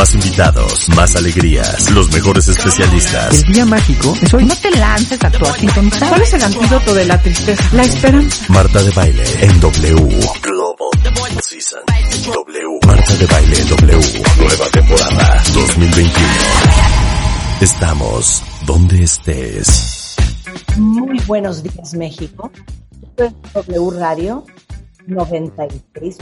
Más invitados, más alegrías, los mejores especialistas. El día mágico es hoy. No te lances a actuar sintonizado. ¿Cuál es el antídoto de la tristeza? La esperanza. Marta de Baile en W. Global Season. W. Marta de Baile en W. Nueva temporada 2021. Estamos donde estés. Muy buenos días, México. Esto es W Radio 96.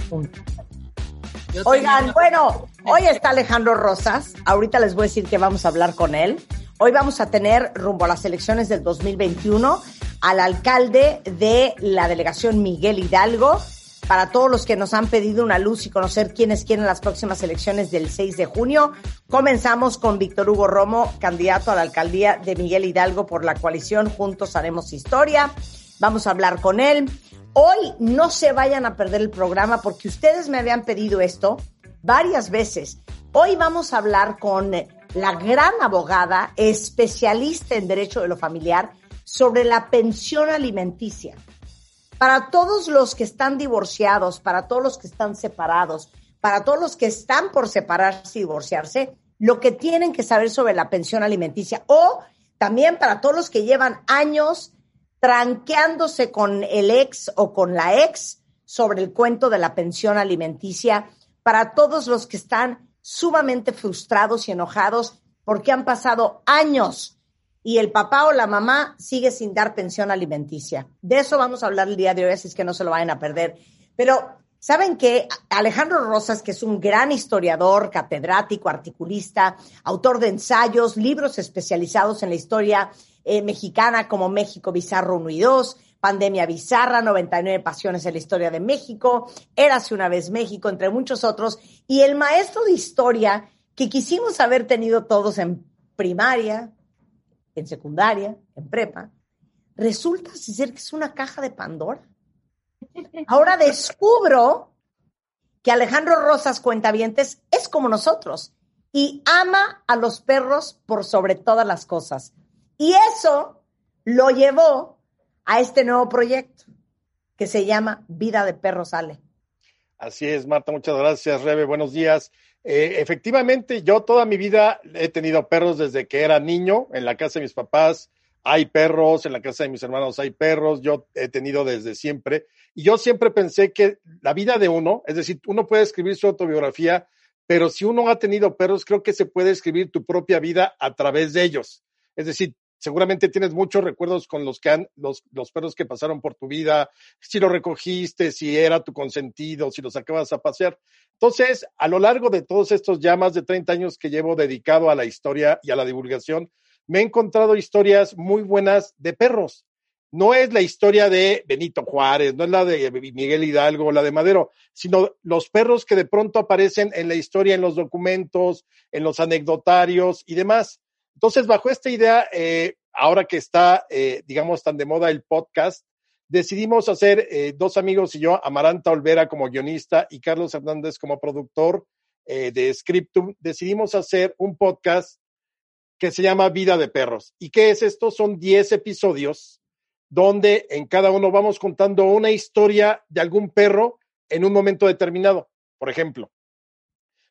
Oigan, bueno, hoy está Alejandro Rosas. Ahorita les voy a decir que vamos a hablar con él. Hoy vamos a tener rumbo a las elecciones del 2021 al alcalde de la delegación Miguel Hidalgo. Para todos los que nos han pedido una luz y conocer quiénes quieren las próximas elecciones del 6 de junio, comenzamos con Víctor Hugo Romo, candidato a la alcaldía de Miguel Hidalgo por la coalición Juntos Haremos Historia. Vamos a hablar con él. Hoy no se vayan a perder el programa porque ustedes me habían pedido esto varias veces. Hoy vamos a hablar con la gran abogada, especialista en derecho de lo familiar, sobre la pensión alimenticia. Para todos los que están divorciados, para todos los que están separados, para todos los que están por separarse y divorciarse, lo que tienen que saber sobre la pensión alimenticia o también para todos los que llevan años tranqueándose con el ex o con la ex sobre el cuento de la pensión alimenticia, para todos los que están sumamente frustrados y enojados porque han pasado años y el papá o la mamá sigue sin dar pensión alimenticia. De eso vamos a hablar el día de hoy, así es que no se lo vayan a perder. Pero, ¿saben qué? Alejandro Rosas, que es un gran historiador, catedrático, articulista, autor de ensayos, libros especializados en la historia eh, mexicana como México Bizarro 1 y 2, Pandemia Bizarra, 99 Pasiones en la Historia de México, Érase una vez México, entre muchos otros, y el maestro de historia que quisimos haber tenido todos en primaria, en secundaria, en prepa, resulta ser que es una caja de Pandora. Ahora descubro que Alejandro Rosas Cuentavientes es como nosotros y ama a los perros por sobre todas las cosas. Y eso lo llevó a este nuevo proyecto que se llama Vida de Perro Sale. Así es, Marta, muchas gracias, Rebe, buenos días. Eh, efectivamente, yo toda mi vida he tenido perros desde que era niño, en la casa de mis papás hay perros, en la casa de mis hermanos hay perros, yo he tenido desde siempre, y yo siempre pensé que la vida de uno, es decir, uno puede escribir su autobiografía, pero si uno ha tenido perros, creo que se puede escribir tu propia vida a través de ellos. Es decir, seguramente tienes muchos recuerdos con los que han, los, los perros que pasaron por tu vida, si lo recogiste, si era tu consentido, si los acabas a pasear. Entonces, a lo largo de todos estos ya más de 30 años que llevo dedicado a la historia y a la divulgación, me he encontrado historias muy buenas de perros. No es la historia de Benito Juárez, no es la de Miguel Hidalgo, la de Madero, sino los perros que de pronto aparecen en la historia, en los documentos, en los anecdotarios y demás. Entonces, bajo esta idea, eh, ahora que está, eh, digamos, tan de moda el podcast, decidimos hacer eh, dos amigos y yo, Amaranta Olvera como guionista y Carlos Hernández como productor de Scriptum, decidimos hacer un podcast que se llama Vida de Perros. ¿Y qué es esto? Son 10 episodios donde en cada uno vamos contando una historia de algún perro en un momento determinado. Por ejemplo,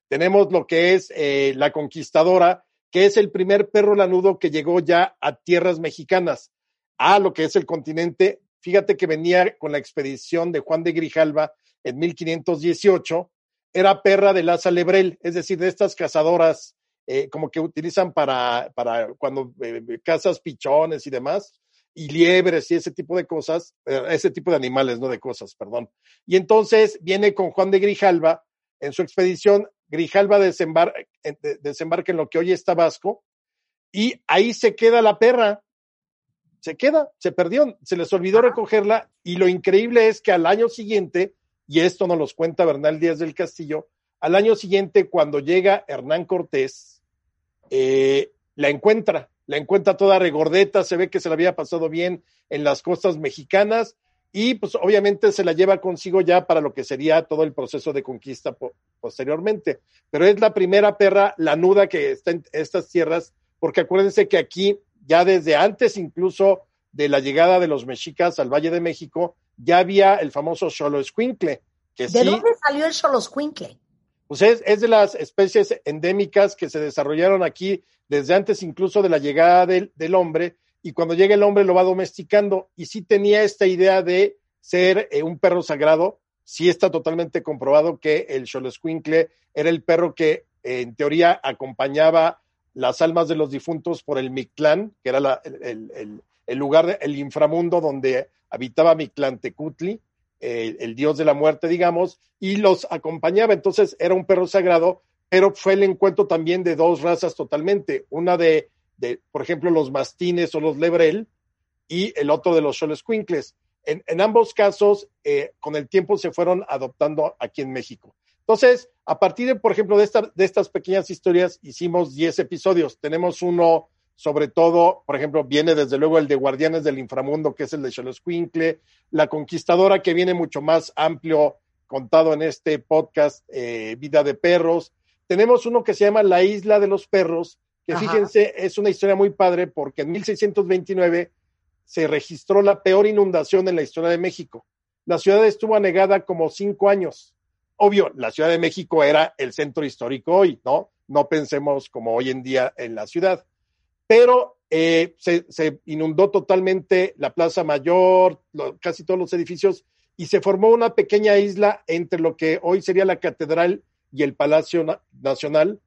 tenemos lo que es La Conquistadora, que es el primer perro lanudo que llegó ya a tierras mexicanas, a lo que es el continente. Fíjate que venía con la expedición de Juan de Grijalva en 1518, era perra de Laza Lebrel, es decir, de estas cazadoras eh, como que utilizan para, para cuando eh, cazas pichones y demás, y liebres y ese tipo de cosas, eh, ese tipo de animales, no de cosas, perdón. Y entonces viene con Juan de Grijalva en su expedición, Grijalva desembar de- desembarca en lo que hoy es Tabasco, y ahí se queda la perra, se queda, se perdió, se les olvidó recogerla, y lo increíble es que al año siguiente, y esto nos los cuenta Bernal Díaz del Castillo, al año siguiente, cuando llega Hernán Cortés, eh, la encuentra, la encuentra toda regordeta, se ve que se la había pasado bien en las costas mexicanas y pues obviamente se la lleva consigo ya para lo que sería todo el proceso de conquista posteriormente. Pero es la primera perra lanuda que está en estas tierras, porque acuérdense que aquí, ya desde antes incluso de la llegada de los mexicas al Valle de México, ya había el famoso Xoloescuincle. Que ¿De dónde salió el Xoloescuincle? Pues es, es, de las especies endémicas que se desarrollaron aquí desde antes incluso de la llegada del, del hombre y cuando llega el hombre lo va domesticando y sí tenía esta idea de ser eh, un perro sagrado, sí está totalmente comprobado que el Xoloscuincle era el perro que en teoría acompañaba las almas de los difuntos por el Mictlán, que era el, lugar, el inframundo donde habitaba Mictlán Tecutli, el dios de la muerte, digamos, y los acompañaba. Entonces era un perro sagrado, pero fue el encuentro también de dos razas totalmente, una de de, por ejemplo, los mastines o los lebrel, y el otro de los Xoloscuincles. En, en ambos casos, eh, con el tiempo se fueron adoptando aquí en México. Entonces, a partir de, por ejemplo, de, de estas pequeñas historias, hicimos 10 episodios. Tenemos uno, sobre todo, por ejemplo, viene desde luego el de Guardianes del Inframundo, que es el de Xoloscuincle, La Conquistadora, que viene mucho más amplio, contado en este podcast, eh, Vida de Perros. Tenemos uno que se llama La Isla de los Perros, que Ajá. fíjense, es una historia muy padre porque en 1629 se registró la peor inundación en la historia de México. La ciudad estuvo anegada como cinco años. Obvio, la Ciudad de México era el centro histórico hoy, ¿no? No pensemos como hoy en día en la ciudad. Pero eh, se, se, inundó totalmente la Plaza Mayor, lo, casi todos los edificios, y se formó una pequeña isla entre lo que hoy sería la Catedral y el Palacio Nacional,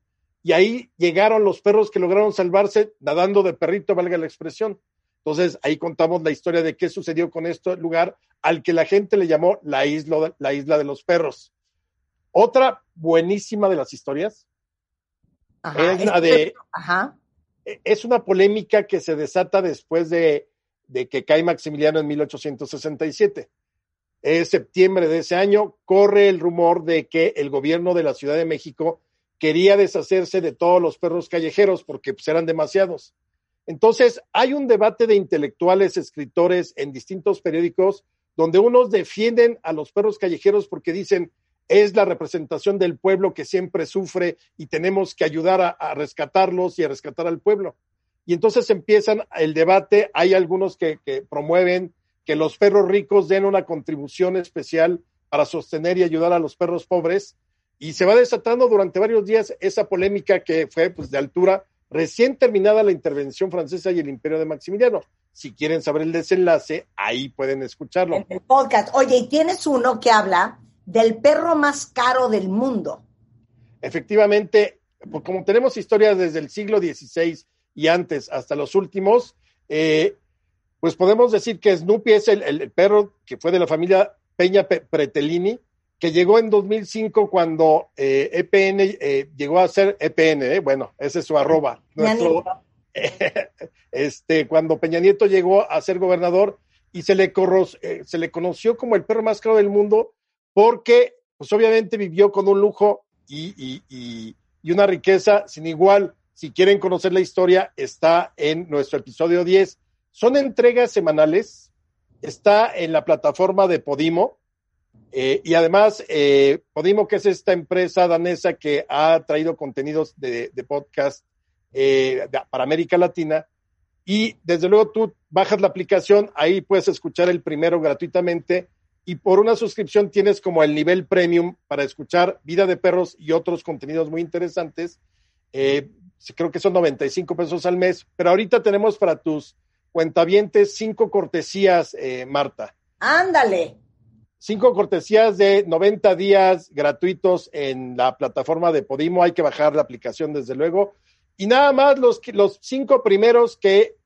y ahí llegaron los perros que lograron salvarse nadando de perrito, valga la expresión. Entonces ahí contamos la historia de qué sucedió con este lugar al que la gente le llamó la isla, la isla de los perros. Otra buenísima de las historias Ajá, es la de... Ajá. Es una polémica que se desata después de, de que cae Maximiliano en 1867. Es septiembre de ese año, corre el rumor de que el gobierno de la Ciudad de México quería deshacerse de todos los perros callejeros porque pues, eran demasiados. Entonces, hay un debate de intelectuales, escritores en distintos periódicos, donde unos defienden a los perros callejeros porque dicen es la representación del pueblo que siempre sufre y tenemos que ayudar a, rescatarlos y a rescatar al pueblo. Y entonces empiezan el debate, hay algunos que promueven que los perros ricos den una contribución especial para sostener y ayudar a los perros pobres, y se va desatando durante varios días esa polémica que fue pues, de altura recién terminada la intervención francesa y el imperio de Maximiliano. Si quieren saber el desenlace, ahí pueden escucharlo. En el podcast. Oye, y tienes uno que habla del perro más caro del mundo. Efectivamente, pues como tenemos historias desde el siglo XVI y antes hasta los últimos, eh, pues podemos decir que Snoopy es el, el, perro que fue de la familia Peña Pretelini, que llegó en 2005 cuando eh, EPN eh, llegó a ser EPN, eh, bueno, ese es su arroba. Nuestro, este, cuando Peña Nieto llegó a ser gobernador y se le, corros, eh, se le conoció como el perro más caro del mundo porque, pues obviamente vivió con un lujo y, y, y, y una riqueza sin igual. Si quieren conocer la historia, está en nuestro episodio 10. Son entregas semanales, está en la plataforma de Podimo, eh, y además, eh, Podimo, que es esta empresa danesa que ha traído contenidos de, de podcast eh, para América Latina, y desde luego tú bajas la aplicación, ahí puedes escuchar el primero gratuitamente, y por una suscripción tienes como el nivel premium para escuchar Vida de Perros y otros contenidos muy interesantes. Eh, creo que son 95 pesos al mes, pero ahorita tenemos para tus cuentavientes cinco cortesías, Marta. Ándale cinco cortesías de 90 días gratuitos en la plataforma de Podimo. Hay que bajar la aplicación, desde luego. Y nada más los, los cinco primeros que,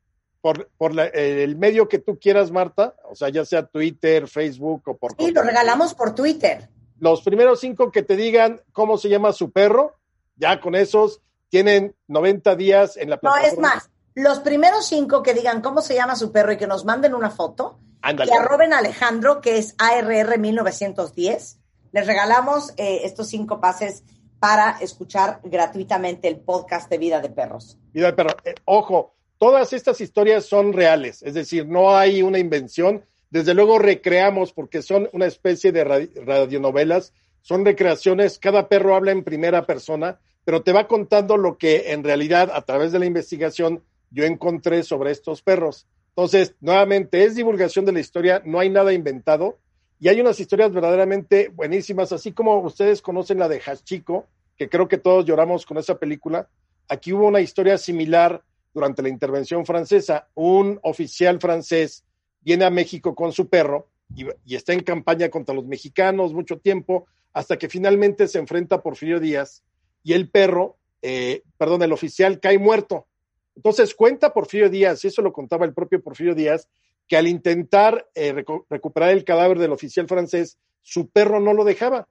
por, por la, el medio que tú quieras, Marta, o sea, ya sea Twitter, Facebook o por. Sí, lo regalamos por Twitter. Los primeros cinco que te digan cómo se llama su perro, ya con esos tienen 90 días en la plataforma. No, es más, los primeros cinco que digan cómo se llama su perro y que nos manden una foto, Ándale. y a Alejandro, que es ARR 1910. Les regalamos eh, estos cinco pases para escuchar gratuitamente el podcast de Vida de Perros. Vida de Perros. Eh, ojo, todas estas historias son reales, es decir, no hay una invención. desde luego recreamos, porque son una especie de radionovelas, son recreaciones, cada perro habla en primera persona, pero te va contando lo que en realidad a través de la investigación yo encontré sobre estos perros. Entonces, nuevamente, es divulgación de la historia, no hay nada inventado y hay unas historias verdaderamente buenísimas, así como ustedes conocen la de Hachiko, que creo que todos lloramos con esa película. Aquí hubo una historia similar durante la intervención francesa. Un oficial francés viene a México con su perro y, está en campaña contra los mexicanos mucho tiempo, hasta que finalmente se enfrenta a Porfirio Díaz y el perro, eh, perdón, el oficial cae muerto. Entonces cuenta Porfirio Díaz, y eso lo contaba el propio Porfirio Díaz, que al intentar eh, recuperar el cadáver del oficial francés, su perro no lo dejaba.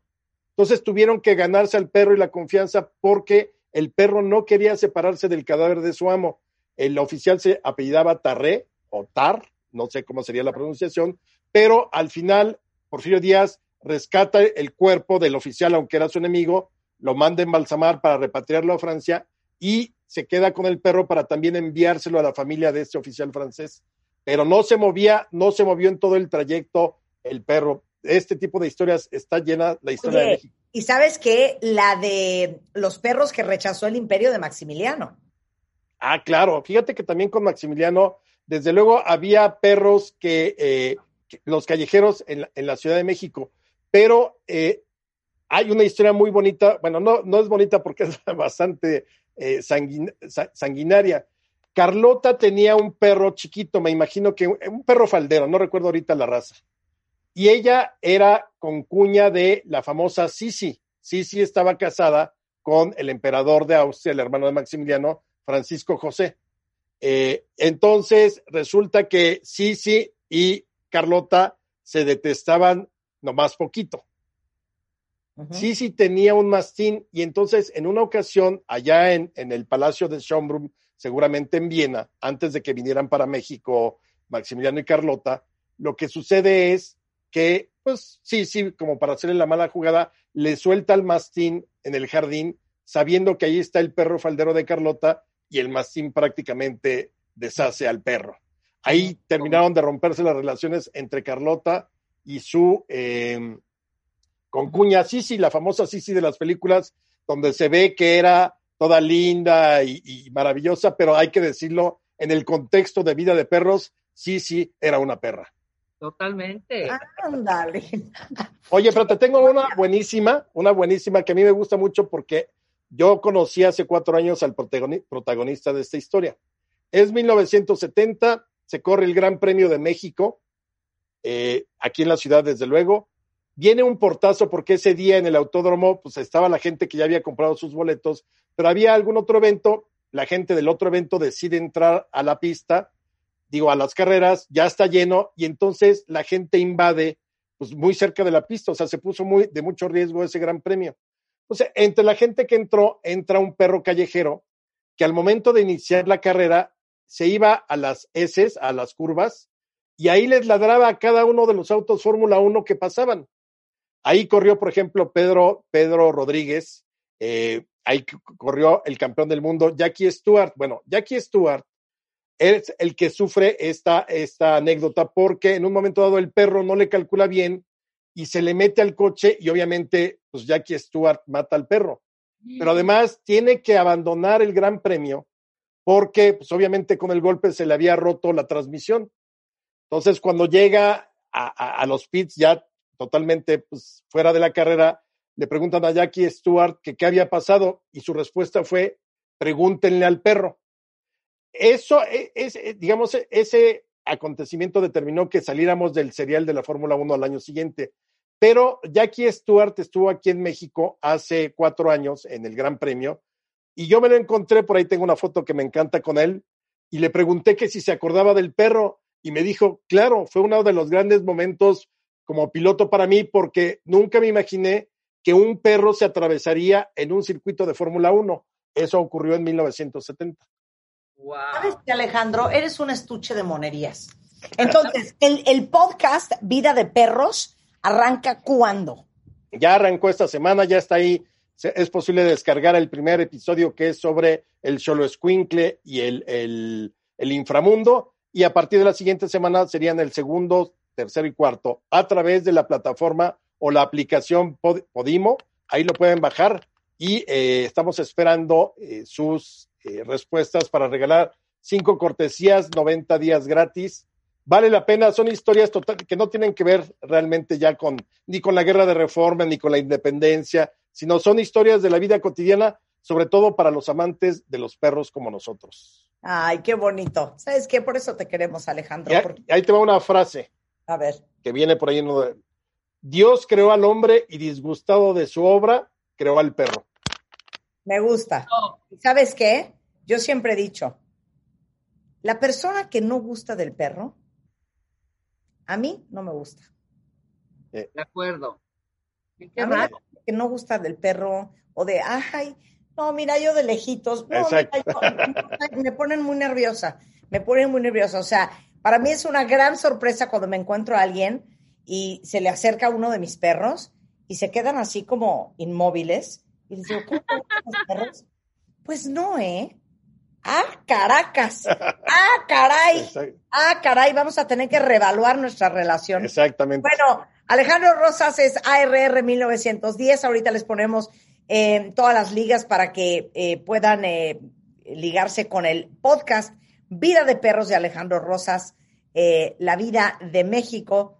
Entonces tuvieron que ganarse al perro y la confianza porque el perro no quería separarse del cadáver de su amo. El oficial se apellidaba Tarré o Tar, no sé cómo sería la pronunciación, pero al final Porfirio Díaz rescata el cuerpo del oficial, aunque era su enemigo, lo manda embalsamar para repatriarlo a Francia y se queda con el perro para también enviárselo a la familia de este oficial francés. Pero no se movía, no se movió en todo el trayecto el perro. Este tipo de historias está llena la historia de México. Y sabes que la de los perros que rechazó el imperio de Maximiliano. Ah, claro. Fíjate que también con Maximiliano, desde luego había perros que, eh, los callejeros en la, Ciudad de México, pero eh, hay una historia muy bonita. Bueno, no, no es bonita porque es bastante eh, sanguinaria. Carlota tenía un perro chiquito, me imagino que un perro faldero, no recuerdo ahorita la raza. Y ella era concuña de la famosa Sisi. Sisi estaba casada con el emperador de Austria, el hermano de Maximiliano, Francisco José. Eh, entonces resulta que Sisi y Carlota se detestaban nomás poquito. Sí, sí tenía un mastín y entonces en una ocasión allá en, en el Palacio de Schönbrunn, seguramente en Viena, antes de que vinieran para México Maximiliano y Carlota, lo que sucede es que, pues sí, sí, como para hacerle la mala jugada, le suelta al mastín en el jardín, sabiendo que ahí está el perro faldero de Carlota y el mastín prácticamente deshace al perro. Ahí terminaron de romperse las relaciones entre Carlota y su eh, con Cuña Sisi, la famosa Sisi de las películas, donde se ve que era toda linda y, maravillosa, pero hay que decirlo, en el contexto de vida de perros, Sisi era una perra. Totalmente. Ándale. Oye, pero te tengo una buenísima, una buenísima que a mí me gusta mucho porque yo conocí hace cuatro años al protagonista de esta historia. Es 1970, se corre el Gran Premio de México, eh, aquí en la ciudad, desde luego viene un portazo porque ese día en el autódromo pues estaba la gente que ya había comprado sus boletos, pero había algún otro evento, la gente del otro evento decide entrar a la pista, digo, a las carreras, ya está lleno y entonces la gente invade pues muy cerca de la pista, o sea, se puso muy de mucho riesgo ese gran premio. Entonces, entre la gente que entró, entra un perro callejero que al momento de iniciar la carrera se iba a las S, a las curvas, y ahí les ladraba a cada uno de los autos Fórmula 1 que pasaban. Ahí corrió, por ejemplo, Pedro, Pedro Rodríguez, eh, ahí corrió el campeón del mundo, Jackie Stewart. Bueno, Jackie Stewart es el que sufre esta, esta anécdota porque en un momento dado el perro no le calcula bien y se le mete al coche y obviamente pues Jackie Stewart mata al perro. Pero además tiene que abandonar el Gran Premio porque pues obviamente con el golpe se le había roto la transmisión. Entonces cuando llega a, a los pits ya totalmente pues, fuera de la carrera, le preguntan a Jackie Stewart qué había pasado y su respuesta fue, pregúntenle al perro. Eso e, es, e, digamos, e, ese acontecimiento determinó que saliéramos del serial de la Fórmula 1 al año siguiente. Pero Jackie Stewart estuvo aquí en México hace cuatro años en el Gran Premio y yo me lo encontré, por ahí tengo una foto que me encanta con él, y le pregunté que si se acordaba del perro y me dijo, claro, fue uno de los grandes momentos como piloto para mí porque nunca me imaginé que un perro se atravesaría en un circuito de Fórmula 1. Eso ocurrió en 1970. Wow. ¿Sabes qué, Alejandro? Eres un estuche de monerías. Entonces, el, el podcast Vida de Perros arranca cuándo? Ya arrancó esta semana, ya está ahí. Es posible descargar el primer episodio que es sobre el solo escuincle y el, el, el inframundo. Y a partir de la siguiente semana serían el segundo, tercero y cuarto a través de la plataforma o la aplicación Podimo. Ahí lo pueden bajar y eh, estamos esperando eh, sus eh, respuestas para regalar cinco cortesías, 90 días gratis. Vale la pena, son historias total, que no tienen que ver realmente ya con ni con la guerra de reforma ni con la independencia, sino son historias de la vida cotidiana, sobre todo para los amantes de los perros como nosotros. Ay, qué bonito. ¿Sabes qué? Por eso te queremos, Alejandro. Ahí, te va una frase. A ver. Que viene por ahí en uno de... Dios creó al hombre y disgustado de su obra, creó al perro. Me gusta. ¿Sabes qué? Yo siempre he dicho, la persona que no gusta del perro, a mí no me gusta. De acuerdo. Qué que no gusta del perro o de, ay, no, mira, yo de lejitos, no, me ponen muy nerviosa, me ponen muy nerviosa. O sea, para mí es una gran sorpresa cuando me encuentro a alguien y se le acerca uno de mis perros y se quedan así como inmóviles. Y les digo, ¿cómo los perros? Pues no, ¿eh? Ah, Caracas. Ah, caray. Ah, caray, vamos a tener que reevaluar nuestra relación. Exactamente. Bueno, Alejandro Rosas es ARR 1910. Ahorita les ponemos en todas las ligas para que eh, puedan eh, ligarse con el podcast Vida de Perros de Alejandro Rosas, eh, la vida de México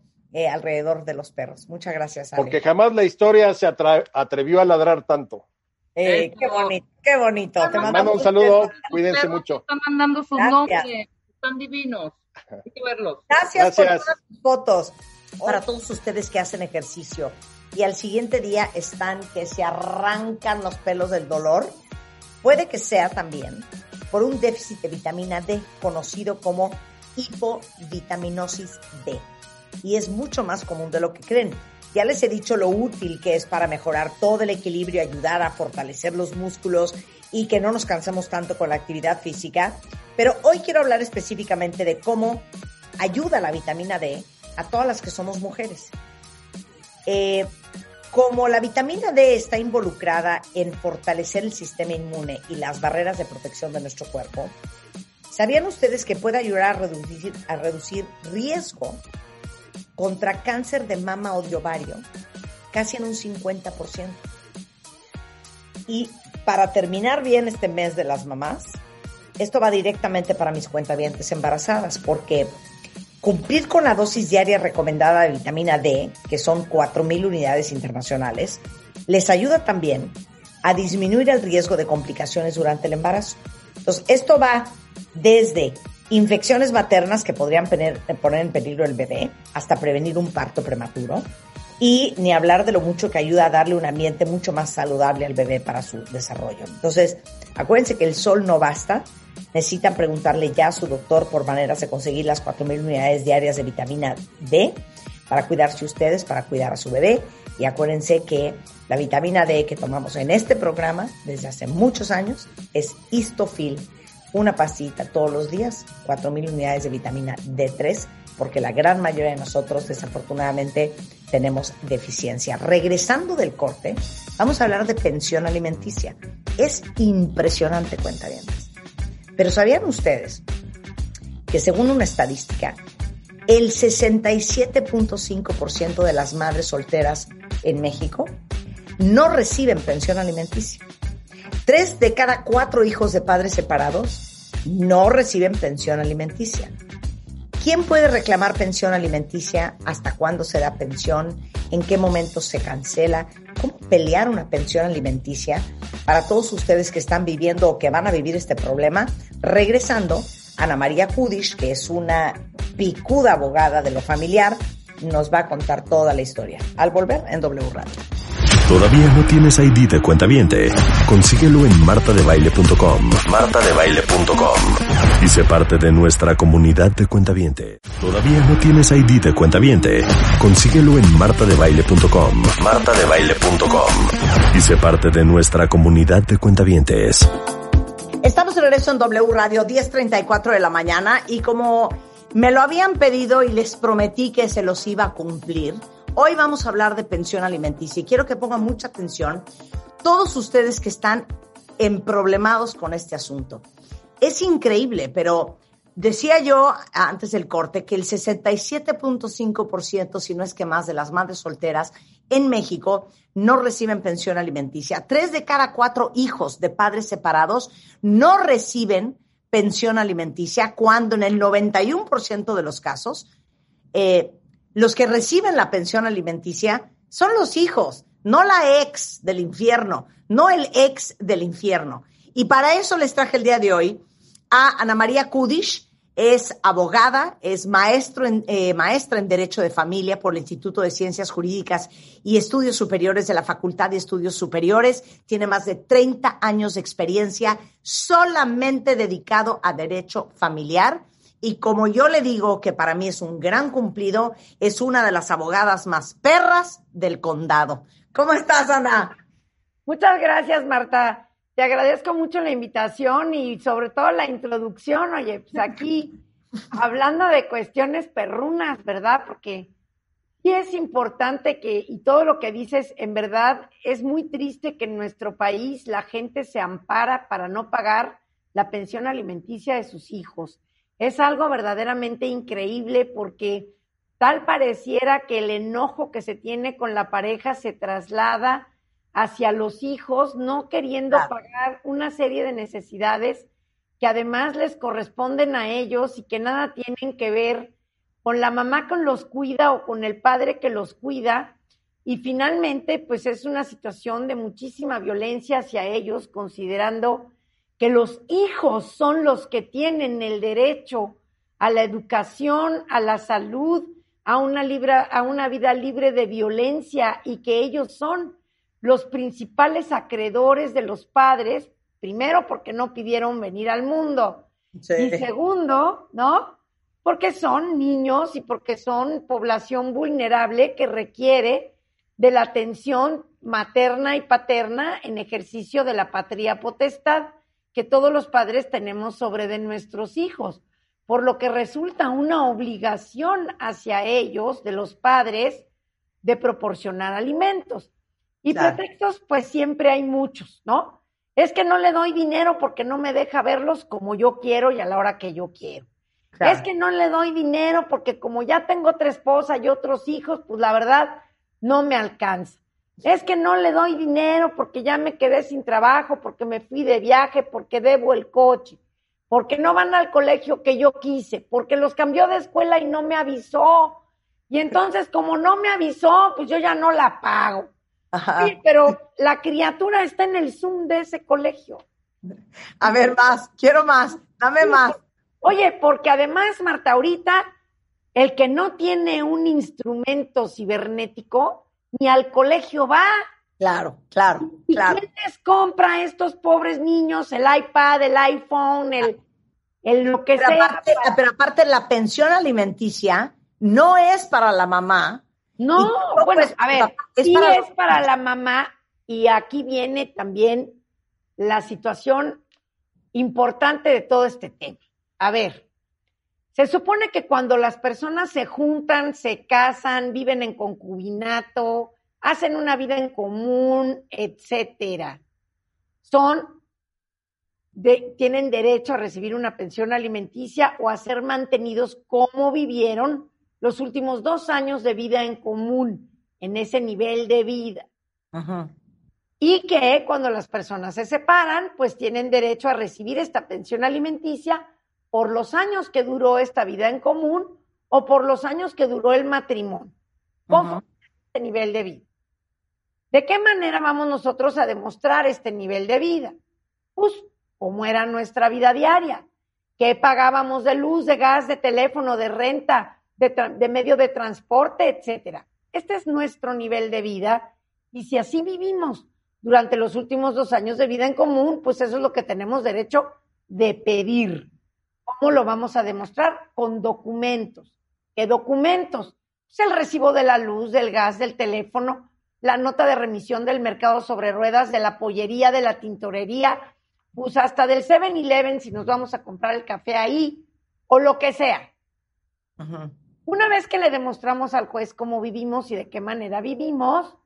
alrededor de los perros. Muchas gracias. Porque jamás la historia se atrevió a ladrar tanto. qué bonito, qué bonito. Te mando un saludo, cuídense mucho. Están mandando sus nombres, están divinos. Hay que verlos. Gracias, por todas sus fotos. Para todos ustedes que hacen ejercicio, y al siguiente día están que se arrancan los pelos del dolor, puede que sea también por un déficit de vitamina D conocido como hipovitaminosis D. Y es mucho más común de lo que creen. Ya les he dicho lo útil que es para mejorar todo el equilibrio, ayudar a fortalecer los músculos y que no nos cansemos tanto con la actividad física. Pero hoy quiero hablar específicamente de cómo ayuda la vitamina D a todas las que somos mujeres. Eh, como la vitamina D está involucrada en fortalecer el sistema inmune y las barreras de protección de nuestro cuerpo, ¿sabían ustedes que puede ayudar a reducir, riesgo contra cáncer de mama o de ovario casi en un 50%? Y para terminar bien este mes de las mamás, esto va directamente para mis cuentavientes embarazadas, porque Cumplir con la dosis diaria recomendada de vitamina D, que son 4.000 unidades internacionales, les ayuda también a disminuir el riesgo de complicaciones durante el embarazo. Entonces, esto va desde infecciones maternas que podrían poner, en peligro el bebé hasta prevenir un parto prematuro y ni hablar de lo mucho que ayuda a darle un ambiente mucho más saludable al bebé para su desarrollo. Entonces, acuérdense que el sol no basta, necesitan preguntarle ya a su doctor por maneras de conseguir las 4.000 unidades diarias de vitamina D para cuidarse ustedes, para cuidar a su bebé. Y acuérdense que la vitamina D que tomamos en este programa desde hace muchos años es Histofil, una pasita todos los días, 4.000 unidades de vitamina D3, porque la gran mayoría de nosotros desafortunadamente tenemos deficiencia. Regresando del corte, vamos a hablar de pensión alimenticia. Es impresionante, cuenta bien. Pero ¿sabían ustedes que según una estadística, el 67.5% de las madres solteras en México no reciben pensión alimenticia? Tres de cada cuatro hijos de padres separados no reciben pensión alimenticia. ¿Quién puede reclamar pensión alimenticia? ¿Hasta cuándo se da pensión? ¿En qué momento se cancela? ¿Cómo pelear una pensión alimenticia? Para todos ustedes que están viviendo o que van a vivir este problema, regresando, Ana María Kudish, que es una picuda abogada de lo familiar, nos va a contar toda la historia. Al volver en W Radio. ¿Todavía no tienes ID de cuenta viente? Consíguelo en martadebaile.com. martadebaile.com. Y sé parte de nuestra comunidad de cuenta viente. ¿Todavía no tienes ID de cuenta viente? Consíguelo en martadebaile.com. martadebaile.com. Y sé parte de nuestra comunidad de cuentavientes. Estamos de regreso en W Radio 10:34 de la mañana y como me lo habían pedido y les prometí que se los iba a cumplir, Hoy vamos a hablar de pensión alimenticia y quiero que pongan mucha atención todos ustedes que están emproblemados con este asunto. Es increíble, pero decía yo antes del corte que el 67.5%, si no es que más, de las madres solteras en México no reciben pensión alimenticia. Tres de cada cuatro hijos de padres separados no reciben pensión alimenticia, cuando en el 91% de los casos, eh, los que reciben la pensión alimenticia son los hijos, no la ex del infierno, no el ex del infierno. Y para eso les traje el día de hoy a Ana María Kudish, es abogada, es maestro en, eh, maestra en Derecho de Familia por el Instituto de Ciencias Jurídicas y Estudios Superiores de la Facultad de Estudios Superiores. Tiene más de 30 años de experiencia solamente dedicado a derecho familiar. Y como yo le digo que para mí es un gran cumplido, es una de las abogadas más perras del condado. ¿Cómo estás, Ana? Muchas gracias, Marta. Te agradezco mucho la invitación y sobre todo la introducción. Oye, pues aquí hablando de cuestiones perrunas, ¿verdad? Porque sí es importante que, y todo lo que dices, en verdad, es muy triste que en nuestro país la gente se ampara para no pagar la pensión alimenticia de sus hijos. Es algo verdaderamente increíble porque tal pareciera que el enojo que se tiene con la pareja se traslada hacia los hijos, no queriendo pagar una serie de necesidades que además les corresponden a ellos y que nada tienen que ver con la mamá que los cuida o con el padre que los cuida. Y finalmente, pues es una situación de muchísima violencia hacia ellos, considerando que los hijos son los que tienen el derecho a la educación, a la salud, a una, a una vida libre de violencia y que ellos son los principales acreedores de los padres, primero porque no pidieron venir al mundo y segundo, ¿no? Porque son niños y porque son población vulnerable que requiere de la atención materna y paterna en ejercicio de la patria potestad que todos los padres tenemos sobre de nuestros hijos, por lo que resulta una obligación hacia ellos, de los padres, de proporcionar alimentos. Y pretextos, pues siempre hay muchos, ¿no? Es que no le doy dinero porque no me deja verlos como yo quiero y a la hora que yo quiero. Es que no le doy dinero porque como ya tengo otra esposa y otros hijos, pues la verdad no me alcanza. Es que no le doy dinero porque ya me quedé sin trabajo, porque me fui de viaje, porque debo el coche, porque no van al colegio que yo quise, porque los cambió de escuela y no me avisó. Y entonces, como no me avisó, pues yo ya no la pago. Sí, pero la criatura está en el Zoom de ese colegio. A ver, más, quiero más, dame más. Oye, porque además, Marta, ahorita el que no tiene un instrumento cibernético ni al colegio va. Claro, claro, ¿Y claro. ¿Quién les compra a estos pobres niños el iPad, el iPhone, el, el lo que pero sea? Aparte, Pero aparte, la pensión alimenticia no es para la mamá, no, bueno, a ver, es sí para... es para la mamá y aquí viene también la situación importante de todo este tema. A ver, se supone que cuando las personas se juntan, se casan, viven en concubinato, hacen una vida en común, etcétera, son de, tienen derecho a recibir una pensión alimenticia o a ser mantenidos como vivieron los últimos dos años de vida en común, en ese nivel de vida. Y que cuando las personas se separan, pues tienen derecho a recibir esta pensión alimenticia por los años que duró esta vida en común o por los años que duró el matrimonio. ¿Cómo este nivel de vida? ¿De qué manera vamos nosotros a demostrar este nivel de vida? Pues, ¿cómo era nuestra vida diaria? ¿Qué pagábamos de luz, de gas, de teléfono, de renta, de, de, medio de transporte, etcétera. Este es nuestro nivel de vida y si así vivimos durante los últimos dos años de vida en común, pues eso es lo que tenemos derecho de pedir. ¿Cómo lo vamos a demostrar? Con documentos. ¿Qué documentos? Pues el recibo de la luz, del gas, del teléfono, la nota de remisión del mercado sobre ruedas, de la pollería, de la tintorería, pues hasta del 7-Eleven si nos vamos a comprar el café ahí, o lo que sea. Una vez que le demostramos al juez cómo vivimos y de qué manera vivimos,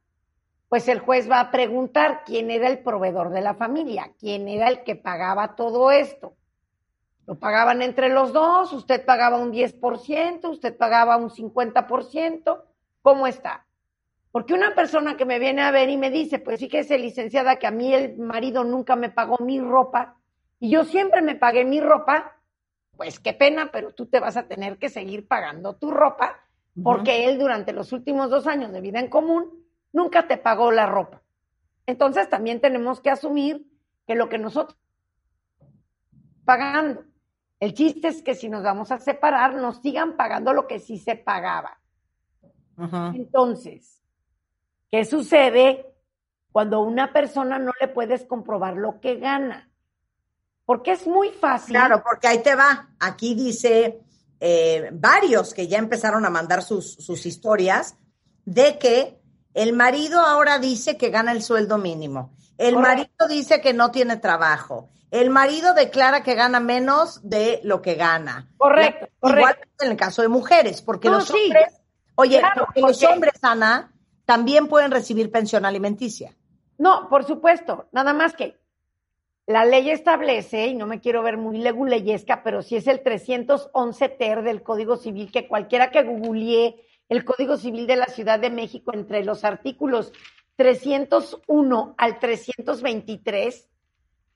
pues el juez va a preguntar quién era el proveedor de la familia, quién era el que pagaba todo esto. Lo pagaban entre los dos, usted pagaba un 10%, usted pagaba un 50%. ¿Cómo está? Porque una persona que me viene a ver y me dice, pues fíjese, licenciada, que a mí el marido nunca me pagó mi ropa y yo siempre me pagué mi ropa, pues qué pena, pero tú te vas a tener que seguir pagando tu ropa porque él durante los últimos dos años de vida en común nunca te pagó la ropa. Entonces también tenemos que asumir que lo que nosotros pagando, el chiste es que si nos vamos a separar, nos sigan pagando lo que sí se pagaba. Entonces, ¿qué sucede cuando una persona no le puedes comprobar lo que gana? Porque es muy fácil. Claro, porque ahí te va. Aquí dice eh, varios que ya empezaron a mandar sus, sus historias de que el marido ahora dice que gana el sueldo mínimo. El marido dice que no tiene trabajo. El marido declara que gana menos de lo que gana. Correcto. Igual en el caso de mujeres, porque los hombres, oye, porque los hombres, Ana, también pueden recibir pensión alimenticia. No, por supuesto. Nada más que la ley establece, y no me quiero ver muy leguleyesca, pero sí es el 311 ter del Código Civil, que cualquiera que googlee el Código Civil de la Ciudad de México entre los artículos 301 al 323,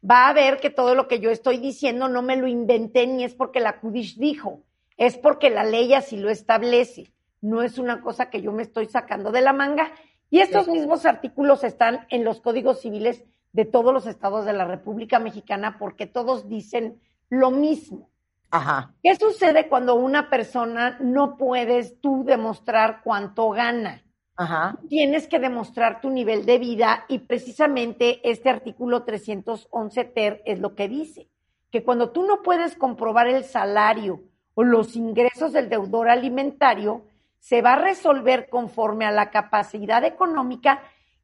va a ver que todo lo que yo estoy diciendo no me lo inventé ni es porque la Kudish dijo, es porque la ley así lo establece. No es una cosa que yo me estoy sacando de la manga. Y estos mismos artículos están en los códigos civiles de todos los estados de la República Mexicana porque todos dicen lo mismo. Ajá. ¿Qué sucede cuando una persona no puedes tú demostrar cuánto gana? Ajá. Tienes que demostrar tu nivel de vida y precisamente este artículo 311 ter es lo que dice, que cuando tú no puedes comprobar el salario o los ingresos del deudor alimentario, se va a resolver conforme a la capacidad económica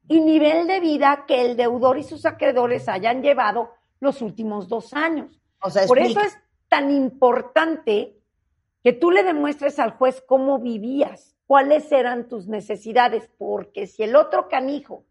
y nivel de vida que el deudor y sus acreedores hayan llevado los últimos dos años. Por eso es tan importante que tú le demuestres al juez cómo vivías, cuáles eran tus necesidades, porque si el otro canijo,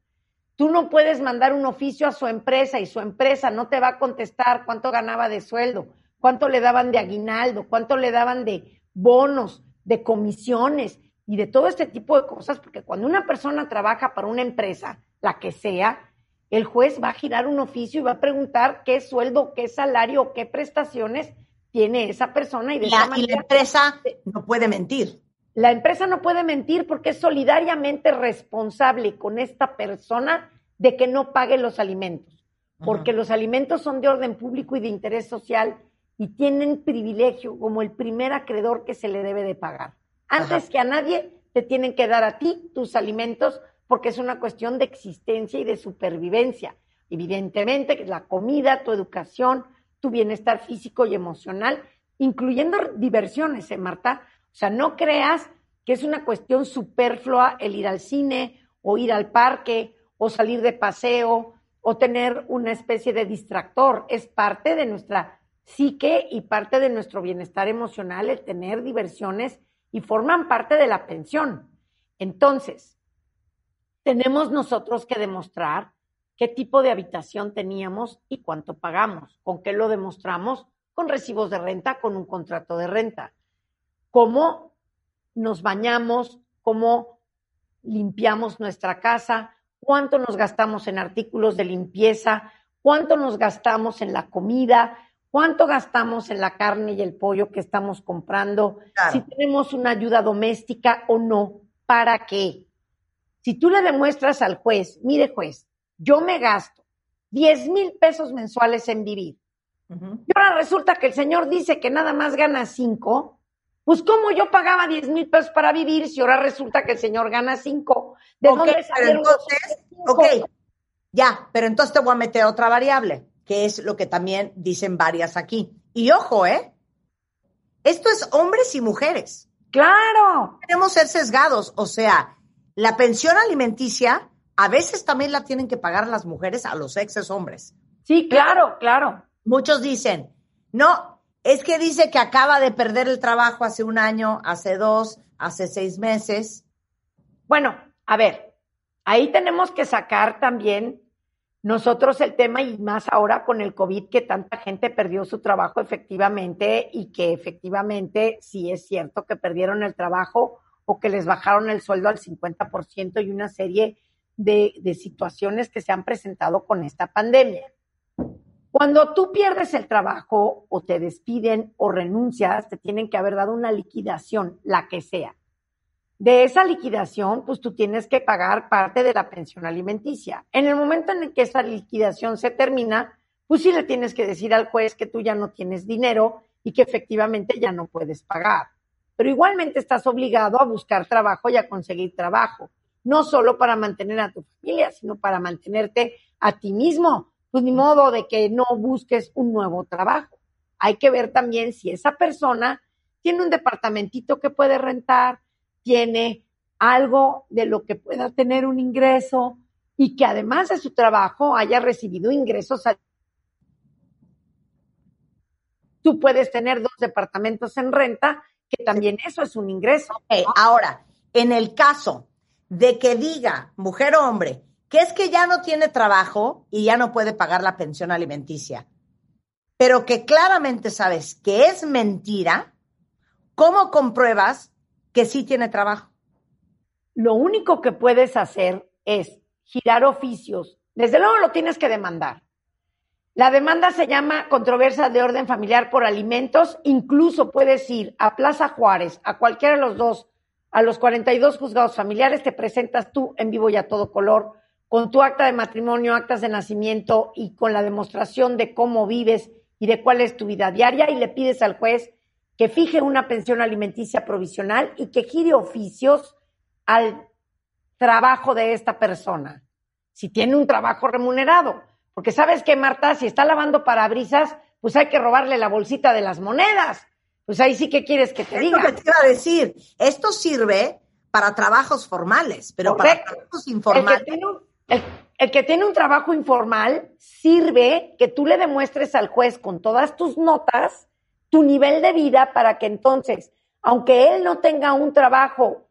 tú no puedes mandar un oficio a su empresa y su empresa no te va a contestar cuánto ganaba de sueldo, cuánto le daban de aguinaldo, cuánto le daban de bonos, de comisiones y de todo este tipo de cosas, porque cuando una persona trabaja para una empresa, la que sea, el juez va a girar un oficio y va a preguntar qué sueldo, qué salario, qué prestaciones tiene esa persona y de la, y la empresa no puede mentir. La empresa no puede mentir porque es solidariamente responsable con esta persona de que no pague los alimentos, porque los alimentos son de orden público y de interés social y tienen privilegio como el primer acreedor que se le debe de pagar. Antes que a nadie te tienen que dar a ti tus alimentos porque es una cuestión de existencia y de supervivencia. Evidentemente, la comida, tu educación, tu bienestar físico y emocional, incluyendo diversiones, ¿eh, Marta? O sea, no creas que es una cuestión superflua el ir al cine o ir al parque o salir de paseo o tener una especie de distractor. Es parte de nuestra psique y parte de nuestro bienestar emocional el tener diversiones y forman parte de la pensión. Entonces, tenemos nosotros que demostrar qué tipo de habitación teníamos y cuánto pagamos. ¿Con qué lo demostramos? Con recibos de renta, con un contrato de renta. ¿Cómo nos bañamos? ¿Cómo limpiamos nuestra casa? ¿Cuánto nos gastamos en artículos de limpieza? ¿Cuánto nos gastamos en la comida? ¿Cuánto gastamos en la carne y el pollo que estamos comprando? Si tenemos una ayuda doméstica o no. ¿Para qué? Si tú le demuestras al juez, mire juez, yo me gasto 10 mil pesos mensuales en vivir. Y ahora resulta que el señor dice que nada más gana 5. Pues ¿cómo yo pagaba 10 mil pesos para vivir si ahora resulta que el señor gana 5? ¿De dónde salieron entonces, Ok, ya, pero entonces te voy a meter otra variable, que es lo que también dicen varias aquí. Y ojo, ¿eh? Esto es hombres y mujeres. Claro. Queremos ser sesgados, o sea, la pensión alimenticia a veces también la tienen que pagar las mujeres a los exes hombres. Sí, claro, claro. Muchos dicen, no, es que dice que acaba de perder el trabajo hace un año, hace dos, hace seis meses. Bueno, a ver, ahí tenemos que sacar también Nosotros el tema, y más ahora con el COVID, que tanta gente perdió su trabajo efectivamente y que efectivamente sí es cierto que perdieron el trabajo o que les bajaron el sueldo al 50% y una serie de, de situaciones que se han presentado con esta pandemia. Cuando tú pierdes el trabajo o te despiden o renuncias, te tienen que haber dado una liquidación, la que sea. De esa liquidación, pues tú tienes que pagar parte de la pensión alimenticia. En el momento en el que esa liquidación se termina, pues sí le tienes que decir al juez que tú ya no tienes dinero y que efectivamente ya no puedes pagar. Pero igualmente estás obligado a buscar trabajo y a conseguir trabajo, no solo para mantener a tu familia, sino para mantenerte a ti mismo. Pues ni modo de que no busques un nuevo trabajo. Hay que ver también si esa persona tiene un departamentito que puede rentar, tiene algo de lo que pueda tener un ingreso y que además de su trabajo haya recibido ingresos. Tú puedes tener dos departamentos en renta, que también eso es un ingreso. Ahora, en el caso de que diga, mujer o hombre, que es que ya no tiene trabajo y ya no puede pagar la pensión alimenticia, pero que claramente sabes que es mentira, ¿cómo compruebas que sí tiene trabajo. Lo único que puedes hacer es girar oficios. Desde luego lo tienes que demandar. La demanda se llama controversia de orden familiar por alimentos. Incluso puedes ir a Plaza Juárez, a cualquiera de los dos, a los 42 juzgados familiares, te presentas tú en vivo y a todo color, con tu acta de matrimonio, actas de nacimiento y con la demostración de cómo vives y de cuál es tu vida diaria y le pides al juez que fije una pensión alimenticia provisional y que gire oficios al trabajo de esta persona, si tiene un trabajo remunerado. Porque sabes que, Marta, si está lavando parabrisas, pues hay que robarle la bolsita de las monedas. Pues ahí sí que quieres que te diga. Lo que te iba a decir, esto sirve para trabajos formales, pero para trabajos informales. el que tiene un trabajo informal sirve que tú le demuestres al juez con todas tus notas tu nivel de vida para que entonces, aunque él no tenga un trabajo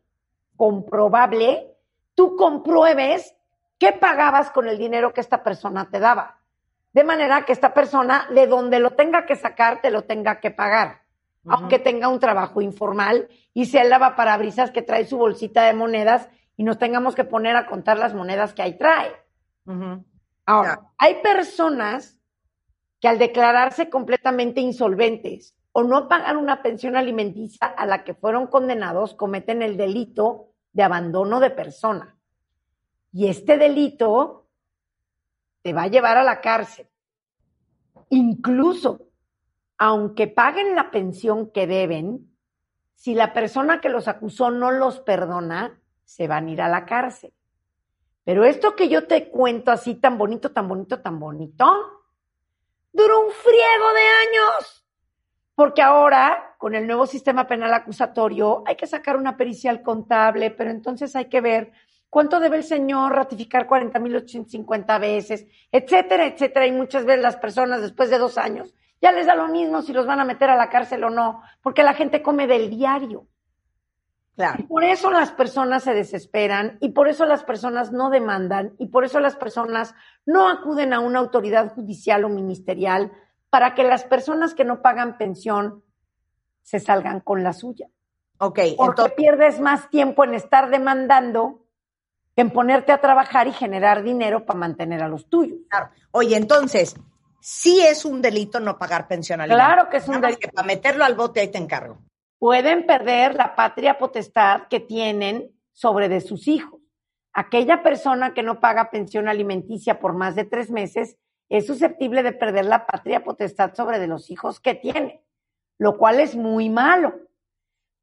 comprobable, tú compruebes qué pagabas con el dinero que esta persona te daba. De manera que esta persona, de donde lo tenga que sacar, te lo tenga que pagar. Aunque tenga un trabajo informal y sea el lavaparabrisas que trae su bolsita de monedas y nos tengamos que poner a contar las monedas que ahí trae. Ahora, hay personas que al declararse completamente insolventes o no pagar una pensión alimenticia a la que fueron condenados, cometen el delito de abandono de persona. Y este delito te va a llevar a la cárcel. Incluso, aunque paguen la pensión que deben, si la persona que los acusó no los perdona, se van a ir a la cárcel. Pero esto que yo te cuento así tan bonito, tan bonito, tan bonito, duró un friego de años. Porque ahora, con el nuevo sistema penal acusatorio, hay que sacar una pericial contable, pero entonces hay que ver cuánto debe el señor ratificar 40.850 veces, etcétera, etcétera. Y muchas veces las personas después de dos años ya les da lo mismo si los van a meter a la cárcel o no, porque la gente come del diario. Y por eso las personas se desesperan y por eso las personas no demandan y por eso las personas no acuden a una autoridad judicial o ministerial para que las personas que no pagan pensión se salgan con la suya. Ok. Porque entonces... pierdes más tiempo en estar demandando que en ponerte a trabajar y generar dinero para mantener a los tuyos. Claro. Oye, entonces, sí es un delito no pagar pensión Claro que es un delito. Que para meterlo al bote ahí te encargo pueden perder la patria potestad que tienen sobre de sus hijos. Aquella persona que no paga pensión alimenticia por más de tres meses es susceptible de perder la patria potestad sobre de los hijos que tiene, lo cual es muy malo.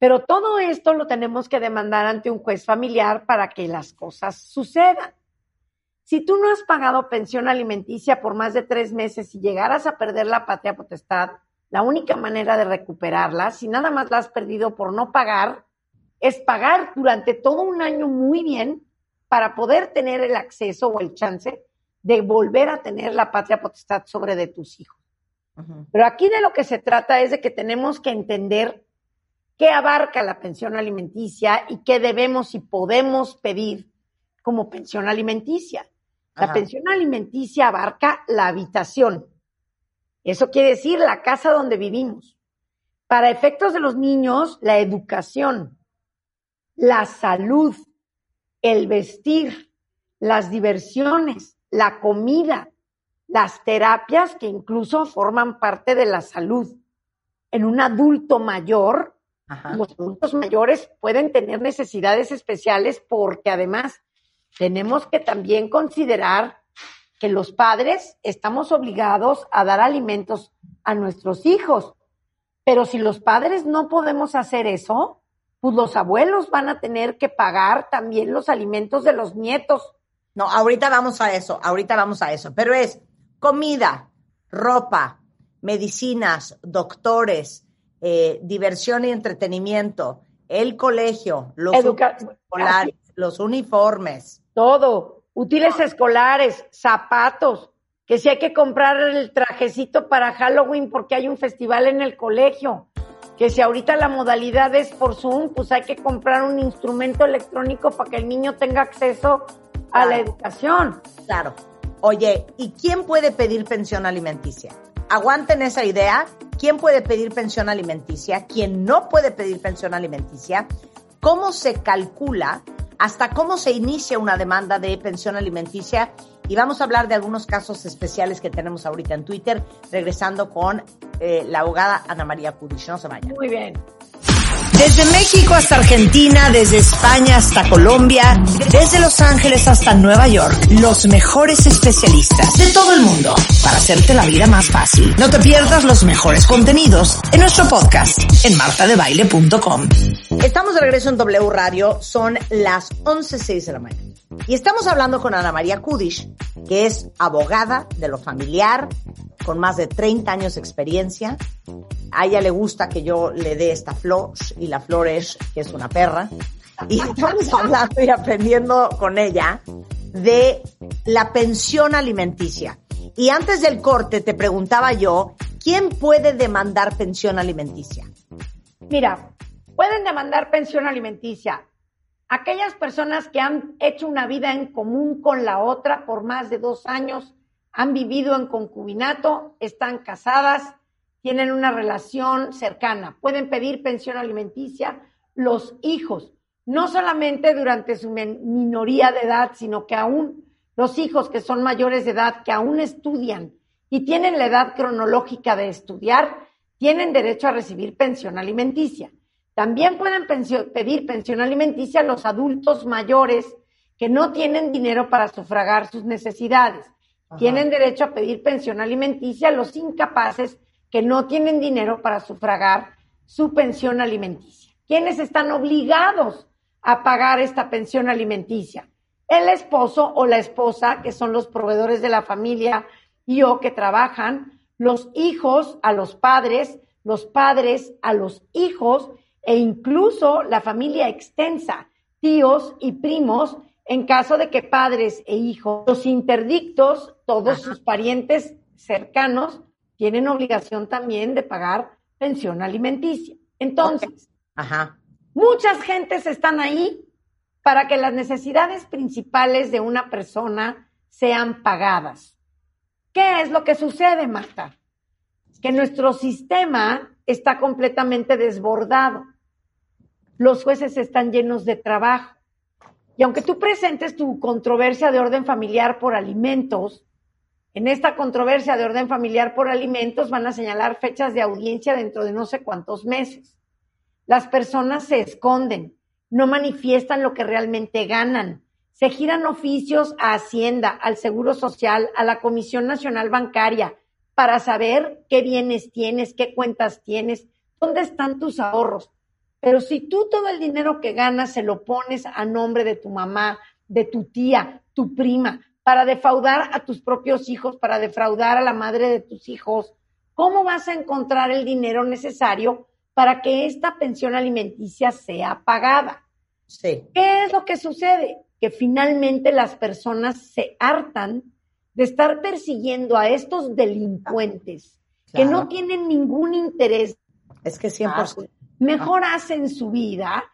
Pero todo esto lo tenemos que demandar ante un juez familiar para que las cosas sucedan. Si tú no has pagado pensión alimenticia por más de tres meses y llegaras a perder la patria potestad, la única manera de recuperarla, si nada más la has perdido por no pagar, es pagar durante todo un año muy bien para poder tener el acceso o el chance de volver a tener la patria potestad sobre de tus hijos. Pero aquí de lo que se trata es de que tenemos que entender qué abarca la pensión alimenticia y qué debemos y podemos pedir como pensión alimenticia. La Ajá. pensión alimenticia abarca la habitación. Eso quiere decir la casa donde vivimos. Para efectos de los niños, la educación, la salud, el vestir, las diversiones, la comida, las terapias que incluso forman parte de la salud. En un adulto mayor, Ajá. los adultos mayores pueden tener necesidades especiales porque además tenemos que también considerar que los padres estamos obligados a dar alimentos a nuestros hijos. Pero si los padres no podemos hacer eso, pues los abuelos van a tener que pagar también los alimentos de los nietos. No, ahorita vamos a eso, ahorita vamos a eso. Pero es comida, ropa, medicinas, doctores, eh, diversión y entretenimiento, el colegio, los Educa- escolares, los uniformes. Todo, útiles escolares, zapatos, que si hay que comprar el trajecito para Halloween porque hay un festival en el colegio, que si ahorita la modalidad es por Zoom, pues hay que comprar un instrumento electrónico para que el niño tenga acceso a la educación. Claro. Oye, ¿y quién puede pedir pensión alimenticia? Aguanten esa idea. ¿Quién puede pedir pensión alimenticia? ¿Quién no puede pedir pensión alimenticia? ¿Cómo se calcula? ¿Hasta cómo se inicia una demanda de pensión alimenticia? Y vamos a hablar de algunos casos especiales que tenemos ahorita en Twitter, regresando con eh, la abogada Ana María Kudish. No se vayan. Muy bien. Desde México hasta Argentina, desde España hasta Colombia, desde Los Ángeles hasta Nueva York, los mejores especialistas de todo el mundo para hacerte la vida más fácil. No te pierdas los mejores contenidos en nuestro podcast en martadebaile.com. Estamos de regreso en W Radio, son las 11.06 de la mañana. Y estamos hablando con Ana María Kudish, que es abogada de lo familiar, con más de 30 años de experiencia. A ella le gusta que yo le dé esta flor, y la flor es que es una perra. Y estamos hablando y aprendiendo con ella de la pensión alimenticia. Y antes del corte te preguntaba yo, ¿quién puede demandar pensión alimenticia? Mira, pueden demandar pensión alimenticia aquellas personas que han hecho una vida en común con la otra por más de dos años, han vivido en concubinato, están casadas, tienen una relación cercana, pueden pedir pensión alimenticia los hijos, no solamente durante su minoría de edad, sino que aún los hijos que son mayores de edad, que aún estudian y tienen la edad cronológica de estudiar, tienen derecho a recibir pensión alimenticia. También pueden pedir pensión alimenticia los adultos mayores que no tienen dinero para sufragar sus necesidades. Ajá. Tienen derecho a pedir pensión alimenticia los incapaces que no tienen dinero para sufragar su pensión alimenticia. ¿Quiénes están obligados a pagar esta pensión alimenticia? El esposo o la esposa, que son los proveedores de la familia y o que trabajan, los hijos a los padres, los padres a los hijos, e incluso la familia extensa, tíos y primos, en caso de que padres e hijos, los interdictos, todos Ajá. sus parientes cercanos, tienen obligación también de pagar pensión alimenticia. Entonces, okay. Ajá. muchas gentes están ahí para que las necesidades principales de una persona sean pagadas. ¿Qué es lo que sucede, Marta? Que nuestro sistema está completamente desbordado los jueces están llenos de trabajo. Y aunque tú presentes tu controversia de orden familiar por alimentos, en esta controversia de orden familiar por alimentos van a señalar fechas de audiencia dentro de no sé cuántos meses. Las personas se esconden, no manifiestan lo que realmente ganan, se giran oficios a Hacienda, al Seguro Social, a la Comisión Nacional Bancaria, para saber qué bienes tienes, qué cuentas tienes, dónde están tus ahorros. Pero si tú todo el dinero que ganas se lo pones a nombre de tu mamá, de tu tía, tu prima, para defraudar a tus propios hijos, para defraudar a la madre de tus hijos, ¿cómo vas a encontrar el dinero necesario para que esta pensión alimenticia sea pagada? Sí. ¿Qué es lo que sucede? Que finalmente las personas se hartan de estar persiguiendo a estos delincuentes claro. que no tienen ningún interés. Es que 100% mejor hacen su vida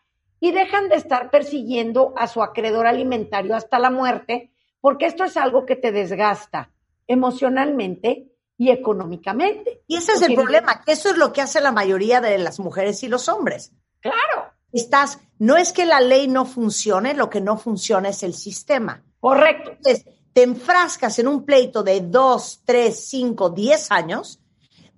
y dejan de estar persiguiendo a su acreedor alimentario hasta la muerte, porque esto es algo que te desgasta emocionalmente y económicamente. Y ese es el problema, que eso es lo que hace la mayoría de las mujeres y los hombres. Claro. Estás, no es que la ley no funcione, lo que no funciona es el sistema. Correcto. Entonces, te enfrascas en un pleito de dos, tres, cinco, diez años,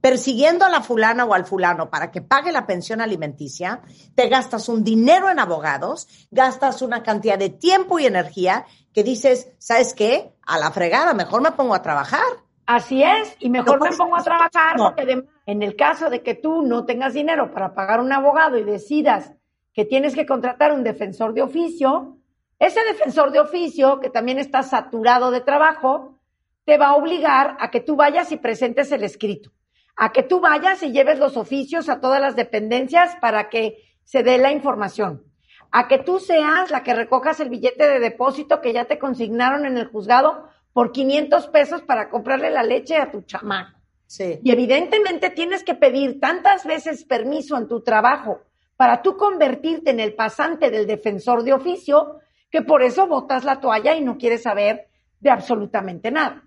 persiguiendo a la fulana o al fulano para que pague la pensión alimenticia, te gastas un dinero en abogados, gastas una cantidad de tiempo y energía que dices, ¿sabes qué? A la fregada, mejor me pongo a trabajar. Así es, y mejor No, me pongo a trabajar no. porque además, en el caso de que tú no tengas dinero para pagar un abogado y decidas que tienes que contratar un defensor de oficio, ese defensor de oficio, que también está saturado de trabajo, te va a obligar a que tú vayas y presentes el escrito, a que tú vayas y lleves los oficios a todas las dependencias para que se dé la información, a que tú seas la que recojas el billete de depósito que ya te consignaron en el juzgado por 500 pesos para comprarle la leche a tu chamaco. Sí. Y evidentemente tienes que pedir tantas veces permiso en tu trabajo para tú convertirte en el pasante del defensor de oficio, que por eso botas la toalla y no quieres saber de absolutamente nada.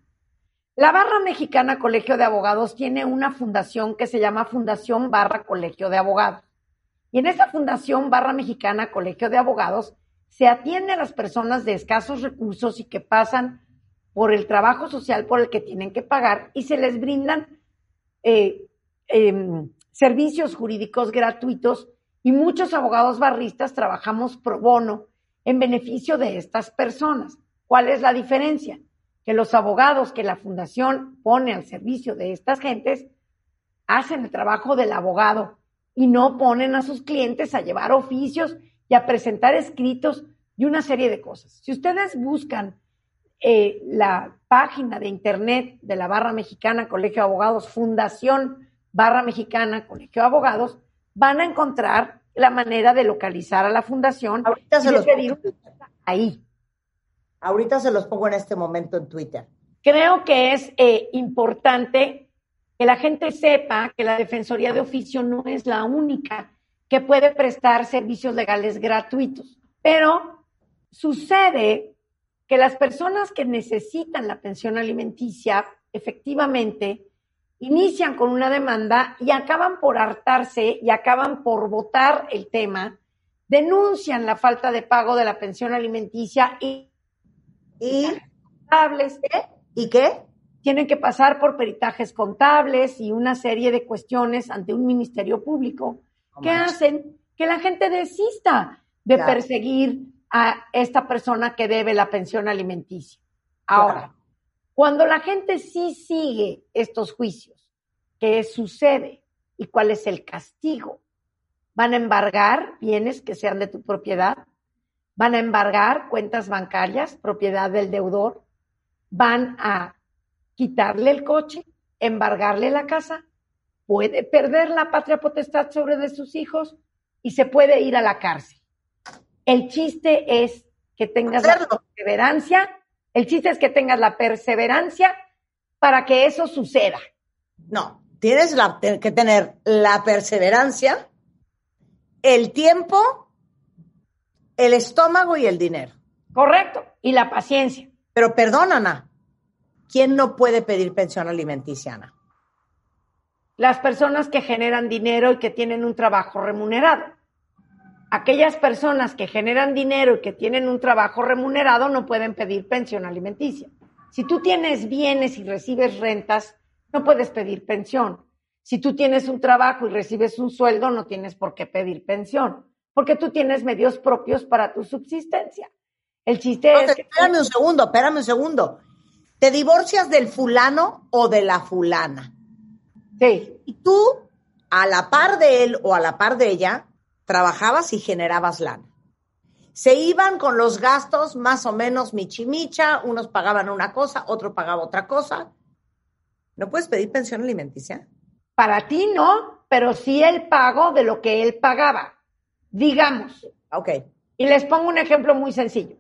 La Barra Mexicana Colegio de Abogados tiene una fundación que se llama Fundación Barra Colegio de Abogados. Y en esa Fundación Barra Mexicana Colegio de Abogados se atiende a las personas de escasos recursos y que pasan por el trabajo social por el que tienen que pagar y se les brindan eh, em, servicios jurídicos gratuitos y muchos abogados barristas trabajamos pro bono en beneficio de estas personas. ¿Cuál es la diferencia? Que los abogados que la fundación pone al servicio de estas gentes hacen el trabajo del abogado y no ponen a sus clientes a llevar oficios y a presentar escritos y una serie de cosas. Si ustedes buscan eh, la página de internet de la Barra Mexicana Colegio de Abogados, Fundación Barra Mexicana Colegio de Abogados, van a encontrar la manera de localizar a la fundación Ahorita y se los pedir ahí. Ahorita se los pongo en este momento en Twitter. Creo que es eh, importante que la gente sepa que la Defensoría de Oficio no es la única que puede prestar servicios legales gratuitos, pero sucede que las personas que necesitan la pensión alimenticia efectivamente inician con una demanda y acaban por hartarse y acaban por votar el tema, denuncian la falta de pago de la pensión alimenticia y ¿Y contables, qué? ¿Y qué? tienen que pasar por peritajes contables y una serie de cuestiones ante un ministerio público que hacen que la gente desista de Claro. perseguir a esta persona que debe la pensión alimenticia. Ahora, Claro. cuando la gente sí sigue estos juicios, ¿qué sucede? ¿Y cuál es el castigo? ¿Van a embargar bienes que sean de tu propiedad? ¿Van a embargar cuentas bancarias, propiedad del deudor? ¿Van a quitarle el coche? ¿Embargarle la casa? ¿Puede perder la patria potestad sobre de sus hijos? Y se puede ir a la cárcel. El chiste es que tengas la perseverancia, el chiste es que tengas la perseverancia para que eso suceda. No, tienes la- que tener la perseverancia, el tiempo, el estómago y el dinero. Correcto. Y la paciencia. Pero perdón, Ana, ¿quién no puede pedir pensión alimenticia, Ana? Las personas que generan dinero y que tienen un trabajo remunerado. Aquellas personas que generan dinero y que tienen un trabajo remunerado no pueden pedir pensión alimenticia. Si tú tienes bienes y recibes rentas, no puedes pedir pensión. Si tú tienes un trabajo y recibes un sueldo, no tienes por qué pedir pensión, porque tú tienes medios propios para tu subsistencia. El chiste es que espérame un segundo, espérame un segundo. ¿Te divorcias del fulano o de la fulana? sí, Y tú, a la par de él o a la par de ella, trabajabas y generabas lana. Se iban con los gastos más o menos michimicha, unos pagaban una cosa, otro pagaba otra cosa. ¿No puedes pedir pensión alimenticia? para ti no, pero sí el pago de lo que él pagaba. Digamos, Ok. Y les pongo un ejemplo muy sencillo.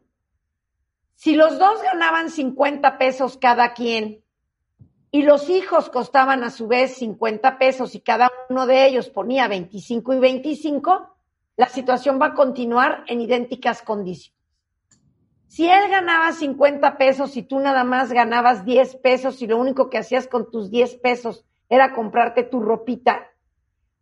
Si los dos ganaban 50 pesos cada quien y los hijos costaban a su vez 50 pesos y cada uno de ellos ponía 25 y 25, la situación va a continuar en idénticas condiciones. Si él ganaba 50 pesos y tú nada más ganabas 10 pesos y lo único que hacías con tus 10 pesos era comprarte tu ropita,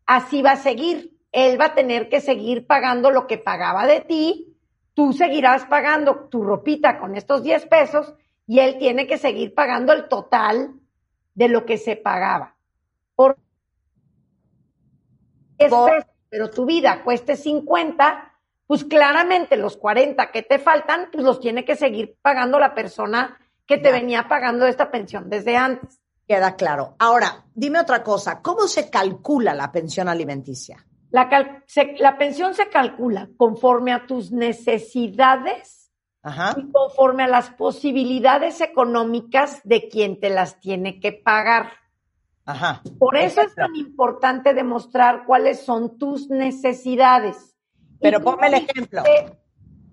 así va a seguir. Él va a tener que seguir pagando lo que pagaba de ti, tú seguirás pagando tu ropita con estos 10 pesos y él tiene que seguir pagando el total de lo que se pagaba. Por 10 pesos, pero tu vida cueste 50, pues claramente los 40 que te faltan, pues los tiene que seguir pagando la persona que te venía pagando esta pensión desde antes. Queda claro. Ahora, dime otra cosa, ¿cómo se calcula la pensión alimenticia? La, la pensión se calcula conforme a tus necesidades y conforme a las posibilidades económicas de quien te las tiene que pagar. Ajá. Por eso es tan importante demostrar cuáles son tus necesidades. Pero ponme el ejemplo.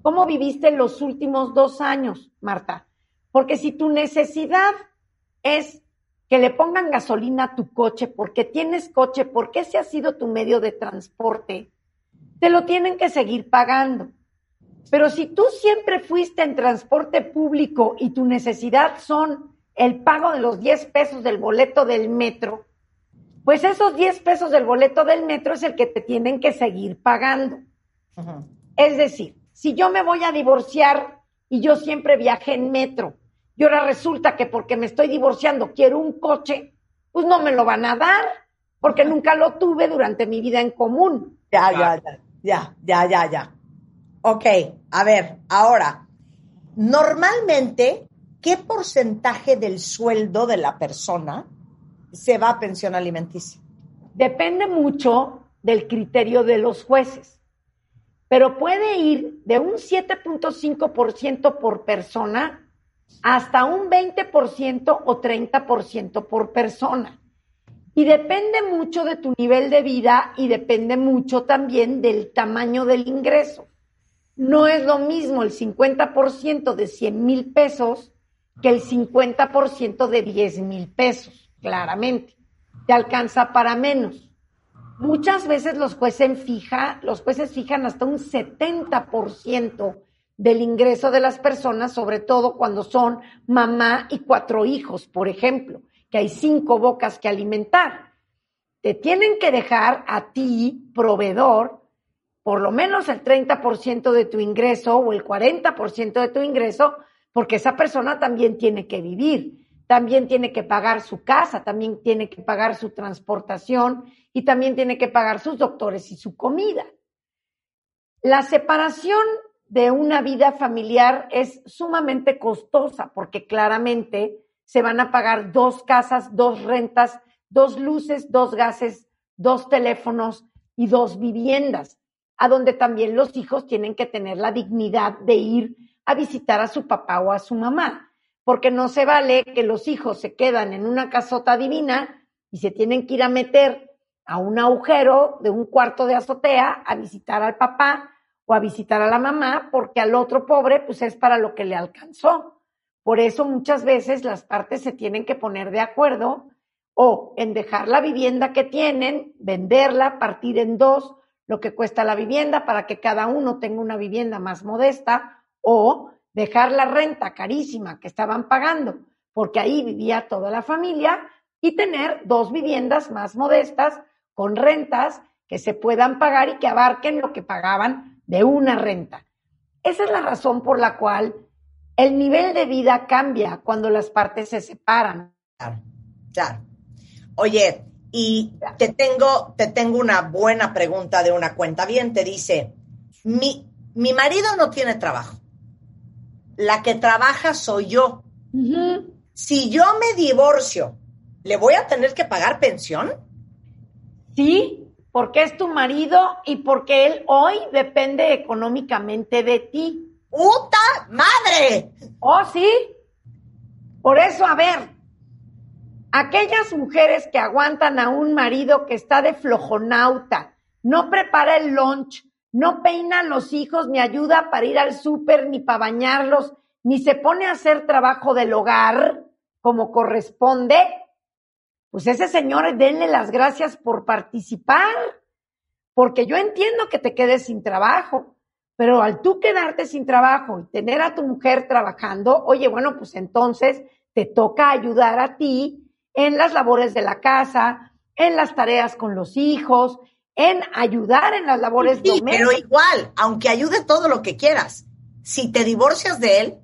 ¿Cómo viviste los últimos dos años, Marta? Porque si tu necesidad es que le pongan gasolina a tu coche porque tienes coche, porque ese ha sido tu medio de transporte, te lo tienen que seguir pagando. Pero si tú siempre fuiste en transporte público y tu necesidad son el pago de los 10 pesos del boleto del metro, pues esos 10 pesos del boleto del metro es el que te tienen que seguir pagando. Es decir, si yo me voy a divorciar y yo siempre viajé en metro y ahora resulta que porque me estoy divorciando quiero un coche, pues no me lo van a dar porque nunca lo tuve durante mi vida en común. Ya, ya, ya, ya, ya, ya, ya. Ok, a ver, ahora, normalmente, ¿qué porcentaje del sueldo de la persona se va a pensión alimenticia? Depende mucho del criterio de los jueces pero puede ir de un 7.5% por persona hasta un 20% o 30% por persona. Y depende mucho de tu nivel de vida y depende mucho también del tamaño del ingreso. No es lo mismo el 50% de 100 mil pesos que el 50% de 10 mil pesos, claramente. Te alcanza para menos. Muchas veces los jueces, fija, los jueces fijan hasta un 70% del ingreso de las personas, sobre todo cuando son mamá y cuatro hijos, por ejemplo, que hay cinco bocas que alimentar. Te tienen que dejar a ti, proveedor, por lo menos el 30% de tu ingreso o el 40% de tu ingreso, porque esa persona también tiene que vivir también tiene que pagar su casa, también tiene que pagar su transportación y también tiene que pagar sus doctores y su comida. La separación de una vida familiar es sumamente costosa porque claramente se van a pagar dos casas, dos rentas, dos luces, dos gases, dos teléfonos y dos viviendas, a donde también los hijos tienen que tener la dignidad de ir a visitar a su papá o a su mamá porque no se vale que los hijos se quedan en una casota divina y se tienen que ir a meter a un agujero de un cuarto de azotea a visitar al papá o a visitar a la mamá, porque al otro pobre pues es para lo que le alcanzó. Por eso muchas veces las partes se tienen que poner de acuerdo o en dejar la vivienda que tienen, venderla, partir en dos lo que cuesta la vivienda para que cada uno tenga una vivienda más modesta o dejar la renta carísima que estaban pagando, porque ahí vivía toda la familia, y tener dos viviendas más modestas con rentas que se puedan pagar y que abarquen lo que pagaban de una renta. Esa es la razón por la cual el nivel de vida cambia cuando las partes se separan. Claro, claro. Oye, y te tengo, te tengo una buena pregunta de una cuenta bien. Te dice, mi, mi marido no tiene trabajo la que trabaja soy yo. Si yo me divorcio, ¿le voy a tener que pagar pensión? Sí, porque es tu marido y porque él hoy depende económicamente de ti. ¡Puta madre! Oh, sí. Por eso, a ver, aquellas mujeres que aguantan a un marido que está de flojonauta, no prepara el lunch, no peina a los hijos, ni ayuda para ir al súper, ni para bañarlos, ni se pone a hacer trabajo del hogar como corresponde, pues ese señor denle las gracias por participar, porque yo entiendo que te quedes sin trabajo, Pero al tú quedarte sin trabajo y tener a tu mujer trabajando, oye, bueno, pues entonces te toca ayudar a ti en las labores de la casa, en las tareas con los hijos, en ayudar en las labores Sí, domésticas. pero igual, aunque ayude todo lo que quieras, si te divorcias de él,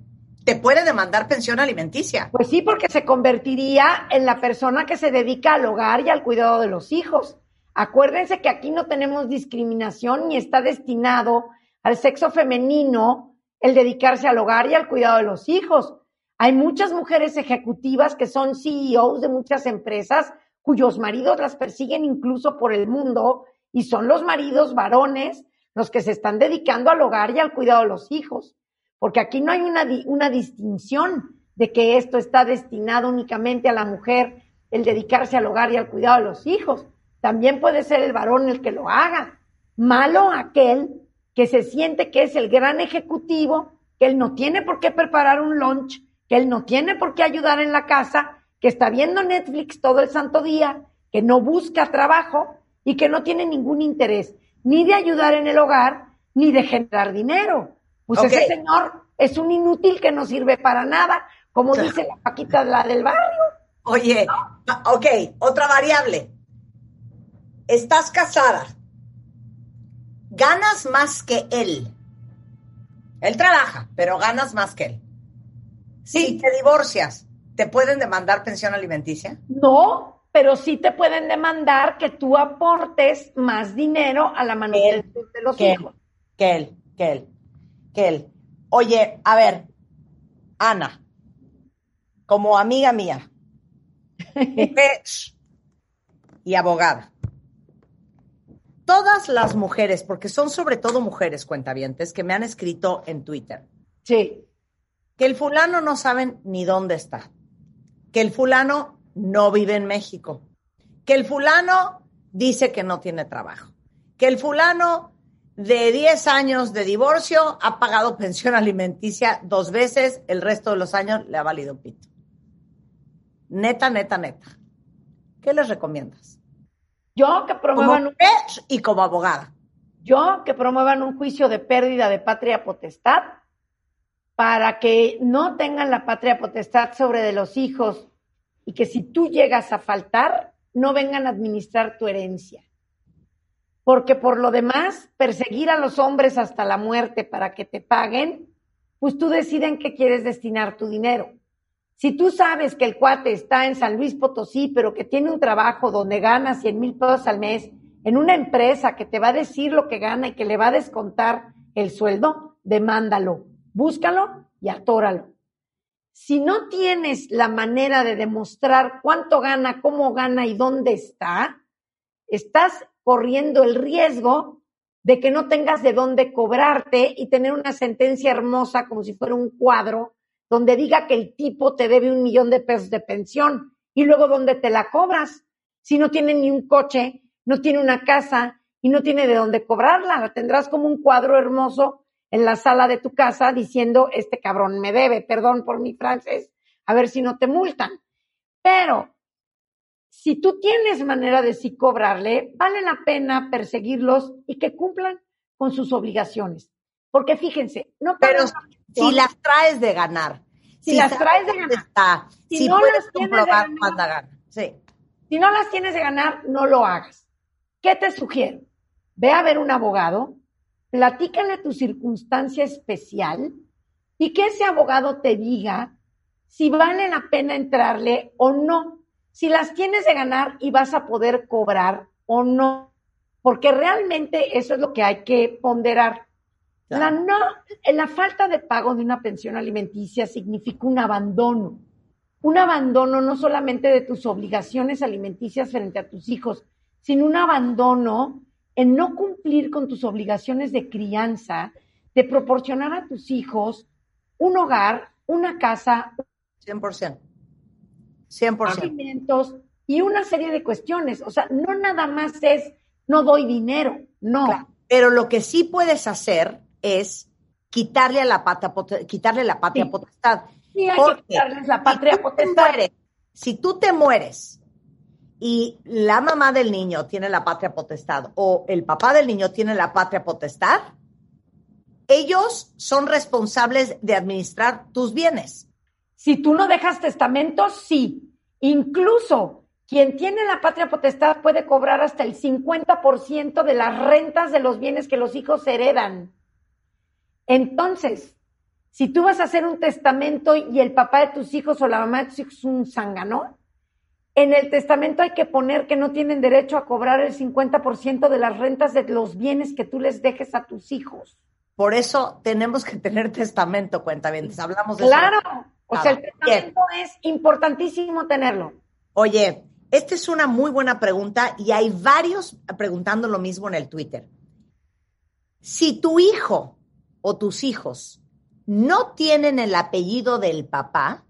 te puede demandar pensión alimenticia. Pues sí, porque se convertiría en la persona que se dedica al hogar y al cuidado de los hijos. Acuérdense que aquí no tenemos discriminación ni está destinado al sexo femenino el dedicarse al hogar y al cuidado de los hijos. Hay muchas mujeres ejecutivas que son CEOs de muchas empresas cuyos maridos las persiguen incluso por el mundo y son los maridos varones los que se están dedicando al hogar y al cuidado de los hijos. Porque aquí no hay una, una distinción de que esto está destinado únicamente a la mujer, el dedicarse al hogar y al cuidado de los hijos. También puede ser el varón el que lo haga. Malo aquel que se siente que es el gran ejecutivo, que él no tiene por qué preparar un lunch, que él no tiene por qué ayudar en la casa, que está viendo Netflix todo el santo día, que no busca trabajo y que no tiene ningún interés ni de ayudar en el hogar ni de generar dinero. Pues ese señor es un inútil que no sirve para nada, como dice la Paquita la del barrio. Oye, ah, ok, otra variable. Estás casada. Ganas más que él. Él trabaja, pero ganas más que él. Si te divorcias, ¿te pueden demandar pensión alimenticia? No, pero sí te pueden demandar que tú aportes más dinero a la manutención de los que hijos. él, que él, que él, que él. Oye, a ver, Ana, como amiga mía, y abogada, todas las mujeres, porque son sobre todo mujeres cuentavientes, que me han escrito en Twitter, Sí, que el fulano no saben ni dónde está, que el fulano no vive en México, que el fulano dice que no tiene trabajo, que el fulano de 10 años de divorcio ha pagado pensión alimenticia dos veces, el resto de los años le ha valido pito. Neta, neta, neta. ¿Qué les recomiendas? yo que promuevan un, y como abogada. yo que promuevan un juicio de pérdida de patria potestad para que no tengan la patria potestad sobre de los hijos y que si tú llegas a faltar, no vengan a administrar tu herencia. Porque por lo demás, perseguir a los hombres hasta la muerte para que te paguen, pues tú deciden qué quieres destinar tu dinero. Si tú sabes que el cuate está en San Luis Potosí, pero que tiene un trabajo donde gana 100 mil pesos al mes, en una empresa que te va a decir lo que gana y que le va a descontar el sueldo, demándalo, búscalo y atóralo. Si no tienes la manera de demostrar cuánto gana, cómo gana y dónde está, estás corriendo el riesgo de que no tengas de dónde cobrarte y tener una sentencia hermosa como si fuera un cuadro donde diga que el tipo te debe un millón de pesos de pensión y luego dónde te la cobras. Si no tiene ni un coche, no tiene una casa y no tiene de dónde cobrarla, la tendrás como un cuadro hermoso en la sala de tu casa diciendo, este cabrón me debe, perdón por mi francés, a ver si no te multan. Pero si tú tienes manera de sí cobrarle, vale la pena perseguirlos y que cumplan con sus obligaciones. Porque fíjense, no Pero si las traes de ganar. Si las traes de ganar. está, Si si no puedes las tienes de comprobar ganar. Sí. Si no las tienes de ganar, no lo hagas. ¿Qué te sugiero? Ve a ver un abogado, platícale tu circunstancia especial y que ese abogado te diga si vale la pena entrarle o no, si las tienes de ganar y vas a poder cobrar o no, porque realmente eso es lo que hay que ponderar. La, no, la falta de pago de una pensión alimenticia significa un abandono un abandono no solamente de tus obligaciones alimenticias frente a tus hijos, sino un abandono en no cumplir con tus obligaciones de crianza, de proporcionar a tus hijos un hogar, una casa, 100%. 100%. alimentos y una serie de cuestiones. O sea, no nada más es no doy dinero, no. Claro. Pero lo que sí puedes hacer es quitarle a la pata, quitarle la patria Sí. potestad. Sí, hay Porque que quitarles la patria si potestad. mueres- si tú te mueres y la mamá del niño tiene la patria potestad o el papá del niño tiene la patria potestad, ellos son responsables de administrar tus bienes. Si tú no dejas testamento, sí. Incluso quien tiene la patria potestad puede cobrar hasta el 50% de las rentas de los bienes que los hijos heredan. Entonces, si tú vas a hacer un testamento y el papá de tus hijos o la mamá de tus hijos es un zángano, en el testamento hay que poner que no tienen derecho a cobrar el 50% de las rentas de los bienes que tú les dejes a tus hijos. Por eso tenemos que tener testamento, cuenta bien. Hablamos de claro. eso. O sea, el testamento es importantísimo tenerlo. Oye, esta es una muy buena pregunta y hay varios preguntando lo mismo en el Twitter. Si tu hijo o tus hijos no tienen el apellido del papá,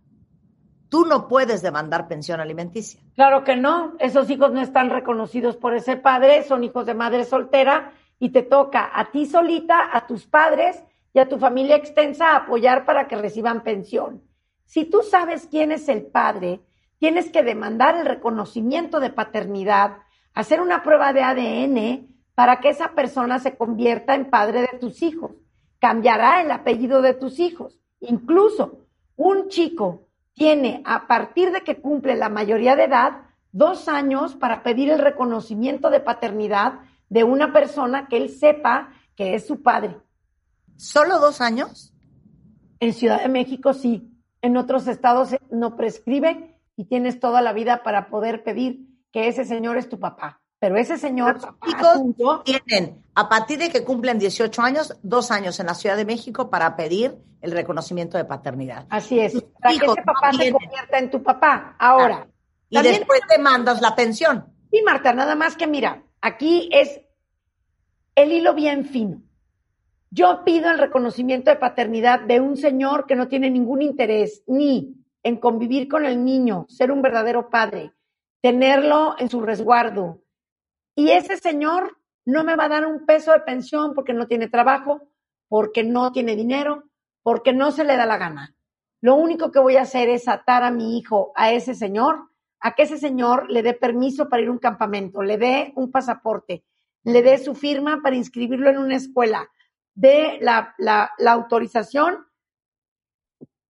tú no puedes demandar pensión alimenticia. Claro que no, esos hijos no están reconocidos por ese padre, son hijos de madre soltera y te toca a ti solita, a tus padres y a tu familia extensa apoyar para que reciban pensión. Si tú sabes quién es el padre, tienes que demandar el reconocimiento de paternidad, hacer una prueba de ADN para que esa persona se convierta en padre de tus hijos. Cambiará el apellido de tus hijos. Incluso un chico tiene, a partir de que cumple la mayoría de edad, dos años para pedir el reconocimiento de paternidad de una persona que él sepa que es su padre. ¿Solo dos años? En Ciudad de México sí. En otros estados no prescribe y tienes toda la vida para poder pedir que ese señor es tu papá. Pero ese señor... Los chicos tienen, a partir de que cumplen 18 años, dos años en la Ciudad de México para pedir el reconocimiento de paternidad. Así es. Para que ese papá se convierta en tu papá. Ahora. Y después te mandas la pensión. Sí, Marta, nada más que mira, aquí es el hilo bien fino. Yo pido el reconocimiento de paternidad de un señor que no tiene ningún interés ni en convivir con el niño, ser un verdadero padre, tenerlo en su resguardo. Y ese señor no me va a dar un peso de pensión porque no tiene trabajo, porque no tiene dinero, porque no se le da la gana. Lo único que voy a hacer es atar a mi hijo a ese señor, a que ese señor le dé permiso para ir a un campamento, le dé un pasaporte, le dé su firma para inscribirlo en una escuela, la, la, la autorización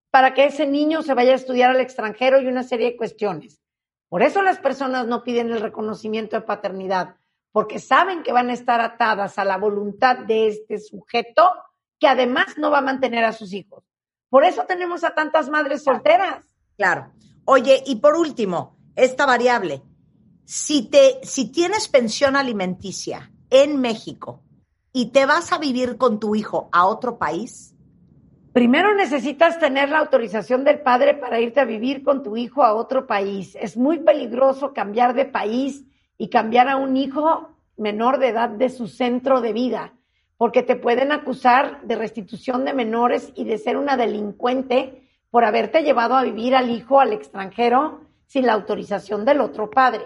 para que ese niño se vaya a estudiar al extranjero y una serie de cuestiones. Por eso las personas no piden el reconocimiento de paternidad, porque saben que van a estar atadas a la voluntad de este sujeto que además no va a mantener a sus hijos. Por eso tenemos a tantas madres solteras. Claro. Oye, y por último, esta variable, si, te, si tienes pensión alimenticia en México y te vas a vivir con tu hijo a otro país, Primero necesitas tener la autorización del padre para irte a vivir con tu hijo a otro país. Es muy peligroso cambiar de país y cambiar a un hijo menor de edad de su centro de vida, porque te pueden acusar de restitución de menores y de ser una delincuente por haberte llevado a vivir al hijo al extranjero sin la autorización del otro padre.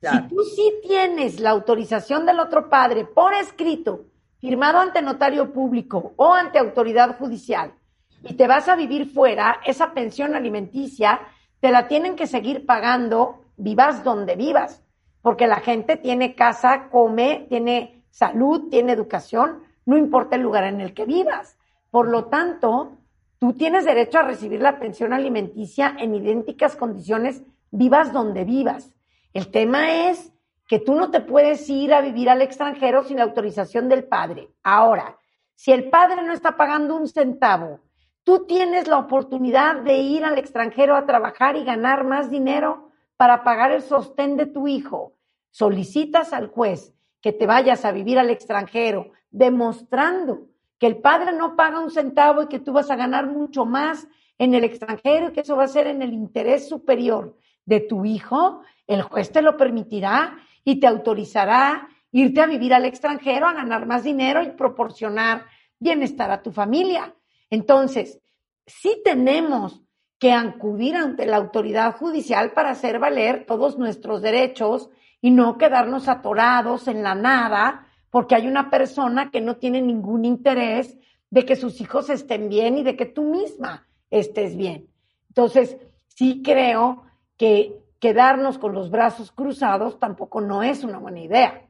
Claro. Si tú sí tienes la autorización del otro padre por escrito, firmado ante notario público o ante autoridad judicial y te vas a vivir fuera, esa pensión alimenticia te la tienen que seguir pagando vivas donde vivas, porque la gente tiene casa, come, tiene salud, tiene educación, no importa el lugar en el que vivas. Por lo tanto, tú tienes derecho a recibir la pensión alimenticia en idénticas condiciones vivas donde vivas. El tema es que tú no te puedes ir a vivir al extranjero sin la autorización del padre. Ahora, si el padre no está pagando un centavo, tú tienes la oportunidad de ir al extranjero a trabajar y ganar más dinero para pagar el sostén de tu hijo. Solicitas al juez que te vayas a vivir al extranjero, demostrando que el padre no paga un centavo y que tú vas a ganar mucho más en el extranjero y que eso va a ser en el interés superior de tu hijo, el juez te lo permitirá y te autorizará irte a vivir al extranjero, a ganar más dinero y proporcionar bienestar a tu familia. Entonces, sí tenemos que acudir ante la autoridad judicial para hacer valer todos nuestros derechos y no quedarnos atorados en la nada porque hay una persona que no tiene ningún interés de que sus hijos estén bien y de que tú misma estés bien. Entonces, sí creo que quedarnos con los brazos cruzados tampoco no es una buena idea.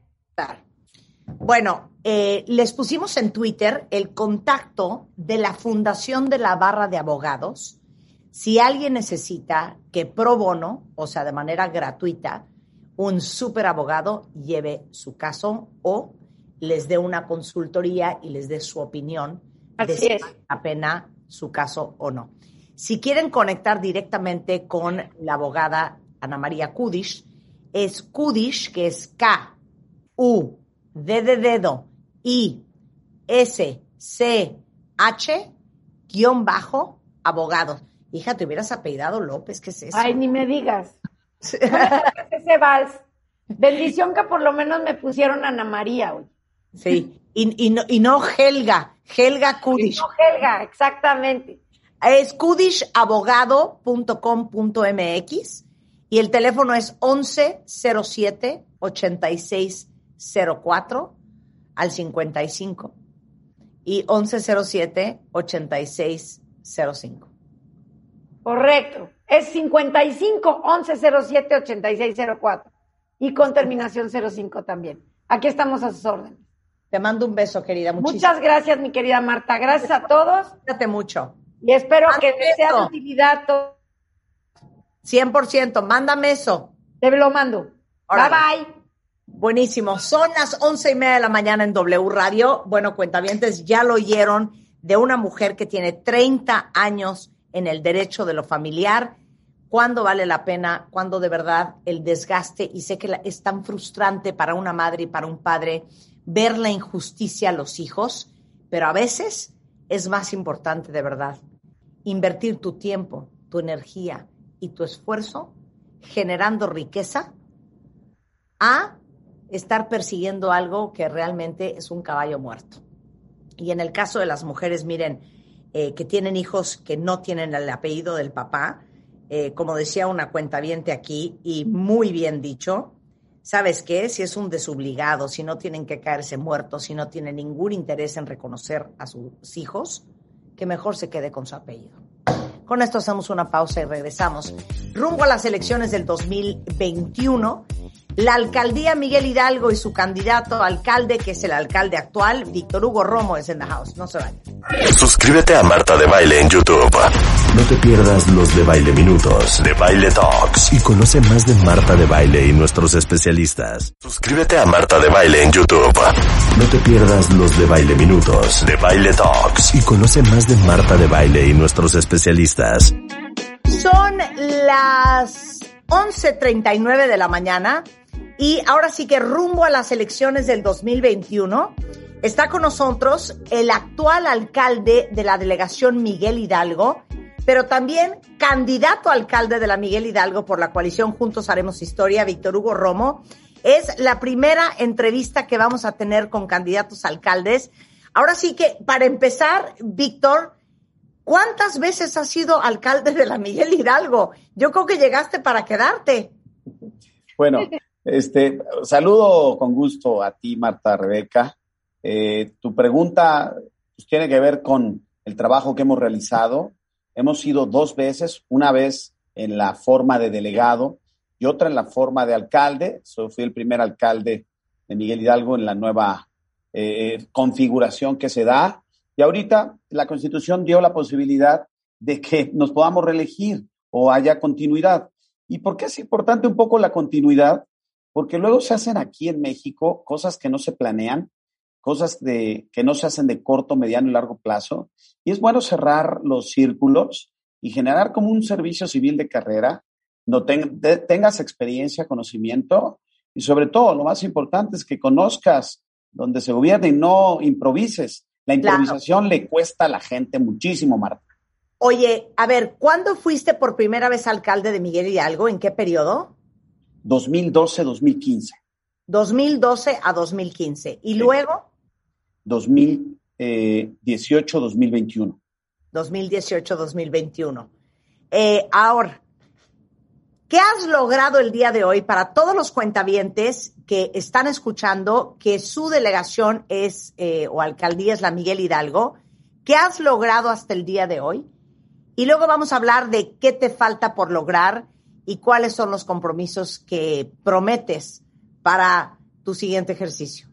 Bueno, eh, les pusimos en Twitter el contacto de la Fundación de la Barra de Abogados. Si alguien necesita que pro bono, o sea, de manera gratuita, un super abogado lleve su caso o les dé una consultoría y les dé su opinión de Así si es. vale la pena su caso o no. Si quieren conectar directamente con la abogada Ana María Kudish, es Kudish, que es K, U, D de dedo, I, S, C, H, guion bajo, abogados. Hija, te hubieras apellidado López, ¿qué es eso? Ay, ni me digas. Ese vals. Bendición que por lo menos me pusieron Ana María hoy. Sí, y, y no, y no Helga, Helga Kudish. No, Helga, exactamente. Es kudishabogado.com.mx y el teléfono es 1107 8604 al 55 y 1107 8605. Correcto. Es 55 11 07 86 04 y con terminación 05 también. Aquí estamos a sus órdenes. Te mando un beso, querida. Muchísimas Muchas gracias, mi querida Marta. Gracias a todos Cuídate mucho. Y espero que sea de utilidad todo. 100%. Mándame eso. Te lo mando. Órale. Bye bye. Buenísimo. Son las once y media de la mañana en W Radio. Bueno, cuentavientes, ya lo oyeron de una mujer que tiene 30 años en el derecho de lo familiar. ¿Cuándo vale la pena? ¿Cuándo de verdad el desgaste? Y sé que es tan frustrante para una madre y para un padre ver la injusticia a los hijos, pero a veces es más importante de verdad invertir tu tiempo, tu energía y tu esfuerzo generando riqueza a estar persiguiendo algo que realmente es un caballo muerto. Y en el caso de las mujeres, miren, eh, que tienen hijos que no tienen el apellido del papá, eh, como decía una cuentaviente aquí, y muy bien dicho, ¿sabes qué? Si es un desobligado, si no tienen que caerse muertos, si no tienen ningún interés en reconocer a sus hijos, que mejor se quede con su apellido. Con esto hacemos una pausa y regresamos. Rumbo a las elecciones del 2021, la alcaldía Miguel Hidalgo y su candidato alcalde, que es el alcalde actual, Víctor Hugo Romo, es en the house. No se vayan. Suscríbete a Marta de Baile en YouTube. No te pierdas los de Baile Minutos, de Baile Talks y conoce más de Marta de Baile y nuestros especialistas. Suscríbete a Marta de Baile en YouTube. No te pierdas los de Baile Minutos, de Baile Talks y conoce más de Marta de Baile y nuestros especialistas. Son las 11.39 de la mañana y ahora sí que rumbo a las elecciones del 2021 está con nosotros el actual alcalde de la delegación Miguel Hidalgo, pero también candidato a alcalde de la Miguel Hidalgo por la coalición Juntos Haremos Historia, Víctor Hugo Romo. Es la primera entrevista que vamos a tener con candidatos a alcaldes. Ahora sí que, para empezar, Víctor, ¿Cuántas veces has sido alcalde de la Miguel Hidalgo? Yo creo que llegaste para quedarte. Bueno, este, saludo con gusto a ti, Marta Rebeca. Eh, tu pregunta pues, tiene que ver con el trabajo que hemos realizado. Hemos ido dos veces, una vez en la forma de delegado y otra en la forma de alcalde. So, fui el primer alcalde de Miguel Hidalgo en la nueva eh, configuración que se da. Y ahorita la Constitución dio la posibilidad de que nos podamos reelegir o haya continuidad. ¿Y por qué es importante un poco la continuidad? Porque luego se hacen aquí en México cosas que no se planean, cosas de, que no se hacen de corto, mediano y largo plazo. Y es bueno cerrar los círculos y generar como un servicio civil de carrera, no ten, de, tengas experiencia, conocimiento y sobre todo lo más importante es que conozcas donde se gobierna y no improvises. La improvisación claro. le cuesta a la gente muchísimo, Marta. Oye, a ver, ¿cuándo fuiste por primera vez alcalde de Miguel Hidalgo? ¿En qué periodo? 2012-2015. 2012 a 2015. ¿Y sí. luego? 2018-2021. 2018-2021. Eh, ahora, ¿qué has logrado el día de hoy para todos los cuentavientes que están escuchando que su delegación es eh, o alcaldía es la Miguel Hidalgo? ¿Qué has logrado hasta el día de hoy? Y luego vamos a hablar de qué te falta por lograr y cuáles son los compromisos que prometes para tu siguiente ejercicio.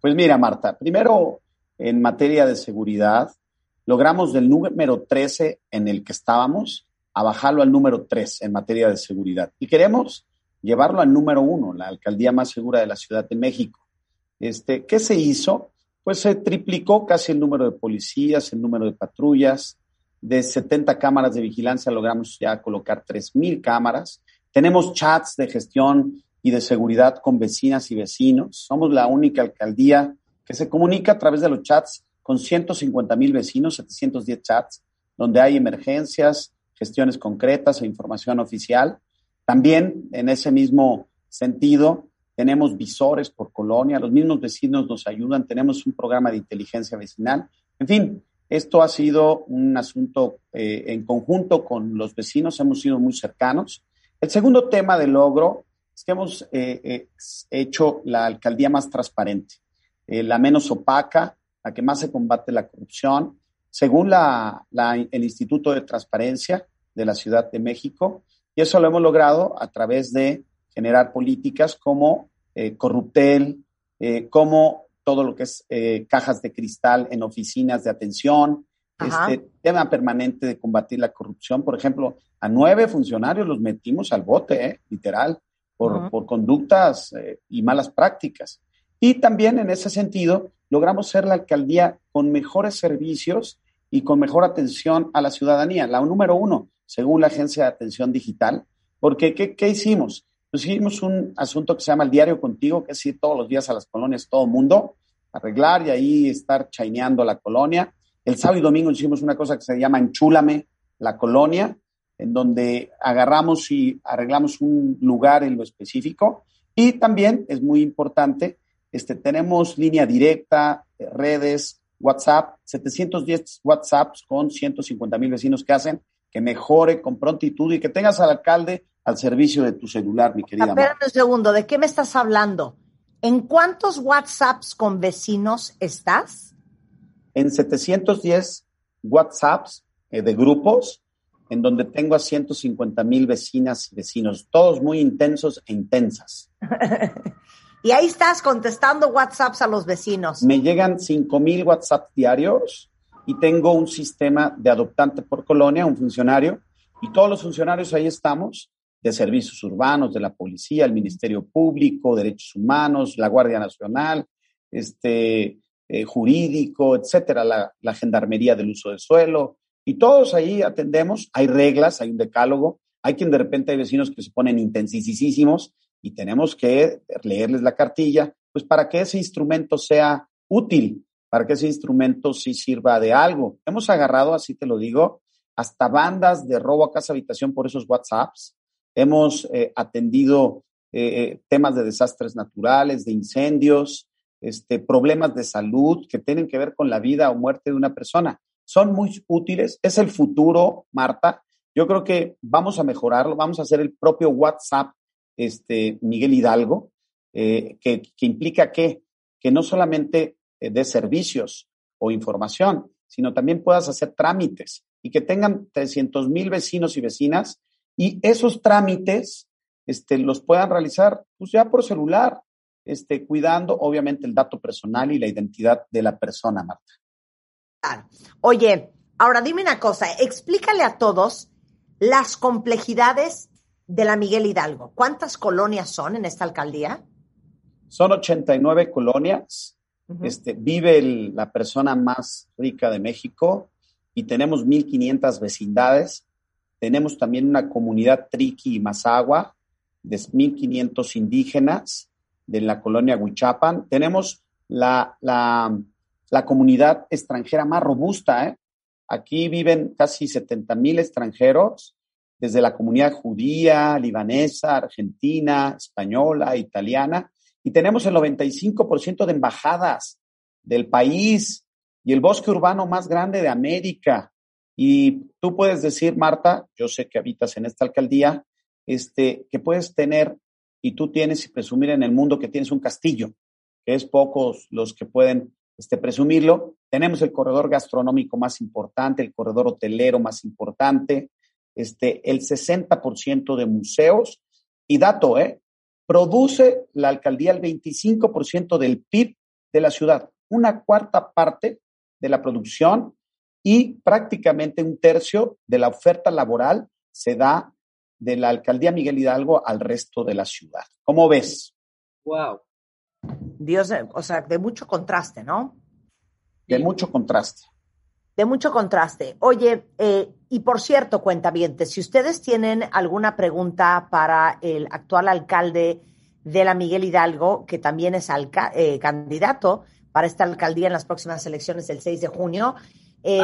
Pues mira, Marta, primero en materia de seguridad, logramos del número 13 en el que estábamos a bajarlo al número 3 en materia de seguridad. Y queremos llevarlo al número 1, la alcaldía más segura de la Ciudad de México. Este, ¿Qué se hizo? Pues se triplicó casi el número de policías, el número de patrullas. De 70 cámaras de vigilancia logramos ya colocar 3.000 cámaras. Tenemos chats de gestión y de seguridad con vecinas y vecinos. Somos la única alcaldía que se comunica a través de los chats con 150 mil vecinos, 710 chats, donde hay emergencias, gestiones concretas e información oficial. También en ese mismo sentido, tenemos visores por colonia, los mismos vecinos nos ayudan, tenemos un programa de inteligencia vecinal. En fin, esto ha sido un asunto eh, en conjunto con los vecinos, hemos sido muy cercanos. El segundo tema de logro es que hemos eh, eh, hecho la alcaldía más transparente, la menos opaca, la que más se combate la corrupción. Según la, el Instituto de Transparencia de la Ciudad de México, y eso lo hemos logrado a través de generar políticas como eh, Corruptel, eh, como todo lo que es eh, cajas de cristal en oficinas de atención, este tema permanente de combatir la corrupción. Por ejemplo, a nueve funcionarios los metimos al bote, eh, literal, por, por conductas y malas prácticas. Y también en ese sentido, logramos ser la alcaldía con mejores servicios y con mejor atención a la ciudadanía, la número uno, según la Agencia de Atención Digital. Porque, ¿qué, qué hicimos? Pues hicimos un asunto que se llama el Diario Contigo, que es ir todos los días a las colonias, todo el mundo, arreglar y ahí estar chaineando la colonia. El sábado y domingo hicimos una cosa que se llama Enchúlame la colonia, en donde agarramos y arreglamos un lugar en lo específico. Y también es muy importante, este, tenemos línea directa, redes, WhatsApp, 710 WhatsApps con 150 mil vecinos que hacen que mejore con prontitud y que tengas al alcalde al servicio de tu celular, mi querida. Espera un segundo, ¿de qué me estás hablando? ¿En cuántos WhatsApps con vecinos estás? En 710 WhatsApps eh, de grupos, en donde tengo a 150 mil vecinas y vecinos, todos muy intensos e intensas. y ahí estás contestando WhatsApps a los vecinos. Me llegan 5 mil WhatsApp diarios y tengo un sistema de adoptante por colonia, un funcionario, y todos los funcionarios ahí estamos de servicios urbanos, de la policía, el Ministerio Público, Derechos Humanos, la Guardia Nacional, este, eh, jurídico, etcétera, la, la, gendarmería del uso del suelo, y todos ahí atendemos, hay reglas, hay un decálogo, hay quien de repente hay vecinos que se ponen intensísimos y tenemos que leerles la cartilla, pues para que ese instrumento sea útil, para que ese instrumento sí sirva de algo. Hemos agarrado, así te lo digo, hasta bandas de robo a casa habitación por esos WhatsApps, Hemos eh, atendido eh, eh, temas de desastres naturales, de incendios, este, problemas de salud que tienen que ver con la vida o muerte de una persona. Son muy útiles. Es el futuro, Marta. Yo creo que vamos a mejorarlo. Vamos a hacer el propio WhatsApp, este, Miguel Hidalgo, que, que, implica que, que no solamente de servicios o información, sino también puedas hacer trámites y que tengan 300 mil vecinos y vecinas y esos trámites este, los puedan realizar pues ya por celular, este, cuidando obviamente el dato personal y la identidad de la persona, Marta. Oye, ahora dime una cosa, explícale a todos las complejidades de la Miguel Hidalgo. ¿Cuántas colonias son en esta alcaldía? Son 89 colonias. este, vive la persona más rica de México y tenemos 1.500 vecindades tenemos también una comunidad triqui y mazagua de 1.500 indígenas de la colonia Huichapan. Tenemos la, la, la comunidad extranjera más robusta. ¿eh? Aquí viven casi 70.000 extranjeros, desde la comunidad judía, libanesa, argentina, española, italiana, y tenemos el 95% de embajadas del país y el bosque urbano más grande de América. Y tú puedes decir, Marta, yo sé que habitas en esta alcaldía, este, que puedes tener y tú tienes y presumir en el mundo que tienes un castillo, que es pocos los que pueden este, presumirlo. Tenemos el corredor gastronómico más importante, el corredor hotelero más importante, este, el 60% de museos. Y dato, ¿eh? Produce la alcaldía el 25% del PIB de la ciudad, una cuarta parte de la producción y prácticamente un tercio de la oferta laboral se da de la alcaldía Miguel Hidalgo al resto de la ciudad. ¿Cómo ves? Wow. Dios, o sea, de mucho contraste, ¿no? De mucho contraste. De mucho contraste. Oye, eh, y por cierto, cuentavientes, si ustedes tienen alguna pregunta para el actual alcalde de la Miguel Hidalgo, que también es eh, candidato para esta alcaldía en las próximas elecciones del 6 de junio, eh,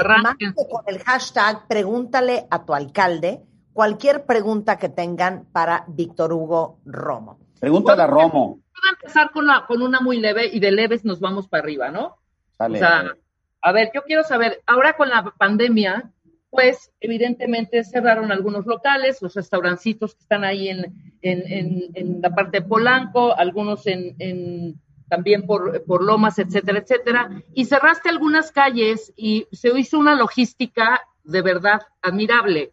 con el hashtag pregúntale a tu alcalde cualquier pregunta que tengan para Víctor Hugo Romo. Pregúntale a Romo. Voy a empezar con, con una muy leve y de leves nos vamos para arriba, ¿no? Sale. O sea, a ver, yo quiero saber, ahora con la pandemia, pues evidentemente cerraron algunos locales, los restaurancitos que están ahí en, en, en, la parte de Polanco, algunos en, también por, por Lomas, etcétera, etcétera, y cerraste algunas calles y se hizo una logística de verdad admirable.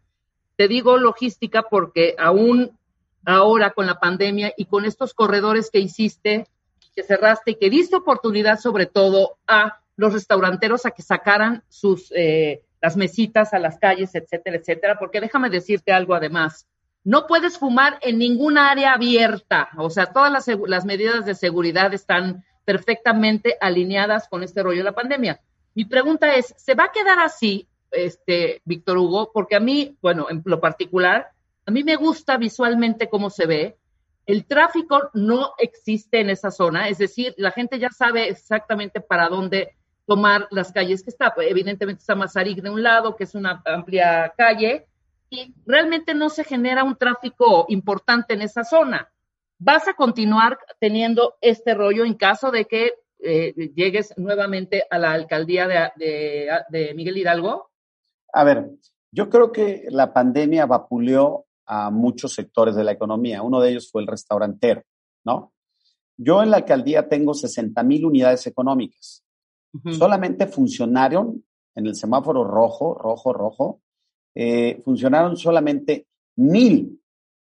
Te digo logística porque aún ahora con la pandemia y con estos corredores que hiciste, que cerraste y que diste oportunidad sobre todo a los restauranteros a que sacaran sus eh, las mesitas a las calles, etcétera, etcétera, porque déjame decirte algo además. No puedes fumar en ninguna área abierta, o sea, todas las, las medidas de seguridad están perfectamente alineadas con este rollo de la pandemia. Mi pregunta es, ¿se va a quedar así, este, Víctor Hugo? Porque a mí, bueno, en lo particular, a mí me gusta visualmente cómo se ve, el tráfico no existe en esa zona, es decir, la gente ya sabe exactamente para dónde tomar las calles que está. Evidentemente está Mazarik de un lado, que es una amplia calle, y realmente no se genera un tráfico importante en esa zona. ¿Vas a continuar teniendo este rollo en caso de que eh, llegues nuevamente a la alcaldía de Miguel Hidalgo? A ver, yo creo que la pandemia vapuleó a muchos sectores de la economía. Uno de ellos fue el restaurantero, ¿no? Yo en la alcaldía tengo 60 mil unidades económicas. Solamente funcionaron en el semáforo rojo, rojo, rojo, eh, funcionaron solamente mil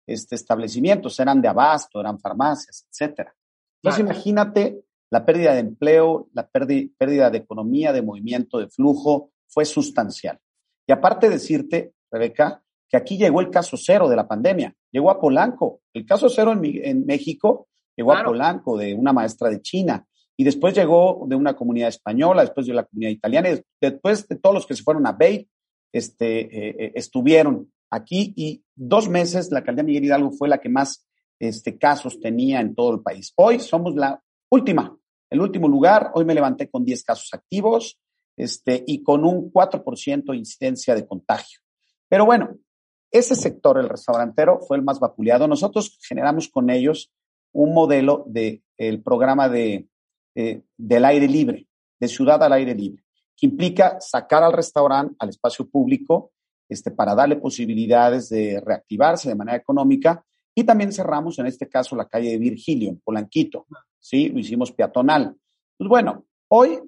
este, establecimientos, eran de abasto, eran farmacias, etcétera. Entonces imagínate la pérdida de empleo, la pérdida de economía, de movimiento, de flujo, fue sustancial. Y aparte decirte, Rebeca, que aquí llegó el caso cero de la pandemia, llegó a Polanco. El caso cero en, México llegó a Polanco de una maestra de China y después llegó de una comunidad española, después de la comunidad italiana, y después de todos los que se fueron a Beit, este, eh, eh, estuvieron aquí y dos meses la alcaldía Miguel Hidalgo fue la que más este, casos tenía en todo el país. Hoy somos la última, el último lugar. Hoy me levanté con 10 casos activos este, y con un 4% de incidencia de contagio. Pero bueno, ese sector, el restaurantero, fue el más vapuleado. Nosotros generamos con ellos un modelo del el programa de eh, del aire libre, de ciudad al aire libre, que implica sacar al restaurante al espacio público este, para darle posibilidades de reactivarse de manera económica. Y también cerramos, en este caso, la calle de Virgilio, en Polanquito. ¿sí? Lo hicimos peatonal. Pues bueno, hoy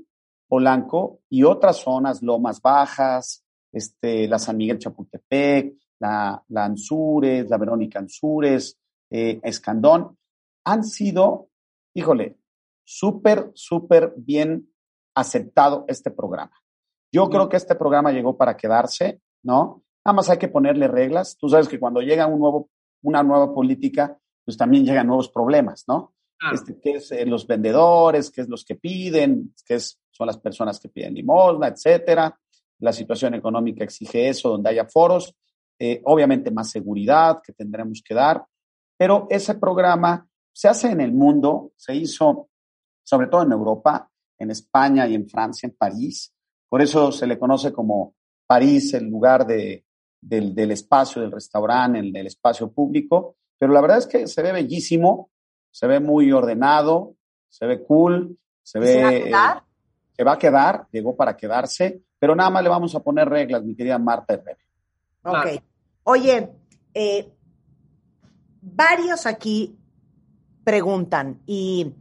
Polanco y otras zonas, Lomas Bajas, este, la San Miguel Chapultepec, la, la Anzures, la Verónica Anzures, eh, Escandón, han sido, híjole, súper, súper bien aceptado este programa. Yo creo que este programa llegó para quedarse, ¿no? Nada más hay que ponerle reglas. Tú sabes que cuando llega un nuevo, una nueva política, pues también llegan nuevos problemas, ¿no? Este, ¿Qué es eh, los vendedores? ¿Qué es los que piden? ¿Qué es, son las personas que piden limosna, etcétera? La situación económica exige eso, donde haya foros. Eh, obviamente más seguridad que tendremos que dar. Pero ese programa se hace en el mundo, se hizo sobre todo en Europa, en España y en Francia, en París. Por eso se le conoce como París, el lugar de, del, espacio, del restaurante, el, del espacio público. Pero la verdad es que se ve bellísimo, se ve muy ordenado, se ve cool, se ve... ¿Se va a quedar? se va a quedar, llegó para quedarse, pero nada más le vamos a poner reglas, mi querida Marta Herrera. Ok. Oye, eh, varios aquí preguntan y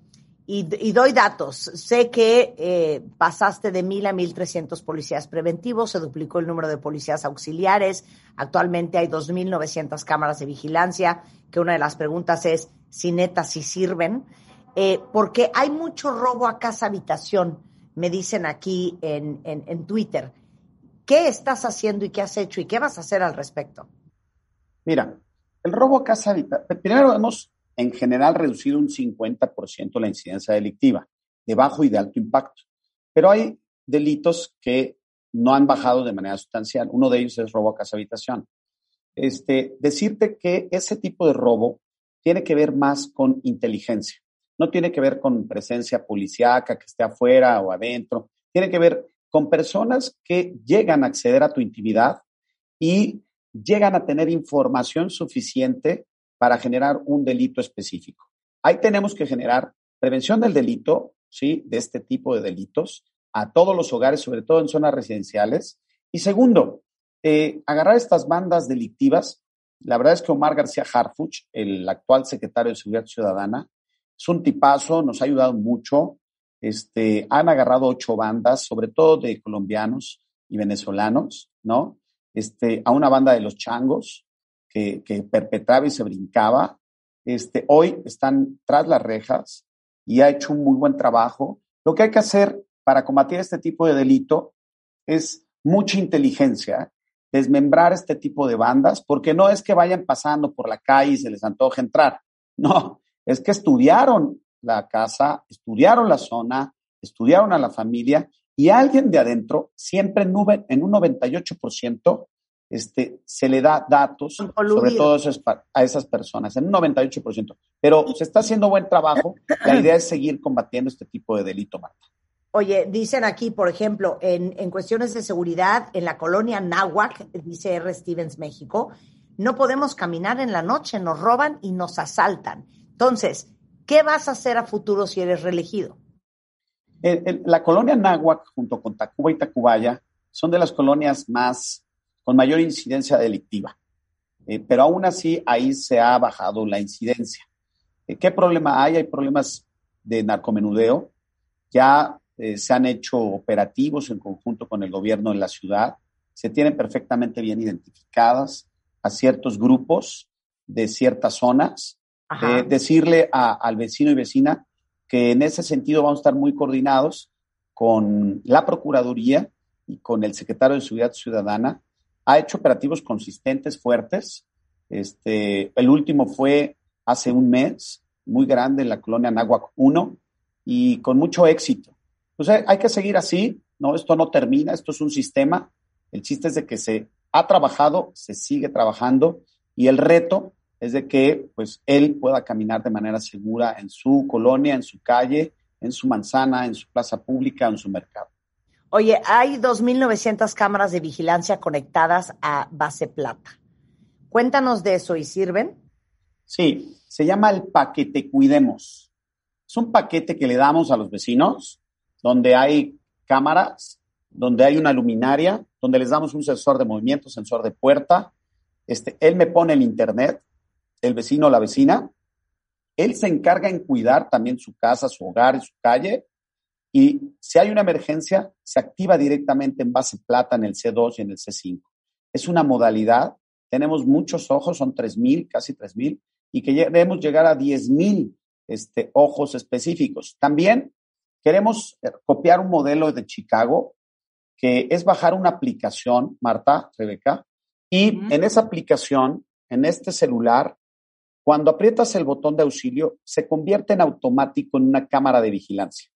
y, doy datos. Sé que eh, pasaste de mil a mil trescientos policías preventivos, se duplicó el número de policías auxiliares. Actualmente hay dos mil novecientas cámaras de vigilancia, que una de las preguntas es si neta si sirven. eh, porque hay mucho robo a casa habitación, me dicen aquí en, en, en Twitter. ¿Qué estás haciendo y qué has hecho y qué vas a hacer al respecto? Mira, el robo a casa habitación, primero hemos en general reducido un 50% la incidencia delictiva, de bajo y de alto impacto. Pero hay delitos que no han bajado de manera sustancial. Uno de ellos es robo a casa habitación. Este, decirte que ese tipo de robo tiene que ver más con inteligencia. No tiene que ver con presencia policíaca que esté afuera o adentro. Tiene que ver con personas que llegan a acceder a tu intimidad y llegan a tener información suficiente para generar un delito específico. Ahí tenemos que generar prevención del delito, ¿sí? De este tipo de delitos a todos los hogares, sobre todo en zonas residenciales. Y segundo, eh, agarrar estas bandas delictivas. La verdad es que Omar García Harfuch, el actual secretario de Seguridad Ciudadana, es un tipazo, nos ha ayudado mucho. Este, han agarrado ocho bandas, sobre todo de colombianos y venezolanos, ¿no? Este, a una banda de los changos, que, perpetraba y se brincaba, este, hoy están tras las rejas y ha hecho un muy buen trabajo. Lo que hay que hacer para combatir este tipo de delito es mucha inteligencia, desmembrar este tipo de bandas, porque no es que vayan pasando por la calle y se les antoje entrar, no, es que estudiaron la casa, estudiaron la zona, estudiaron a la familia y alguien de adentro, siempre en, en un 98%, este, se le da datos sobre todo a esas personas, en un 98%. Pero se está haciendo buen trabajo. La idea es seguir combatiendo este tipo de delito, Marta. Oye, dicen aquí, por ejemplo, en, en cuestiones de seguridad, en la colonia Nahuac, dice R. Stevens, México, no podemos caminar en la noche, nos roban y nos asaltan. Entonces, ¿qué vas a hacer a futuro si eres reelegido? la colonia Nahuac, junto con Tacuba y Tacubaya, son de las colonias más con mayor incidencia delictiva. Eh, pero aún así ahí se ha bajado la incidencia. Eh, ¿Qué problema hay? Hay problemas de narcomenudeo. Ya eh, se han hecho operativos en conjunto con el gobierno de la ciudad. Se tienen perfectamente bien identificadas a ciertos grupos de ciertas zonas. Decirle al vecino y vecina que en ese sentido vamos a estar muy coordinados con la Procuraduría y con el secretario de Seguridad Ciudadana ha hecho operativos consistentes, fuertes. Este, el último fue hace un mes, muy grande en la colonia Nahuac 1 y con mucho éxito. Entonces hay que seguir así, ¿no? Esto no termina, esto es un sistema. El chiste es de que se ha trabajado, se sigue trabajando y el reto es de que pues él pueda caminar de manera segura en su colonia, en su calle, en su manzana, en su plaza pública, en su mercado. Oye, hay 2.900 cámaras de vigilancia conectadas a base plata. Cuéntanos de eso y sirven. Sí, se llama el paquete Cuidemos. Es un paquete que le damos a los vecinos donde hay cámaras, donde hay una luminaria, donde les damos un sensor de movimiento, sensor de puerta. Este, él me pone el internet, el vecino o la vecina. Él se encarga en cuidar también su casa, su hogar su calle y si hay una emergencia, se activa directamente en base plata en el C2 y en el C5. Es una modalidad, tenemos muchos ojos, son 3.000, casi 3.000, y queremos llegar a 10.000 este, ojos específicos. También queremos eh, copiar un modelo de Chicago, que es bajar una aplicación, Marta, Rebeca, y en esa aplicación, en este celular, cuando aprietas el botón de auxilio, se convierte en automático en una cámara de vigilancia.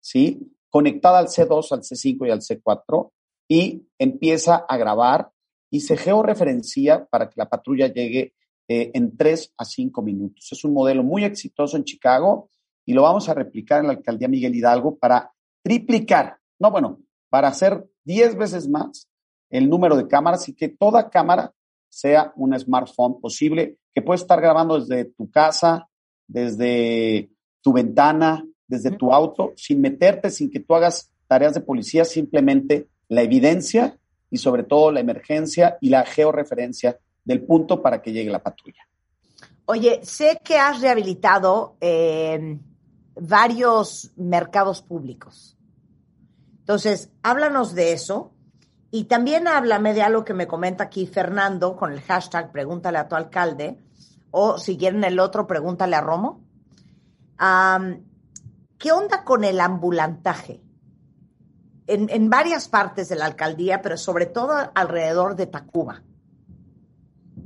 ¿sí? Conectada al C2, al C5 y al C4 y empieza a grabar y se georreferencia para que la patrulla llegue eh, en 3 a 5 minutos. Es un modelo muy exitoso en Chicago y lo vamos a replicar en la alcaldía Miguel Hidalgo para triplicar, no bueno, para hacer 10 veces más el número de cámaras y que toda cámara sea un smartphone posible que puede estar grabando desde tu casa, desde tu ventana, desde tu auto, sin meterte, sin que tú hagas tareas de policía, simplemente la evidencia y sobre todo la emergencia y la georreferencia del punto para que llegue la patrulla. Oye, sé que has rehabilitado eh, varios mercados públicos. Entonces, háblanos de eso y también háblame de algo que me comenta aquí Fernando con el hashtag Pregúntale a tu alcalde o si quieren el otro, Pregúntale a Romo ¿Qué onda con el ambulantaje? En, varias partes de la alcaldía, pero sobre todo alrededor de Tacuba.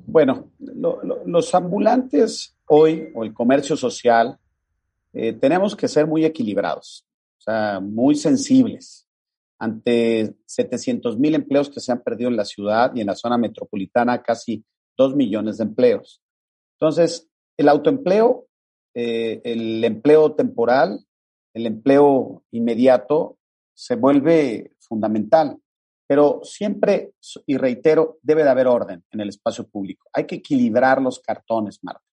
Bueno, los ambulantes hoy, o el comercio social, eh, tenemos que ser muy equilibrados, o sea, muy sensibles ante 700 mil empleos que se han perdido en la ciudad y en la zona metropolitana, casi 2 millones de empleos. Entonces, el autoempleo, eh, el empleo temporal, el empleo inmediato se vuelve fundamental. Pero siempre, y reitero, debe de haber orden en el espacio público. Hay que equilibrar los cartones, Marta.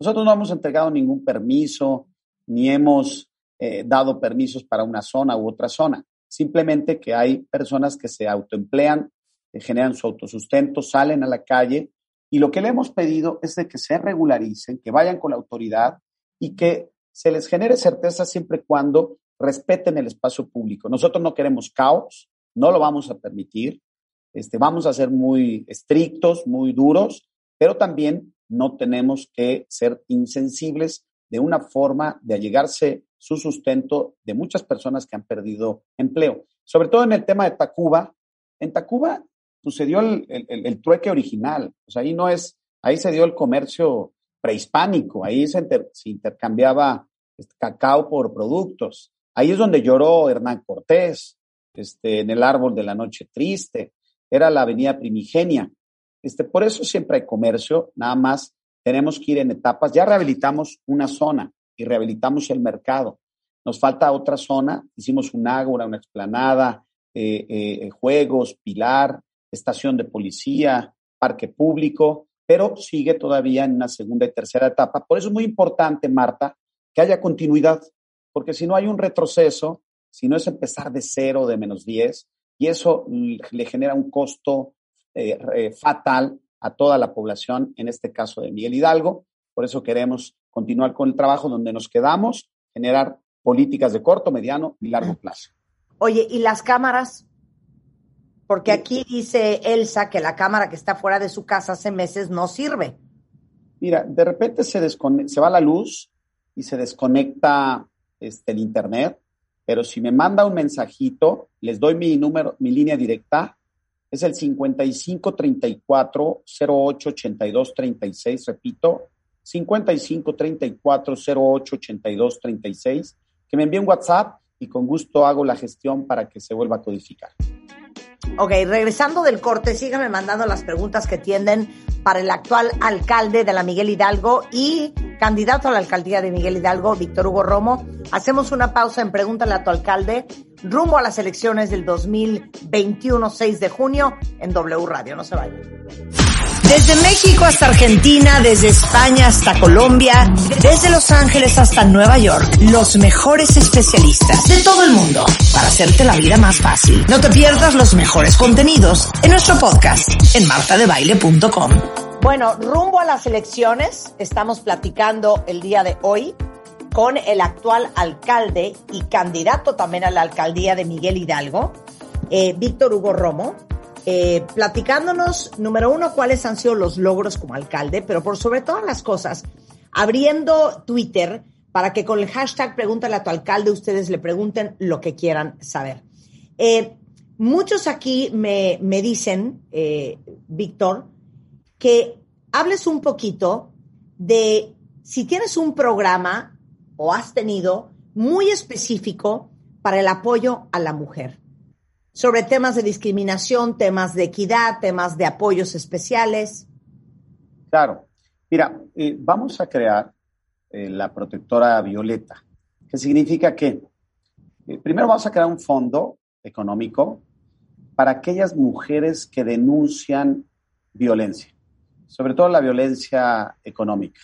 Nosotros no hemos entregado ningún permiso, ni hemos eh, dado permisos para una zona u otra zona. Simplemente que hay personas que se autoemplean, que generan su autosustento, salen a la calle y lo que le hemos pedido es de que se regularicen, que vayan con la autoridad y que se les genere certeza siempre y cuando respeten el espacio público. Nosotros no queremos caos, no lo vamos a permitir. Este, vamos a ser muy estrictos, muy duros, pero también no tenemos que ser insensibles de una forma de allegarse su sustento de muchas personas que han perdido empleo. Sobre todo en el tema de Tacuba. En Tacuba sucedió el, el, trueque original. Sea, ahí no es, ahí se dio el comercio prehispánico, ahí se, intercambiaba este, cacao por productos. Ahí es donde lloró Hernán Cortés, este, en el árbol de la noche triste. Era la avenida primigenia. Este, por eso siempre hay comercio, nada más tenemos que ir en etapas. Ya rehabilitamos una zona y rehabilitamos el mercado. Nos falta otra zona, hicimos un ágora, una explanada, eh, eh, juegos, pilar, estación de policía, parque público, pero sigue todavía en una segunda y tercera etapa. Por eso es muy importante, Marta, que haya continuidad, porque si no hay un retroceso, si no es empezar de cero, de menos 10, y eso le genera un costo eh, eh, fatal a toda la población, en este caso de Miguel Hidalgo. Por eso queremos continuar con el trabajo donde nos quedamos, generar políticas de corto, mediano y largo plazo. Oye, ¿y las cámaras? Porque aquí dice Elsa que la cámara que está fuera de su casa hace meses no sirve. Mira, de repente se, se va la luz y se desconecta este, el internet, pero si me manda un mensajito, les doy mi número, mi línea directa, es el 55 34 08 82 36, repito, 55 34 08 82 36, que me envíe un WhatsApp y con gusto hago la gestión para que se vuelva a codificar. Ok, regresando del corte, síganme mandando las preguntas que tienden para el actual alcalde de la Miguel Hidalgo y candidato a la alcaldía de Miguel Hidalgo, Víctor Hugo Romo. Hacemos una pausa en Pregúntale a tu alcalde rumbo a las elecciones del 2021, 6 de junio, en W Radio. No se vayan. Desde México hasta Argentina, desde España hasta Colombia, desde Los Ángeles hasta Nueva York, los mejores especialistas de todo el mundo para hacerte la vida más fácil. No te pierdas los mejores contenidos en nuestro podcast en martadebaile.com. Bueno, rumbo a las elecciones, estamos platicando el día de hoy con el actual alcalde y candidato también a la alcaldía de Miguel Hidalgo, eh, Víctor Hugo Romo eh, platicándonos, número uno, cuáles han sido los logros como alcalde, pero por sobre todas las cosas, abriendo Twitter para que con el hashtag Pregúntale a tu alcalde ustedes le pregunten lo que quieran saber. Eh, muchos aquí me, me dicen, Víctor, que hables un poquito de si tienes un programa o has tenido muy específico para el apoyo a la mujer sobre temas de discriminación, temas de equidad, temas de apoyos especiales. Claro. Mira, eh, vamos a crear eh, la protectora violeta, que significa que eh, primero vamos a crear un fondo económico para aquellas mujeres que denuncian violencia, sobre todo la violencia económica,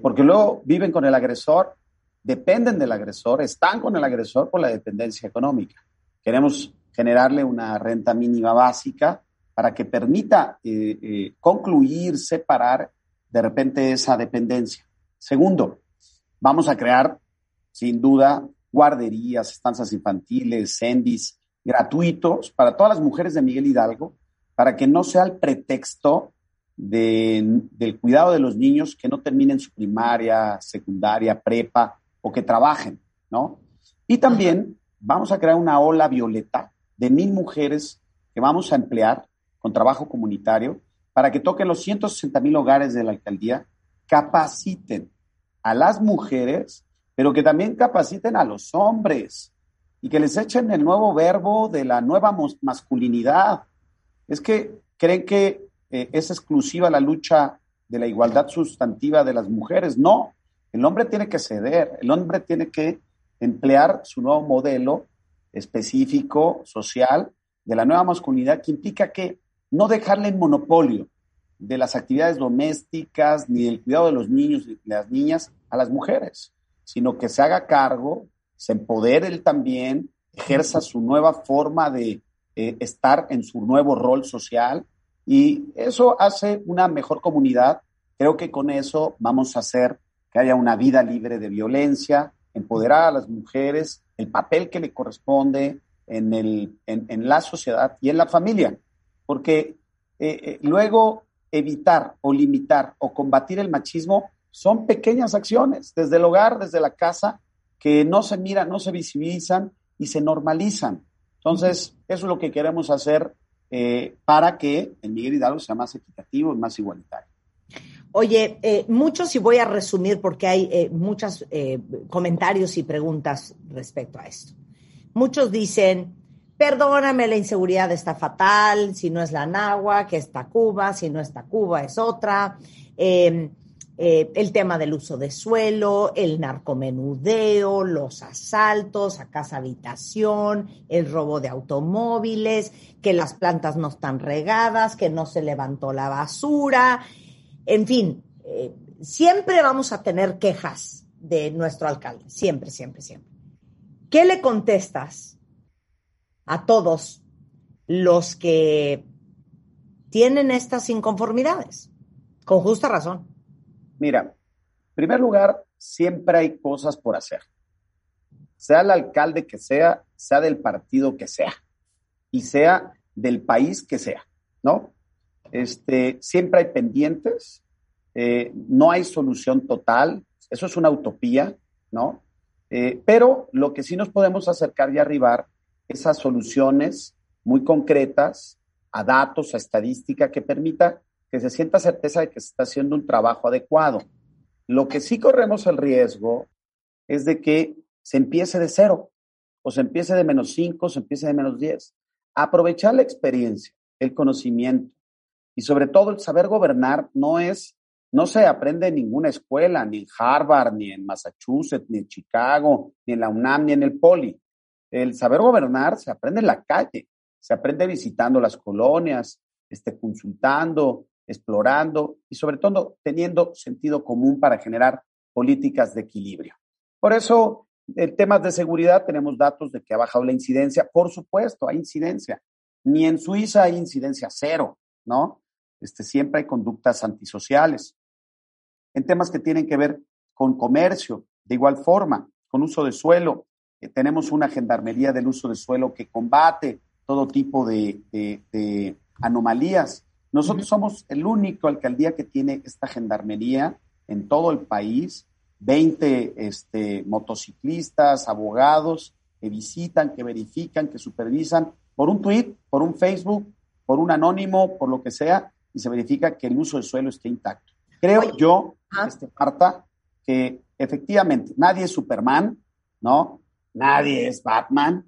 porque luego viven con el agresor, dependen del agresor, están con el agresor por la dependencia económica. Queremos generarle una renta mínima básica para que permita eh, eh, concluir, separar de repente esa dependencia. Segundo, vamos a crear, sin duda, guarderías, estancias infantiles, sendis gratuitos para todas las mujeres de Miguel Hidalgo, para que no sea el pretexto del cuidado de los niños que no terminen su primaria, secundaria, prepa, o que trabajen, ¿no? Y también vamos a crear una ola violeta de mil mujeres que vamos a emplear con trabajo comunitario para que toquen los 160 mil hogares de la alcaldía, capaciten a las mujeres, pero que también capaciten a los hombres y que les echen el nuevo verbo de la nueva masculinidad. Es que creen que eh, es exclusiva la lucha de la igualdad sustantiva de las mujeres. No, el hombre tiene que ceder, el hombre tiene que emplear su nuevo modelo específico, social, de la nueva masculinidad, que implica que no dejarle el monopolio de las actividades domésticas ni del cuidado de los niños y las niñas a las mujeres, sino que se haga cargo, se empodere él también, ejerza su nueva forma de eh, estar en su nuevo rol social y eso hace una mejor comunidad. Creo que con eso vamos a hacer que haya una vida libre de violencia, empoderar a las mujeres, el papel que le corresponde en, el, en, la sociedad y en la familia. Porque eh, eh, luego evitar o limitar o combatir el machismo son pequeñas acciones, desde el hogar, desde la casa, que no se miran, no se visibilizan y se normalizan. Entonces, eso es lo que queremos hacer eh, para que el Miguel Hidalgo sea más equitativo y más igualitario. Oye, eh, muchos, y voy a resumir porque hay eh, muchos comentarios y preguntas respecto a esto. Muchos dicen, perdóname, la inseguridad está fatal, si no es la Nagua, que está Cuba, si no está Cuba es otra. Eh, el tema del uso de suelo, el narcomenudeo, los asaltos a casa habitación, el robo de automóviles, que las plantas no están regadas, que no se levantó la basura, en fin, eh, siempre vamos a tener quejas de nuestro alcalde, siempre, siempre, siempre. ¿Qué le contestas a todos los que tienen estas inconformidades? Con justa razón. Mira, en primer lugar, siempre hay cosas por hacer. Sea el alcalde que sea, sea del partido que sea, y sea del país que sea, ¿no? Este, siempre hay pendientes, eh, no hay solución total, eso es una utopía, ¿no? Eh, pero lo que sí nos podemos acercar y arribar es a soluciones muy concretas, a datos, a estadística que permita que se sienta certeza de que se está haciendo un trabajo adecuado. Lo que sí corremos el riesgo es de que se empiece de cero, o se empiece de menos cinco, o se empiece de menos diez. Aprovechar la experiencia, el conocimiento y sobre todo el saber gobernar no es, no se aprende en ninguna escuela, ni en Harvard, ni en Massachusetts, ni en Chicago, ni en la UNAM, ni en el Poli. El saber gobernar se aprende en la calle, se aprende visitando las colonias, este, consultando, explorando y sobre todo teniendo sentido común para generar políticas de equilibrio. Por eso, en temas de seguridad tenemos datos de que ha bajado la incidencia. Por supuesto, hay incidencia. Ni en Suiza hay incidencia cero, ¿no? Este, siempre hay conductas antisociales. En temas que tienen que ver con comercio, de igual forma, con uso de suelo, eh, tenemos una gendarmería del uso de suelo que combate todo tipo de, de anomalías nosotros somos el único alcaldía que tiene esta gendarmería en todo el país, 20 este, motociclistas, abogados que visitan, que verifican, que supervisan por un tweet, por un Facebook, por un anónimo, por lo que sea, y se verifica que el uso del suelo esté intacto. Creo yo, este, Marta, que efectivamente nadie es Superman, ¿no? Nadie es Batman,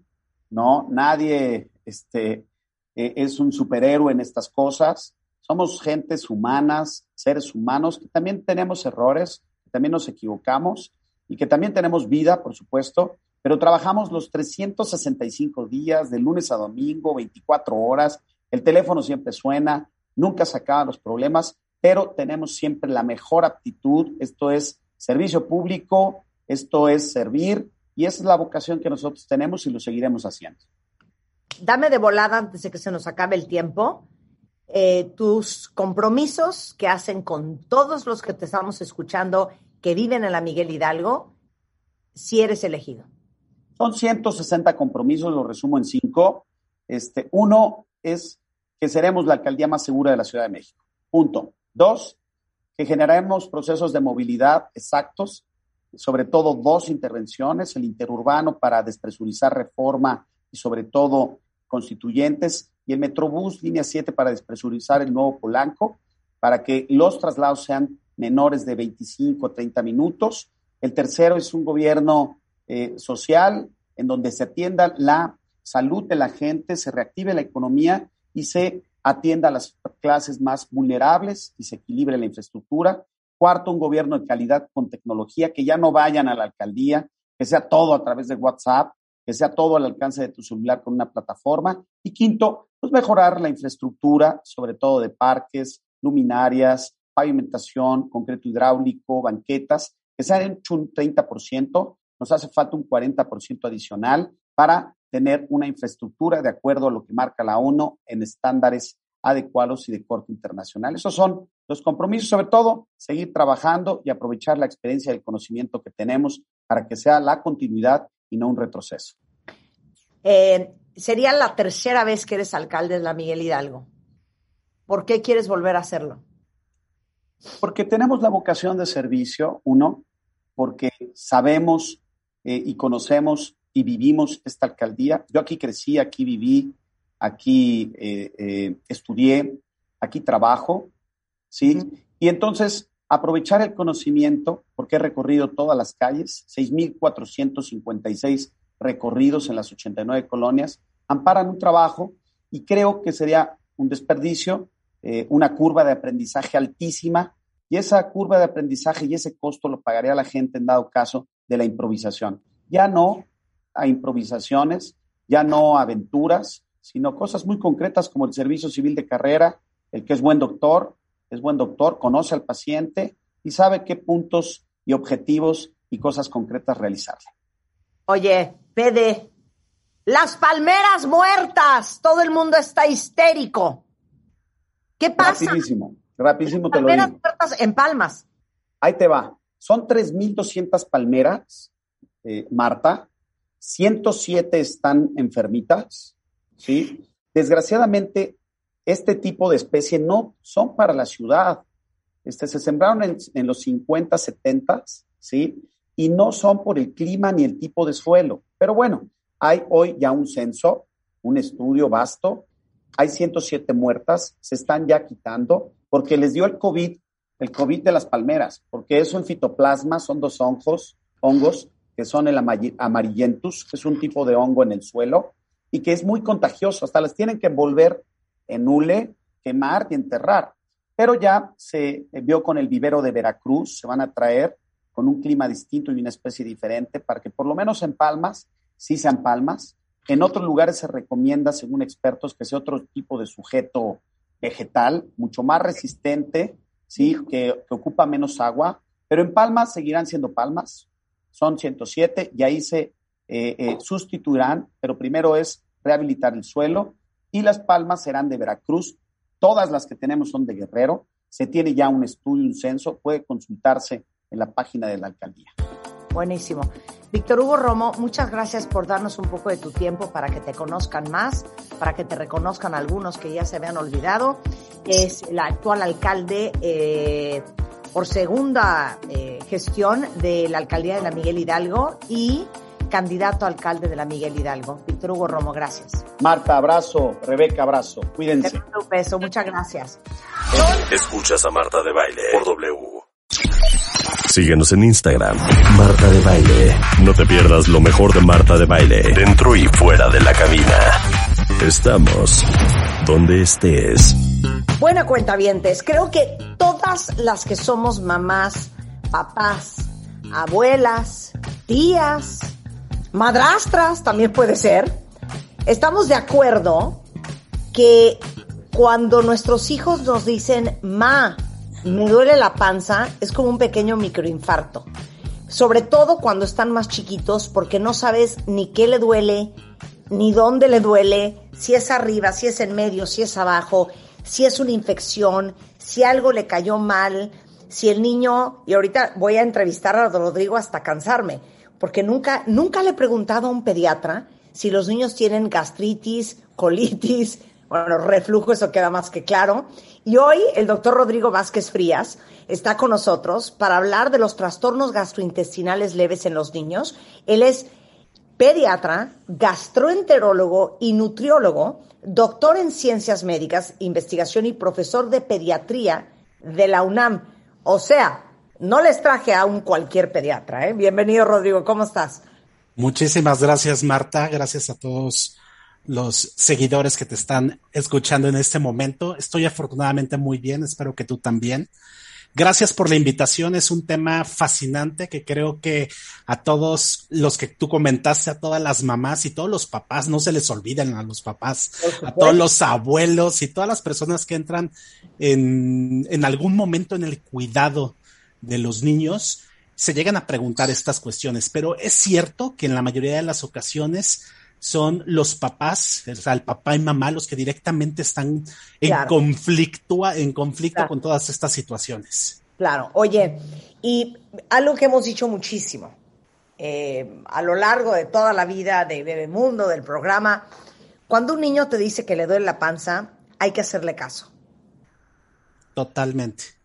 ¿no? Nadie este, e, es un superhéroe en estas cosas. Somos gentes humanas, seres humanos, que también tenemos errores, que también nos equivocamos y que también tenemos vida, por supuesto, pero trabajamos los 365 días, de lunes a domingo, 24 horas, el teléfono siempre suena, nunca se acaban los problemas, pero tenemos siempre la mejor aptitud, esto es servicio público, esto es servir y esa es la vocación que nosotros tenemos y lo seguiremos haciendo. Dame de volada antes de que se nos acabe el tiempo eh, tus compromisos que hacen con todos los que te estamos escuchando que viven en la Miguel Hidalgo, si eres elegido. Son 160 compromisos, lo resumo en cinco. Este, uno es que seremos la alcaldía más segura de la Ciudad de México. Punto. Dos, que generaremos procesos de movilidad exactos sobre todo dos intervenciones, el interurbano para despresurizar reforma y sobre todo constituyentes, y el Metrobús línea 7 para despresurizar el nuevo Polanco, para que los traslados sean menores de 25 o 30 minutos. El tercero es un gobierno eh, social en donde se atienda la salud de la gente, se reactive la economía y se atienda a las clases más vulnerables y se equilibre la infraestructura. Cuarto, un gobierno de calidad con tecnología, que ya no vayan a la alcaldía, que sea todo a través de WhatsApp, que sea todo al alcance de tu celular con una plataforma. Y quinto, pues mejorar la infraestructura, sobre todo de parques, luminarias, pavimentación, concreto hidráulico, banquetas, que se han hecho un 30%, nos hace falta un 40% adicional para tener una infraestructura de acuerdo a lo que marca la ONU en estándares adecuados y de corte internacional. Esos son los compromisos, sobre todo, seguir trabajando y aprovechar la experiencia y el conocimiento que tenemos para que sea la continuidad y no un retroceso. Eh, sería la tercera vez que eres alcalde de la Miguel Hidalgo. ¿Por qué quieres volver a hacerlo? Porque tenemos la vocación de servicio, uno, porque sabemos eh, y conocemos y vivimos esta alcaldía. Yo aquí crecí, aquí viví, aquí eh, estudié, aquí trabajo, ¿sí? Y entonces aprovechar el conocimiento, porque he recorrido todas las calles, 6.456 recorridos en las 89 colonias, amparan un trabajo y creo que sería un desperdicio, una curva de aprendizaje altísima y esa curva de aprendizaje y ese costo lo pagaría la gente en dado caso de la improvisación. Ya no a improvisaciones, ya no a aventuras, sino cosas muy concretas como el servicio civil de carrera, el que es buen doctor, es buen doctor, conoce al paciente y sabe qué puntos y objetivos y cosas concretas realizarle. Oye, PD, las palmeras muertas, todo el mundo está histérico. ¿Qué pasa? Rapidísimo. Rapidísimo te lo digo. Palmeras en palmas. Ahí te va. Son 3.200 palmeras, eh, Marta. 107 están enfermitas, ¿sí? Desgraciadamente, este tipo de especie no son para la ciudad. Este, se sembraron en, los 50, 70, ¿sí? Y no son por el clima ni el tipo de suelo. Pero bueno, hay hoy ya un censo, un estudio vasto. Hay 107 muertas, se están ya quitando porque les dio el COVID, el COVID de las palmeras, porque eso en fitoplasma son dos hongos, hongos que son el amarillentus, que es un tipo de hongo en el suelo y que es muy contagioso, hasta las tienen que envolver en hule, quemar y enterrar. Pero ya se vio con el vivero de Veracruz, se van a traer con un clima distinto y una especie diferente para que por lo menos en palmas, sí sean palmas. En otros lugares se recomienda, según expertos, que sea otro tipo de sujeto vegetal, mucho más resistente, ¿sí? Que, ocupa menos agua, pero en palmas seguirán siendo palmas, son 107 y ahí se eh, eh, sustituirán, pero primero es rehabilitar el suelo y las palmas serán de Veracruz, todas las que tenemos son de Guerrero, se tiene ya un estudio, un censo, puede consultarse en la página de la alcaldía. Buenísimo. Víctor Hugo Romo, muchas gracias por darnos un poco de tu tiempo para que te conozcan más, para que te reconozcan algunos que ya se habían olvidado. Es el actual alcalde eh, por segunda eh, gestión de la alcaldía de la Miguel Hidalgo y candidato a alcalde de la Miguel Hidalgo. Víctor Hugo Romo, gracias. Marta, abrazo. Rebeca, abrazo. Cuídense. Un beso, muchas gracias. Escuchas a Marta de Baile por W. Síguenos en Instagram, Marta de Baile. No te pierdas lo mejor de Marta de Baile, dentro y fuera de la cabina. Estamos donde estés. Buena cuenta, vientes. Creo que todas las que somos mamás, papás, abuelas, tías, madrastras, también puede ser, estamos de acuerdo que cuando nuestros hijos nos dicen, ma, me duele la panza, es como un pequeño microinfarto. Sobre todo cuando están más chiquitos, porque no sabes ni qué le duele, ni dónde le duele, si es arriba, si es en medio, si es abajo, si es una infección, si algo le cayó mal, si el niño, y ahorita voy a entrevistar a Rodrigo hasta cansarme, porque nunca, nunca le he preguntado a un pediatra si los niños tienen gastritis, colitis, bueno, reflujo, eso queda más que claro, Y hoy el doctor Rodrigo Vázquez Frías está con nosotros para hablar de los trastornos gastrointestinales leves en los niños. Él es pediatra, gastroenterólogo y nutriólogo, doctor en ciencias médicas, investigación y profesor de pediatría de la UNAM. O sea, no les traje a un cualquier pediatra. ¿eh? Bienvenido, Rodrigo. ¿Cómo estás? Muchísimas gracias, Marta. Gracias a todos los seguidores que te están escuchando en este momento. Estoy afortunadamente muy bien. Espero que tú también. Gracias por la invitación. Es un tema fascinante que creo que a todos los que tú comentaste, a todas las mamás y todos los papás, no se les olviden a los papás, a todos los abuelos y todas las personas que entran en, en algún momento en el cuidado de los niños, se llegan a preguntar estas cuestiones. Pero es cierto que en la mayoría de las ocasiones son los papás, o sea, el papá y mamá los que directamente están en conflicto, en conflicto con todas estas situaciones. Claro, oye, y algo que hemos dicho muchísimo eh, a lo largo de toda la vida de Bebemundo, del programa, cuando un niño te dice que le duele la panza, hay que hacerle caso. Totalmente.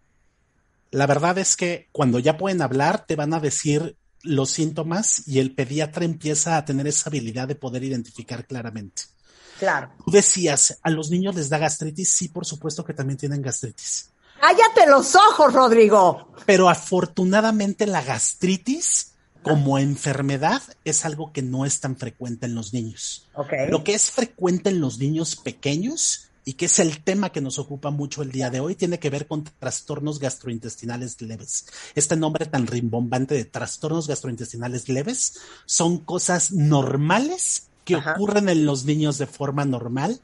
La verdad es que cuando ya pueden hablar, te van a decir los síntomas y el pediatra empieza a tener esa habilidad de poder identificar claramente. Claro. Tú decías, ¿a los niños les da gastritis? Sí, por supuesto que también tienen gastritis. Cállate los ojos, Rodrigo. Pero afortunadamente la gastritis como enfermedad es algo que no es tan frecuente en los niños. Okay. Lo que es frecuente en los niños pequeños y que es el tema que nos ocupa mucho el día de hoy, tiene que ver con trastornos gastrointestinales leves. Este nombre tan rimbombante de trastornos gastrointestinales leves son cosas normales que Ajá. ocurren en los niños de forma normal,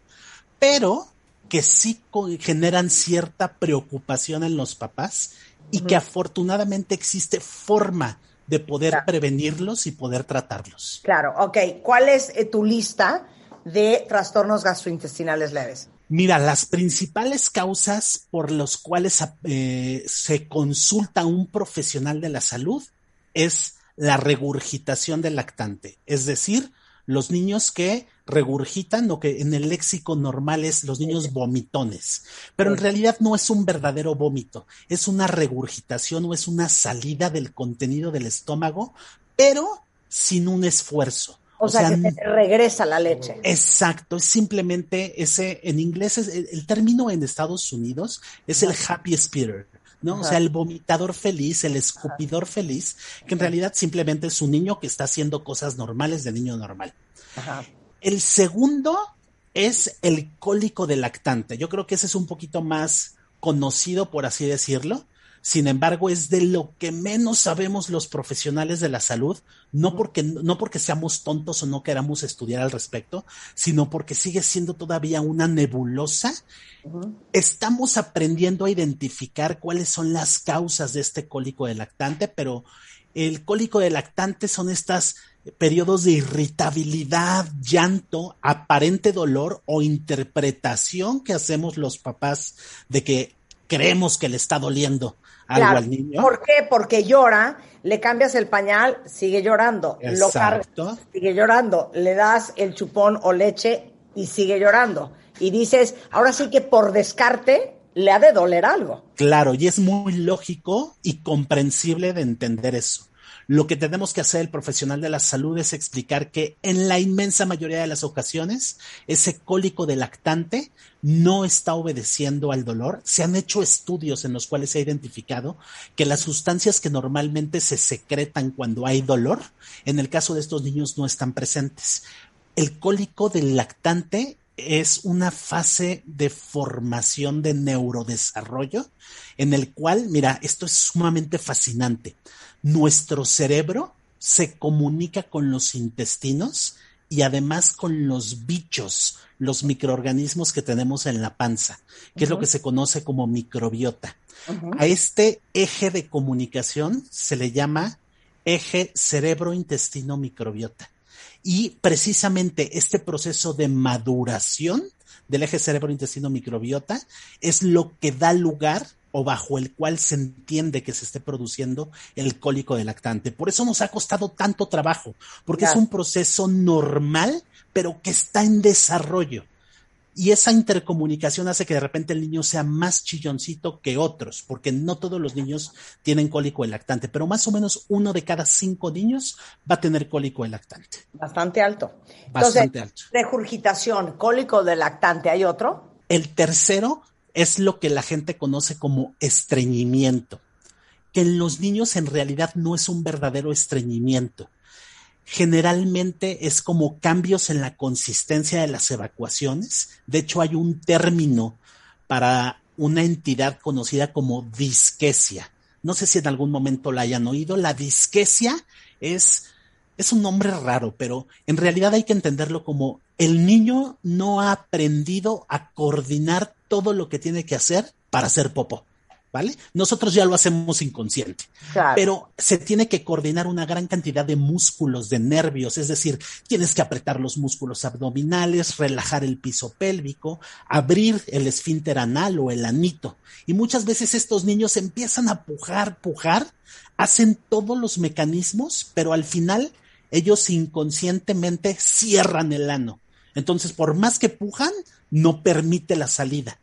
pero que sí generan cierta preocupación en los papás y uh -huh. que afortunadamente existe forma de poder claro. prevenirlos y poder tratarlos. Claro, ok. ¿Cuál es eh, tu lista de trastornos gastrointestinales leves? Mira, las principales causas por las cuales eh, se consulta a un profesional de la salud es la regurgitación del lactante, es decir, los niños que regurgitan, lo que en el léxico normal es los niños vomitones, pero en realidad no es un verdadero vómito, es una regurgitación o es una salida del contenido del estómago, pero sin un esfuerzo. O, o sea, sea, que regresa la leche. Exacto, es simplemente ese, en inglés, es, el, el, término en Estados Unidos es el happy spitter, ¿no? Ajá. O sea, el vomitador feliz, el escupidor Ajá. feliz, que en realidad simplemente es un niño que está haciendo cosas normales de niño normal. Ajá. El segundo es el cólico de lactante. Yo creo que ese es un poquito más conocido, por así decirlo. Sin embargo, es de lo que menos sabemos los profesionales de la salud, no porque, no porque seamos tontos o no queramos estudiar al respecto, sino porque sigue siendo todavía una nebulosa. Uh -huh. Estamos aprendiendo a identificar cuáles son las causas de este cólico de lactante, pero el cólico de lactante son estas periodos de irritabilidad, llanto, aparente dolor o interpretación que hacemos los papás de que creemos que le está doliendo algo claro. al niño. ¿Por qué? Porque llora, le cambias el pañal, sigue llorando. Exacto. Lo sigue llorando. Le das el chupón o leche y sigue llorando. Y dices, ahora sí que por descarte le ha de doler algo. Claro, y es muy lógico y comprensible de entender eso. Lo que tenemos que hacer el profesional de la salud es explicar que en la inmensa mayoría de las ocasiones ese cólico de lactante no está obedeciendo al dolor. Se han hecho estudios en los cuales se ha identificado que las sustancias que normalmente se secretan cuando hay dolor, en el caso de estos niños no están presentes. El cólico del lactante es una fase de formación de neurodesarrollo en el cual, mira, esto es sumamente fascinante nuestro cerebro se comunica con los intestinos y además con los bichos, los microorganismos que tenemos en la panza, que uh -huh. es lo que se conoce como microbiota. Uh -huh. A este eje de comunicación se le llama eje cerebro-intestino-microbiota. Y precisamente este proceso de maduración del eje cerebro-intestino-microbiota es lo que da lugar o bajo el cual se entiende que se esté produciendo el cólico de lactante. Por eso nos ha costado tanto trabajo, porque claro. es un proceso normal, pero que está en desarrollo. Y esa intercomunicación hace que de repente el niño sea más chilloncito que otros, porque no todos los niños tienen cólico de lactante, pero más o menos uno de cada cinco niños va a tener cólico de lactante. Bastante alto. Bastante Entonces, regurgitación, cólico de lactante, ¿hay otro? El tercero es lo que la gente conoce como estreñimiento, que en los niños en realidad no es un verdadero estreñimiento generalmente es como cambios en la consistencia de las evacuaciones. De hecho, hay un término para una entidad conocida como disquesia. No sé si en algún momento la hayan oído. La disquesia es, es un nombre raro, pero en realidad hay que entenderlo como el niño no ha aprendido a coordinar todo lo que tiene que hacer para hacer popó. ¿vale? Nosotros ya lo hacemos inconsciente, pero se tiene que coordinar una gran cantidad de músculos, de nervios, es decir, tienes que apretar los músculos abdominales, relajar el piso pélvico, abrir el esfínter anal o el anito. Y muchas veces estos niños empiezan a pujar, pujar, hacen todos los mecanismos, pero al final ellos inconscientemente cierran el ano. Entonces, por más que pujan, no permite la salida.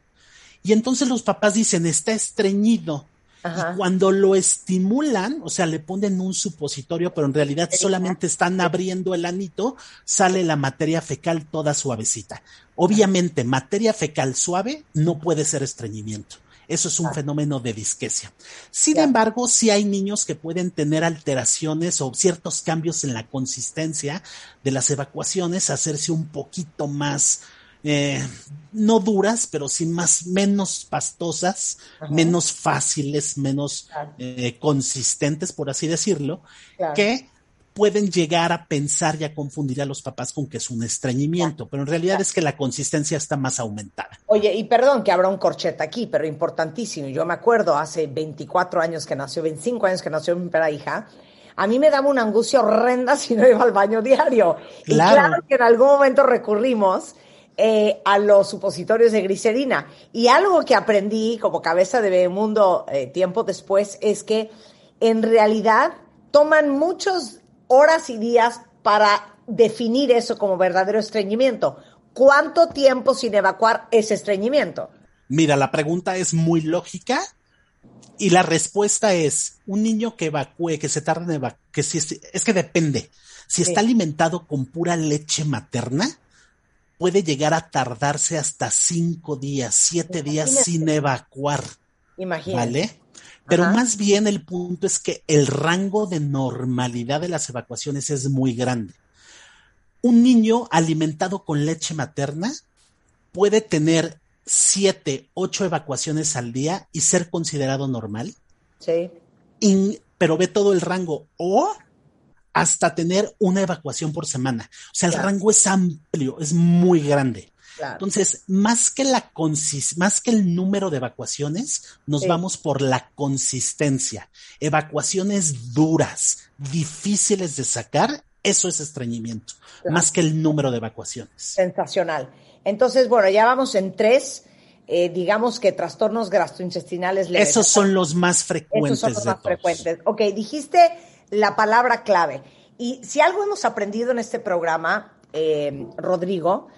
Y entonces los papás dicen, está estreñido. Y cuando lo estimulan, o sea, le ponen un supositorio, pero en realidad solamente están abriendo el anito, sale la materia fecal toda suavecita. Obviamente, materia fecal suave no puede ser estreñimiento. Eso es un fenómeno de disquesia. Sin embargo, sí hay niños que pueden tener alteraciones o ciertos cambios en la consistencia de las evacuaciones, hacerse un poquito más eh, no duras, pero sí más, menos pastosas, menos fáciles, menos eh, consistentes, por así decirlo, que pueden llegar a pensar y a confundir a los papás con que es un estreñimiento, pero en realidad es que la consistencia está más aumentada. Oye, y perdón que habrá un corchete aquí, pero importantísimo. Yo me acuerdo hace 24 años que nació, 25 años que nació mi primera hija, a mí me daba una angustia horrenda si no iba al baño diario. Y claro que en algún momento recurrimos eh, a los supositorios de glicerina. Y algo que aprendí como cabeza de mundo eh, tiempo después es que en realidad toman muchas horas y días para definir eso como verdadero estreñimiento. ¿Cuánto tiempo sin evacuar es estreñimiento? Mira, la pregunta es muy lógica y la respuesta es un niño que evacúe, que se tarda en evacuar, que si es, que depende. Si está alimentado con pura leche materna, puede llegar a tardarse hasta cinco días, siete días sin evacuar. Imagínate. ¿Vale? Pero más bien el punto es que el rango de normalidad de las evacuaciones es muy grande. Un niño alimentado con leche materna puede tener siete, ocho evacuaciones al día y ser considerado normal. Sí. pero ve todo el rango. O hasta tener una evacuación por semana. O sea, el rango es amplio, es muy grande. Entonces, más que la más que el número de evacuaciones, nos vamos por la consistencia. Evacuaciones duras, difíciles de sacar, eso es estreñimiento, más que el número de evacuaciones. Sensacional. Entonces, bueno, ya vamos en tres, eh, digamos que trastornos gastrointestinales leves. Esos son los más frecuentes. Esos son los más frecuentes. Ok, dijiste la palabra clave. Y si algo hemos aprendido en este programa, eh, Rodrigo,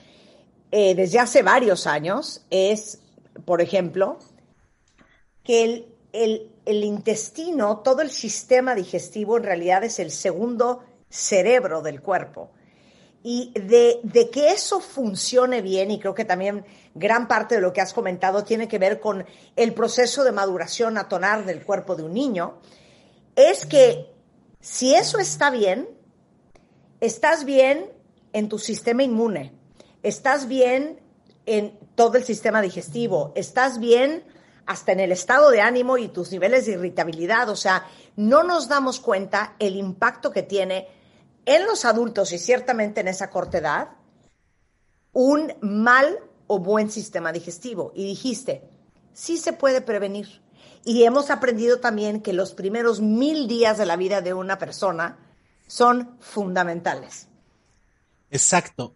eh, desde hace varios años, es, por ejemplo, que el, el, intestino, todo el sistema digestivo en realidad es el segundo cerebro del cuerpo. Y de, de, que eso funcione bien, y creo que también gran parte de lo que has comentado tiene que ver con el proceso de maduración atonar del cuerpo de un niño, es que si eso está bien, estás bien en tu sistema inmune, estás bien en todo el sistema digestivo, estás bien hasta en el estado de ánimo y tus niveles de irritabilidad. O sea, no nos damos cuenta el impacto que tiene en los adultos y ciertamente en esa corta edad un mal o buen sistema digestivo. Y dijiste, sí se puede prevenir. Y hemos aprendido también que los primeros mil días de la vida de una persona son fundamentales. Exacto.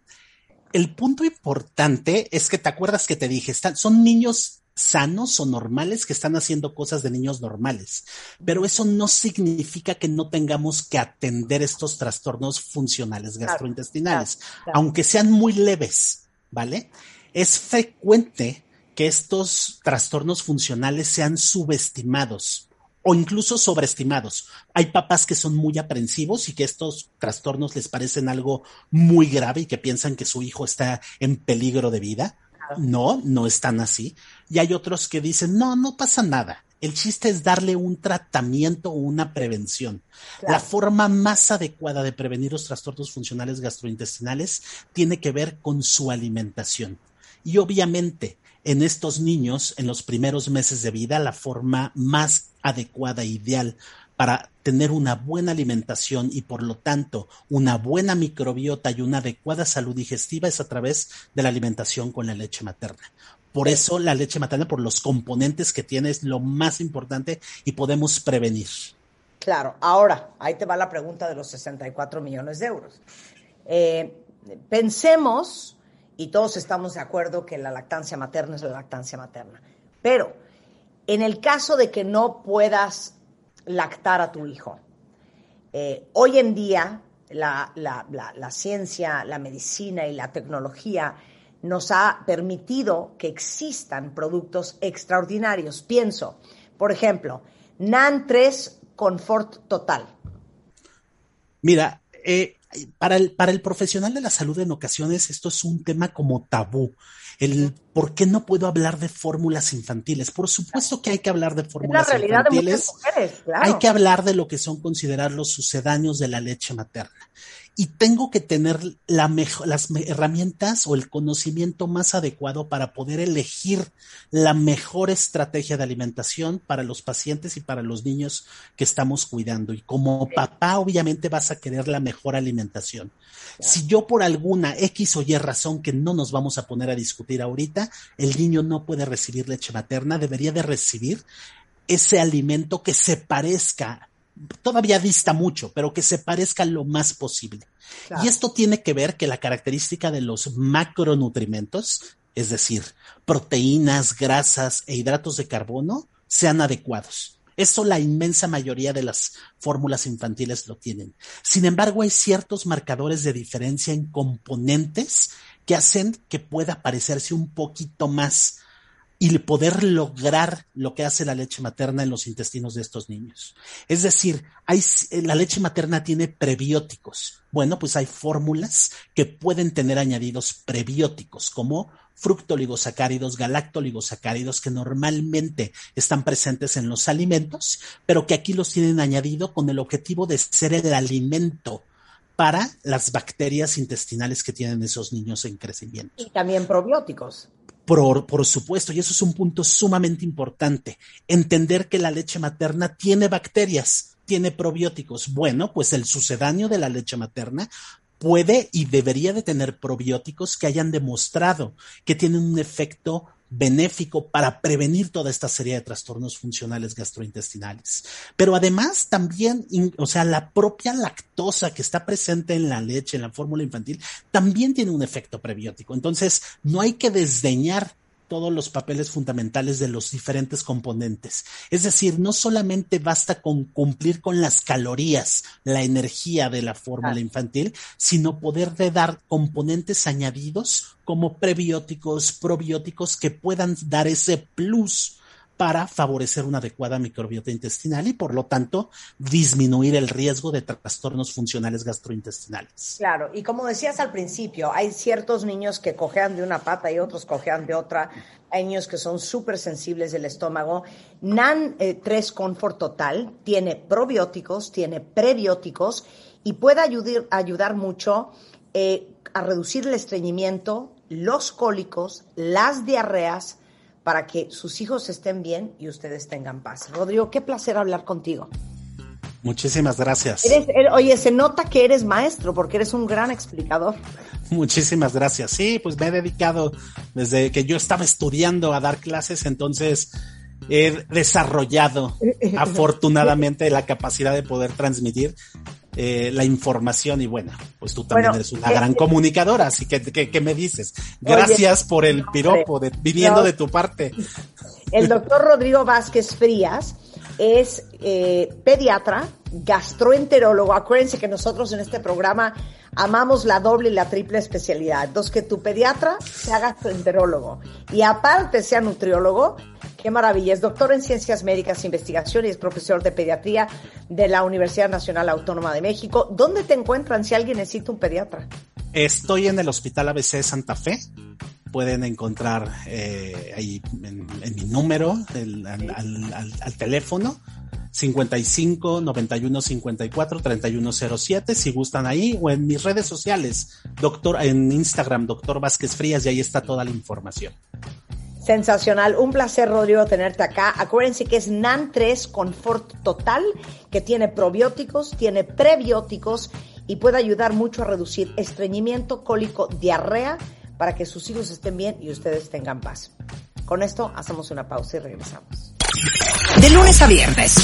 El punto importante es que te acuerdas que te dije, son niños sanos o normales que están haciendo cosas de niños normales, pero eso no significa que no tengamos que atender estos trastornos funcionales gastrointestinales, aunque sean muy leves, ¿vale? Es frecuente que estos trastornos funcionales sean subestimados o incluso sobreestimados. Hay papás que son muy aprensivos y que estos trastornos les parecen algo muy grave y que piensan que su hijo está en peligro de vida. No, no están así. Y hay otros que dicen, no, no pasa nada. El chiste es darle un tratamiento o una prevención. La forma más adecuada de prevenir los trastornos funcionales gastrointestinales tiene que ver con su alimentación. Y obviamente, en estos niños, en los primeros meses de vida, la forma más adecuada, e ideal para tener una buena alimentación y por lo tanto una buena microbiota y una adecuada salud digestiva es a través de la alimentación con la leche materna. Por eso la leche materna, por los componentes que tiene, es lo más importante y podemos prevenir. Claro, ahora, ahí te va la pregunta de los 64 millones de euros. Eh, pensemos, y todos estamos de acuerdo que la lactancia materna es la lactancia materna, pero en el caso de que no puedas lactar a tu hijo, eh, hoy en día la, la, ciencia, la medicina y la tecnología nos ha permitido que existan productos extraordinarios. Pienso, por ejemplo, NAN 3 Confort Total. Mira, eh, para, el, para el profesional de la salud en ocasiones esto es un tema como tabú. El por qué no puedo hablar de fórmulas infantiles. Por supuesto que hay que hablar de fórmulas la realidad infantiles. De mujeres, claro. Hay que hablar de lo que son considerados los sucedáneos de la leche materna y tengo que tener la mejor, las herramientas o el conocimiento más adecuado para poder elegir la mejor estrategia de alimentación para los pacientes y para los niños que estamos cuidando. Y como papá, obviamente vas a querer la mejor alimentación. Si yo por alguna X o Y razón que no nos vamos a poner a discutir ahorita, el niño no puede recibir leche materna, debería de recibir ese alimento que se parezca todavía dista mucho, pero que se parezca lo más posible. Y esto tiene que ver que la característica de los macronutrimentos, es decir, proteínas, grasas e hidratos de carbono, sean adecuados. Eso la inmensa mayoría de las fórmulas infantiles lo tienen. Sin embargo, hay ciertos marcadores de diferencia en componentes que hacen que pueda parecerse un poquito más y poder lograr lo que hace la leche materna en los intestinos de estos niños. Es decir, hay, la leche materna tiene prebióticos. Bueno, pues hay fórmulas que pueden tener añadidos prebióticos como fructoligosacáridos, galactoligosacáridos que normalmente están presentes en los alimentos, pero que aquí los tienen añadido con el objetivo de ser el alimento para las bacterias intestinales que tienen esos niños en crecimiento. Y también probióticos. Por, supuesto, y eso es un punto sumamente importante, entender que la leche materna tiene bacterias, tiene probióticos. Bueno, pues el sucedáneo de la leche materna puede y debería de tener probióticos que hayan demostrado que tienen un efecto benéfico para prevenir toda esta serie de trastornos funcionales gastrointestinales. Pero además también, o sea, la propia lactosa que está presente en la leche, en la fórmula infantil, también tiene un efecto prebiótico. Entonces, no hay que desdeñar todos los papeles fundamentales de los diferentes componentes. Es decir, no solamente basta con cumplir con las calorías, la energía de la fórmula infantil, sino poder de dar componentes añadidos como prebióticos, probióticos que puedan dar ese plus para favorecer una adecuada microbiota intestinal y por lo tanto disminuir el riesgo de trastornos funcionales gastrointestinales. Claro, y como decías al principio, hay ciertos niños que cojean de una pata y otros cojean de otra. Hay niños que son súper sensibles del estómago. NAN 3 eh, Comfort Total tiene probióticos, tiene prebióticos y puede ayudar, ayudar mucho eh, a reducir el estreñimiento, los cólicos, las diarreas, para que sus hijos estén bien y ustedes tengan paz. Rodrigo, qué placer hablar contigo. Muchísimas gracias. oye, se nota que eres maestro porque eres un gran explicador. Muchísimas gracias. Sí, pues me he dedicado desde que yo estaba estudiando a dar clases, entonces he desarrollado afortunadamente la capacidad de poder transmitir eh, la información y bueno, pues tú también eres una gran comunicadora, así que ¿qué, me dices? Gracias por el piropo, de, viniendo de tu parte. El doctor Rodrigo Vázquez Frías es eh, pediatra, gastroenterólogo. Acuérdense que nosotros en este programa amamos la doble y la triple especialidad. Entonces, que tu pediatra se haga enterólogo y aparte sea nutriólogo, qué maravilla. Es doctor en ciencias médicas e investigación y es profesor de pediatría de la Universidad Nacional Autónoma de México. ¿Dónde te encuentran si alguien necesita un pediatra? Estoy en el Hospital ABC Santa Fe. Pueden encontrar eh, ahí en, mi número al teléfono 55 91 54 3107 si gustan ahí o en mis redes sociales, doctor en Instagram, doctor Vázquez Frías y ahí está toda la información. Sensacional, un placer Rodrigo tenerte acá. Acuérdense que es NAN 3 Confort Total, que tiene probióticos, tiene prebióticos y puede ayudar mucho a reducir estreñimiento, cólico, diarrea, para que sus hijos estén bien y ustedes tengan paz. Con esto hacemos una pausa y regresamos. De lunes a viernes,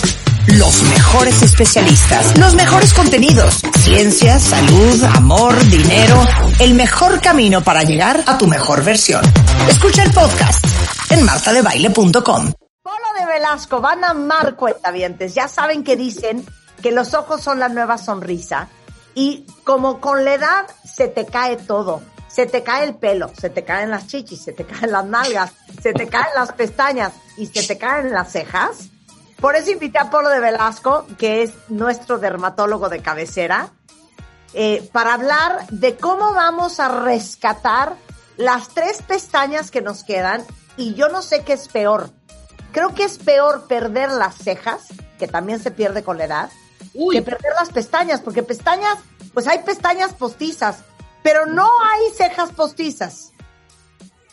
los mejores especialistas, los mejores contenidos, ciencia, salud, amor, dinero, el mejor camino para llegar a tu mejor versión. Escucha el podcast en martadebaile.com. Polo de Velasco, van a amar cuentavientes. Ya saben que dicen que los ojos son la nueva sonrisa y como con la edad se te cae todo se te cae el pelo, se te caen las chichis, se te caen las nalgas, se te caen las pestañas y se te caen las cejas. Por eso invité a Polo de Velasco, que es nuestro dermatólogo de cabecera, eh, para hablar de cómo vamos a rescatar las tres pestañas que nos quedan y yo no sé qué es peor. Creo que es peor perder las cejas, que también se pierde con la edad, que perder las pestañas, porque pestañas, pues hay pestañas postizas, pero no hay cejas postizas.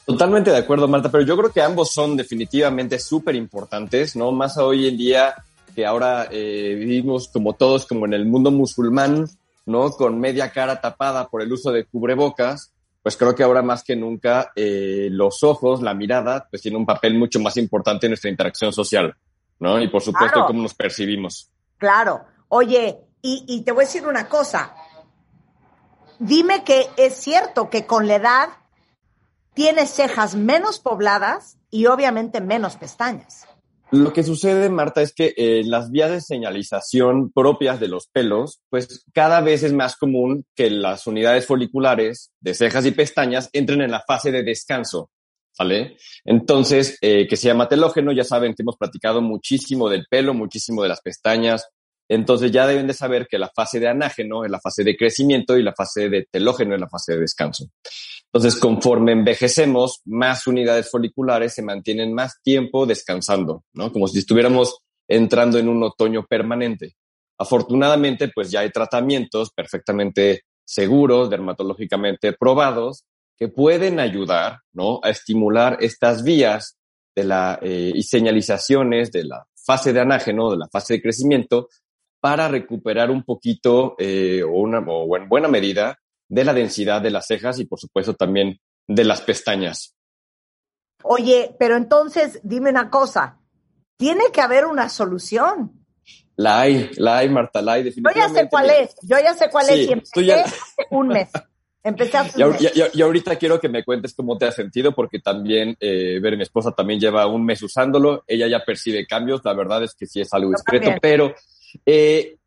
Totalmente de acuerdo, Marta, pero yo creo que ambos son definitivamente súper importantes, ¿no? Más hoy en día que ahora eh, vivimos como todos, como en el mundo musulmán, ¿no? Con media cara tapada por el uso de cubrebocas, pues creo que ahora más que nunca eh, los ojos, la mirada, pues tiene un papel mucho más importante en nuestra interacción social, ¿no? Y por supuesto, cómo nos percibimos. Claro. Oye, y, y te voy a decir una cosa, dime que es cierto que con la edad tienes cejas menos pobladas y obviamente menos pestañas. Lo que sucede, Marta, es que eh, las vías de señalización propias de los pelos, pues cada vez es más común que las unidades foliculares de cejas y pestañas entren en la fase de descanso, ¿vale? Entonces, eh, que se llama telógeno, ya saben que hemos platicado muchísimo del pelo, muchísimo de las pestañas, entonces ya deben de saber que la fase de anágeno es la fase de crecimiento y la fase de telógeno es la fase de descanso. Entonces, conforme envejecemos, más unidades foliculares se mantienen más tiempo descansando, ¿no? Como si estuviéramos entrando en un otoño permanente. Afortunadamente, pues ya hay tratamientos perfectamente seguros, dermatológicamente probados, que pueden ayudar, ¿no? A estimular estas vías de la, eh, y señalizaciones de la fase de anágeno, de la fase de crecimiento, para recuperar un poquito eh, o, una, o en buena medida de la densidad de las cejas y por supuesto también de las pestañas. Oye, pero entonces dime una cosa, tiene que haber una solución. La hay, la hay, Marta, la hay definitivamente. Yo ya sé cuál es, yo ya sé cuál es y empecé hace un mes. Empecé hace un mes. Y, ahorita quiero que me cuentes cómo te has sentido, porque también, eh, ver, mi esposa también lleva un mes usándolo, ella ya percibe cambios, la verdad es que sí es algo discreto, pero eh,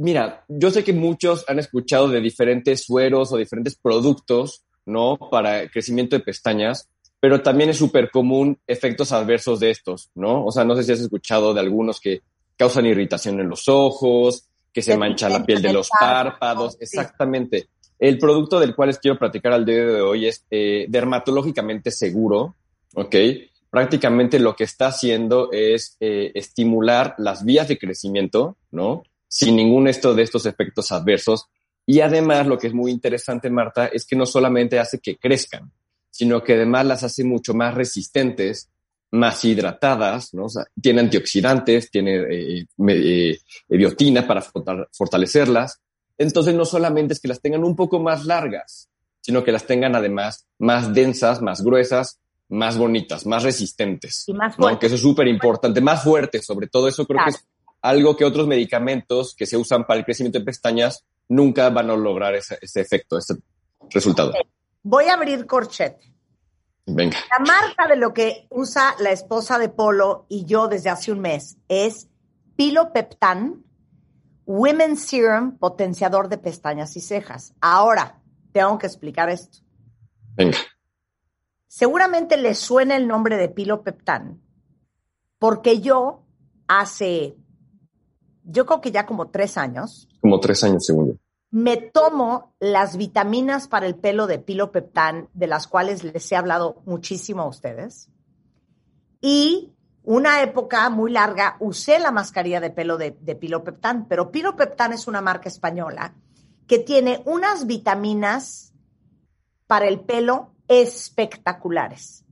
mira, yo sé que muchos han escuchado de diferentes sueros o diferentes productos, ¿no? Para crecimiento de pestañas, pero también es súper común efectos adversos de estos, ¿no? O sea, no sé si has escuchado de algunos que causan irritación en los ojos, que se mancha la piel de los párpados, exactamente. El producto del cual les quiero platicar al día de hoy es eh, dermatológicamente seguro, ¿ok? prácticamente lo que está haciendo es eh, estimular las vías de crecimiento, ¿no? Sin ningún esto de estos efectos adversos. Y además, lo que es muy interesante, Marta, es que no solamente hace que crezcan, sino que además las hace mucho más resistentes, más hidratadas, ¿no? O sea, tiene antioxidantes, tiene eh, eh, biotina para fortalecerlas. Entonces, no solamente es que las tengan un poco más largas, sino que las tengan además más densas, más gruesas más bonitas, más resistentes. Y más fuertes. Que eso es súper importante, más fuertes, sobre todo eso creo que es algo que otros medicamentos que se usan para el crecimiento de pestañas nunca van a lograr ese, efecto, ese resultado. Voy a abrir corchete. Venga. La marca de lo que usa la esposa de Polo y yo desde hace un mes es Pilopeptan, Women's Serum potenciador de pestañas y cejas. Ahora, tengo que explicar esto. Venga. Seguramente les suena el nombre de Pilopeptán, porque yo hace, yo creo que ya como tres años, Como tres años, según yo. me tomo las vitaminas para el pelo de Pilopeptán, de las cuales les he hablado muchísimo a ustedes. Y una época muy larga usé la mascarilla de pelo de, de Pilopeptán, pero Pilopeptán es una marca española que tiene unas vitaminas para el pelo espectaculares.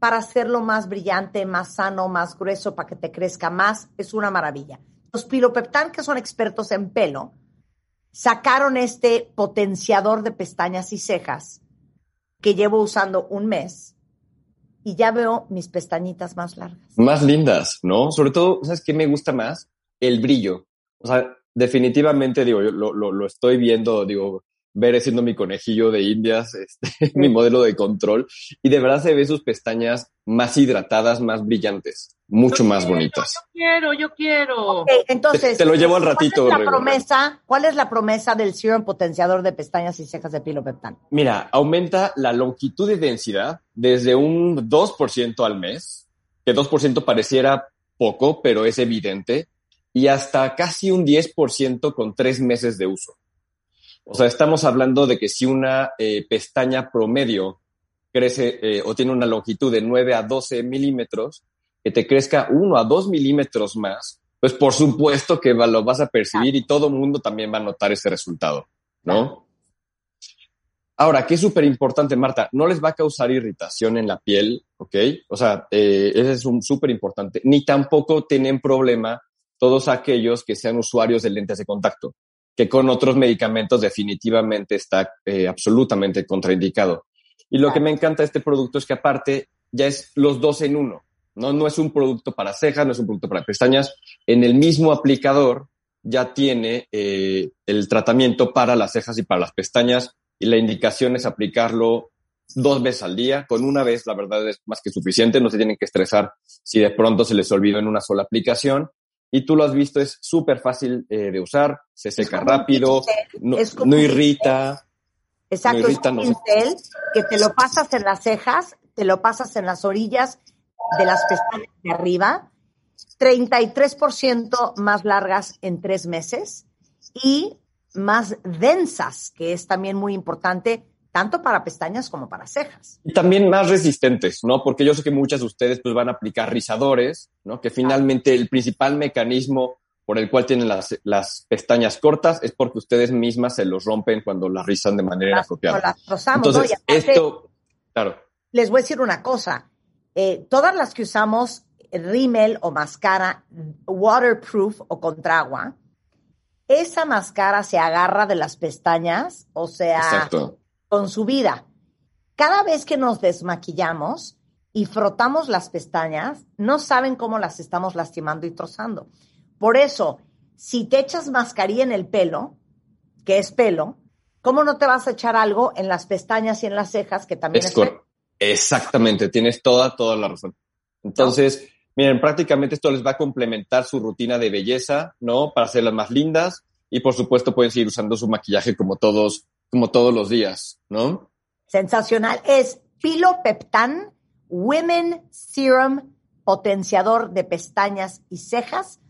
Para hacerlo más brillante, más sano, más grueso, para que te crezca más, es una maravilla. Los Pilopeptán, que son expertos en pelo, sacaron este potenciador de pestañas y cejas que llevo usando un mes y ya veo mis pestañitas más largas. Más lindas, ¿no? Sobre todo, ¿sabes qué me gusta más? El brillo. O sea, definitivamente, digo, yo lo, lo, lo estoy viendo, digo, ver siendo mi conejillo de indias, este, mi modelo de control, y de verdad se ve sus pestañas más hidratadas, más brillantes, mucho más bonitas. Yo quiero, yo quiero. Entonces, Te- te lo llevo al ratito, ¿cuál es la promesa? ¿Cuál es la promesa del serum potenciador de pestañas y cejas de Pilopeptán? Mira, aumenta la longitud de densidad desde un 2% al mes, que 2% pareciera poco, pero es evidente, y hasta casi un 10% con tres meses de uso. O sea, estamos hablando de que si una eh, pestaña promedio crece eh, o tiene una longitud de 9 a 12 milímetros, que te crezca 1 a 2 milímetros más, pues por supuesto que lo vas a percibir y todo el mundo también va a notar ese resultado, ¿no? Ahora, que es súper importante, Marta, no les va a causar irritación en la piel, ¿ok? O sea, eh, ese es un súper importante. Ni tampoco tienen problema todos aquellos que sean usuarios de lentes de contacto, que con otros medicamentos definitivamente está eh, absolutamente contraindicado. Y lo que me encanta de este producto es que aparte ya es los dos en uno, ¿no? No es un producto para cejas, no es un producto para pestañas. En el mismo aplicador ya tiene eh, el tratamiento para las cejas y para las pestañas y la indicación es aplicarlo dos veces al día. Con una vez, la verdad es más que suficiente. No se tienen que estresar si de pronto se les olvidó en una sola aplicación. Y tú lo has visto, es súper fácil eh, de usar, se seca rápido, pincel, no, no irrita. Exacto, es un no pincel que te lo pasas en las cejas, te lo pasas en las orillas de las pestañas de arriba, 33% más largas en tres meses y más densas, que es también muy importante, tanto para pestañas como para cejas. Y también más resistentes, ¿no? Porque yo sé que muchas de ustedes pues van a aplicar rizadores, ¿no? Que finalmente el principal mecanismo por el cual tienen las, las pestañas cortas es porque ustedes mismas se los rompen cuando las rizan de manera Las- inapropiada. las rozamos. Entonces, aparte- esto, claro, Les voy a decir una cosa. Eh, todas las que usamos rímel o máscara waterproof o contra agua, esa máscara se agarra de las pestañas, o sea, exacto. con su vida. Cada vez que nos desmaquillamos y frotamos las pestañas, no saben cómo las estamos lastimando y trozando. Por eso, si te echas mascarilla en el pelo, que es pelo, ¿cómo no te vas a echar algo en las pestañas y en las cejas, que también Es es Exactamente, tienes toda, toda la razón. Entonces, miren, prácticamente esto les va a complementar su rutina de belleza, ¿no? Para hacerlas más lindas y por supuesto pueden seguir usando su maquillaje como todos, como todos los días, ¿no? Sensacional. Es Pilopeptan Women Serum Potenciador de Pestañas y Cejas.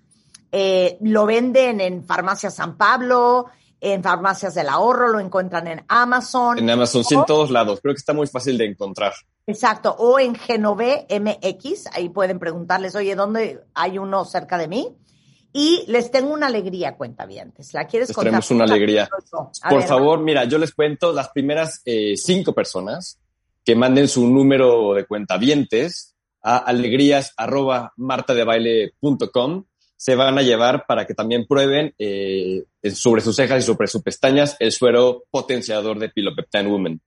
Eh, lo venden en Farmacia San Pablo, en Farmacias del Ahorro, lo encuentran en Amazon. En Amazon, sí, en todos lados. Creo que está muy fácil de encontrar. Exacto, o en Genove MX, ahí pueden preguntarles, oye, ¿dónde hay uno cerca de mí? Y les tengo una alegría, cuentavientes. ¿La quieres Les contar? traemos una alegría. Por ver, favor, mira, yo les cuento las primeras eh, cinco personas que manden su número de cuentavientes a alegrías arroba martadebaile.com se van a llevar para que también prueben eh, sobre sus cejas y sobre sus pestañas el suero potenciador de Pilopeptine Woman.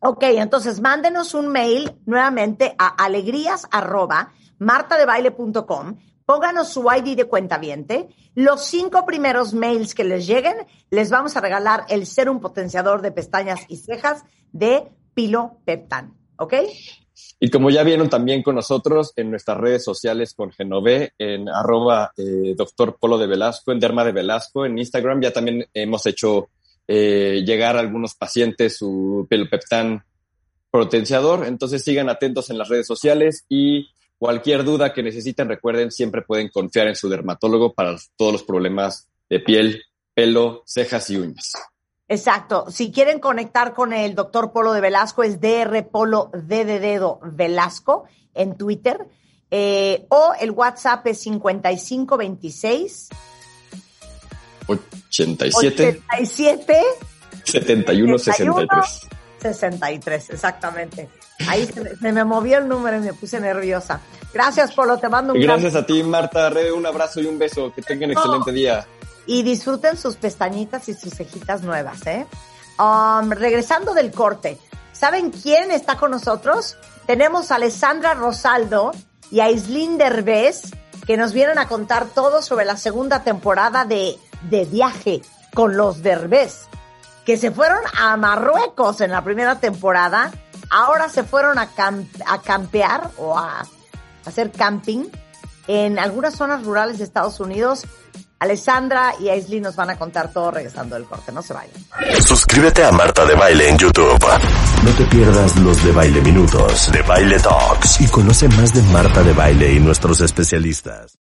Ok, entonces mándenos un mail nuevamente a alegrías arroba martadebaile.com. Pónganos su ID de cuentaviente. Los cinco primeros mails que les lleguen, les vamos a regalar el serum potenciador de pestañas y cejas de Pilo Peptan. ¿Ok? Y como ya vieron también con nosotros en nuestras redes sociales con Genové, en arroba eh, doctor Polo de Velasco, en Derma de Velasco, en Instagram, ya también hemos hecho eh, llegar a algunos pacientes su pelopeptán potenciador. Entonces sigan atentos en las redes sociales y cualquier duda que necesiten, recuerden, siempre pueden confiar en su dermatólogo para todos los problemas de piel, pelo, cejas y uñas. Exacto. Si quieren conectar con el doctor Polo de Velasco, es DR Polo D de dedo Velasco en Twitter. Eh, o el WhatsApp es 5526 87 87 71 63. 63, exactamente. Ahí se, se, me movió el número y me puse nerviosa. Gracias, Polo, te mando un Gracias a ti, Marta. Re, un abrazo y un beso. Que tengan un excelente día. Y disfruten sus pestañitas y sus cejitas nuevas, ¿eh? Um, regresando del corte, ¿saben quién está con nosotros? Tenemos a Alessandra Rosaldo y a Islín Derbez, que nos vienen a contar todo sobre la segunda temporada de, de Viaje con los Derbez que se fueron a Marruecos en la primera temporada, ahora se fueron a, a campear o a hacer camping en algunas zonas rurales de Estados Unidos. Alessandra y Aisley nos van a contar todo regresando del corte, no se vayan. Suscríbete a Marta de Baile en YouTube. No te pierdas los de Baile Minutos, de Baile Talks y conoce más de Marta de Baile y nuestros especialistas.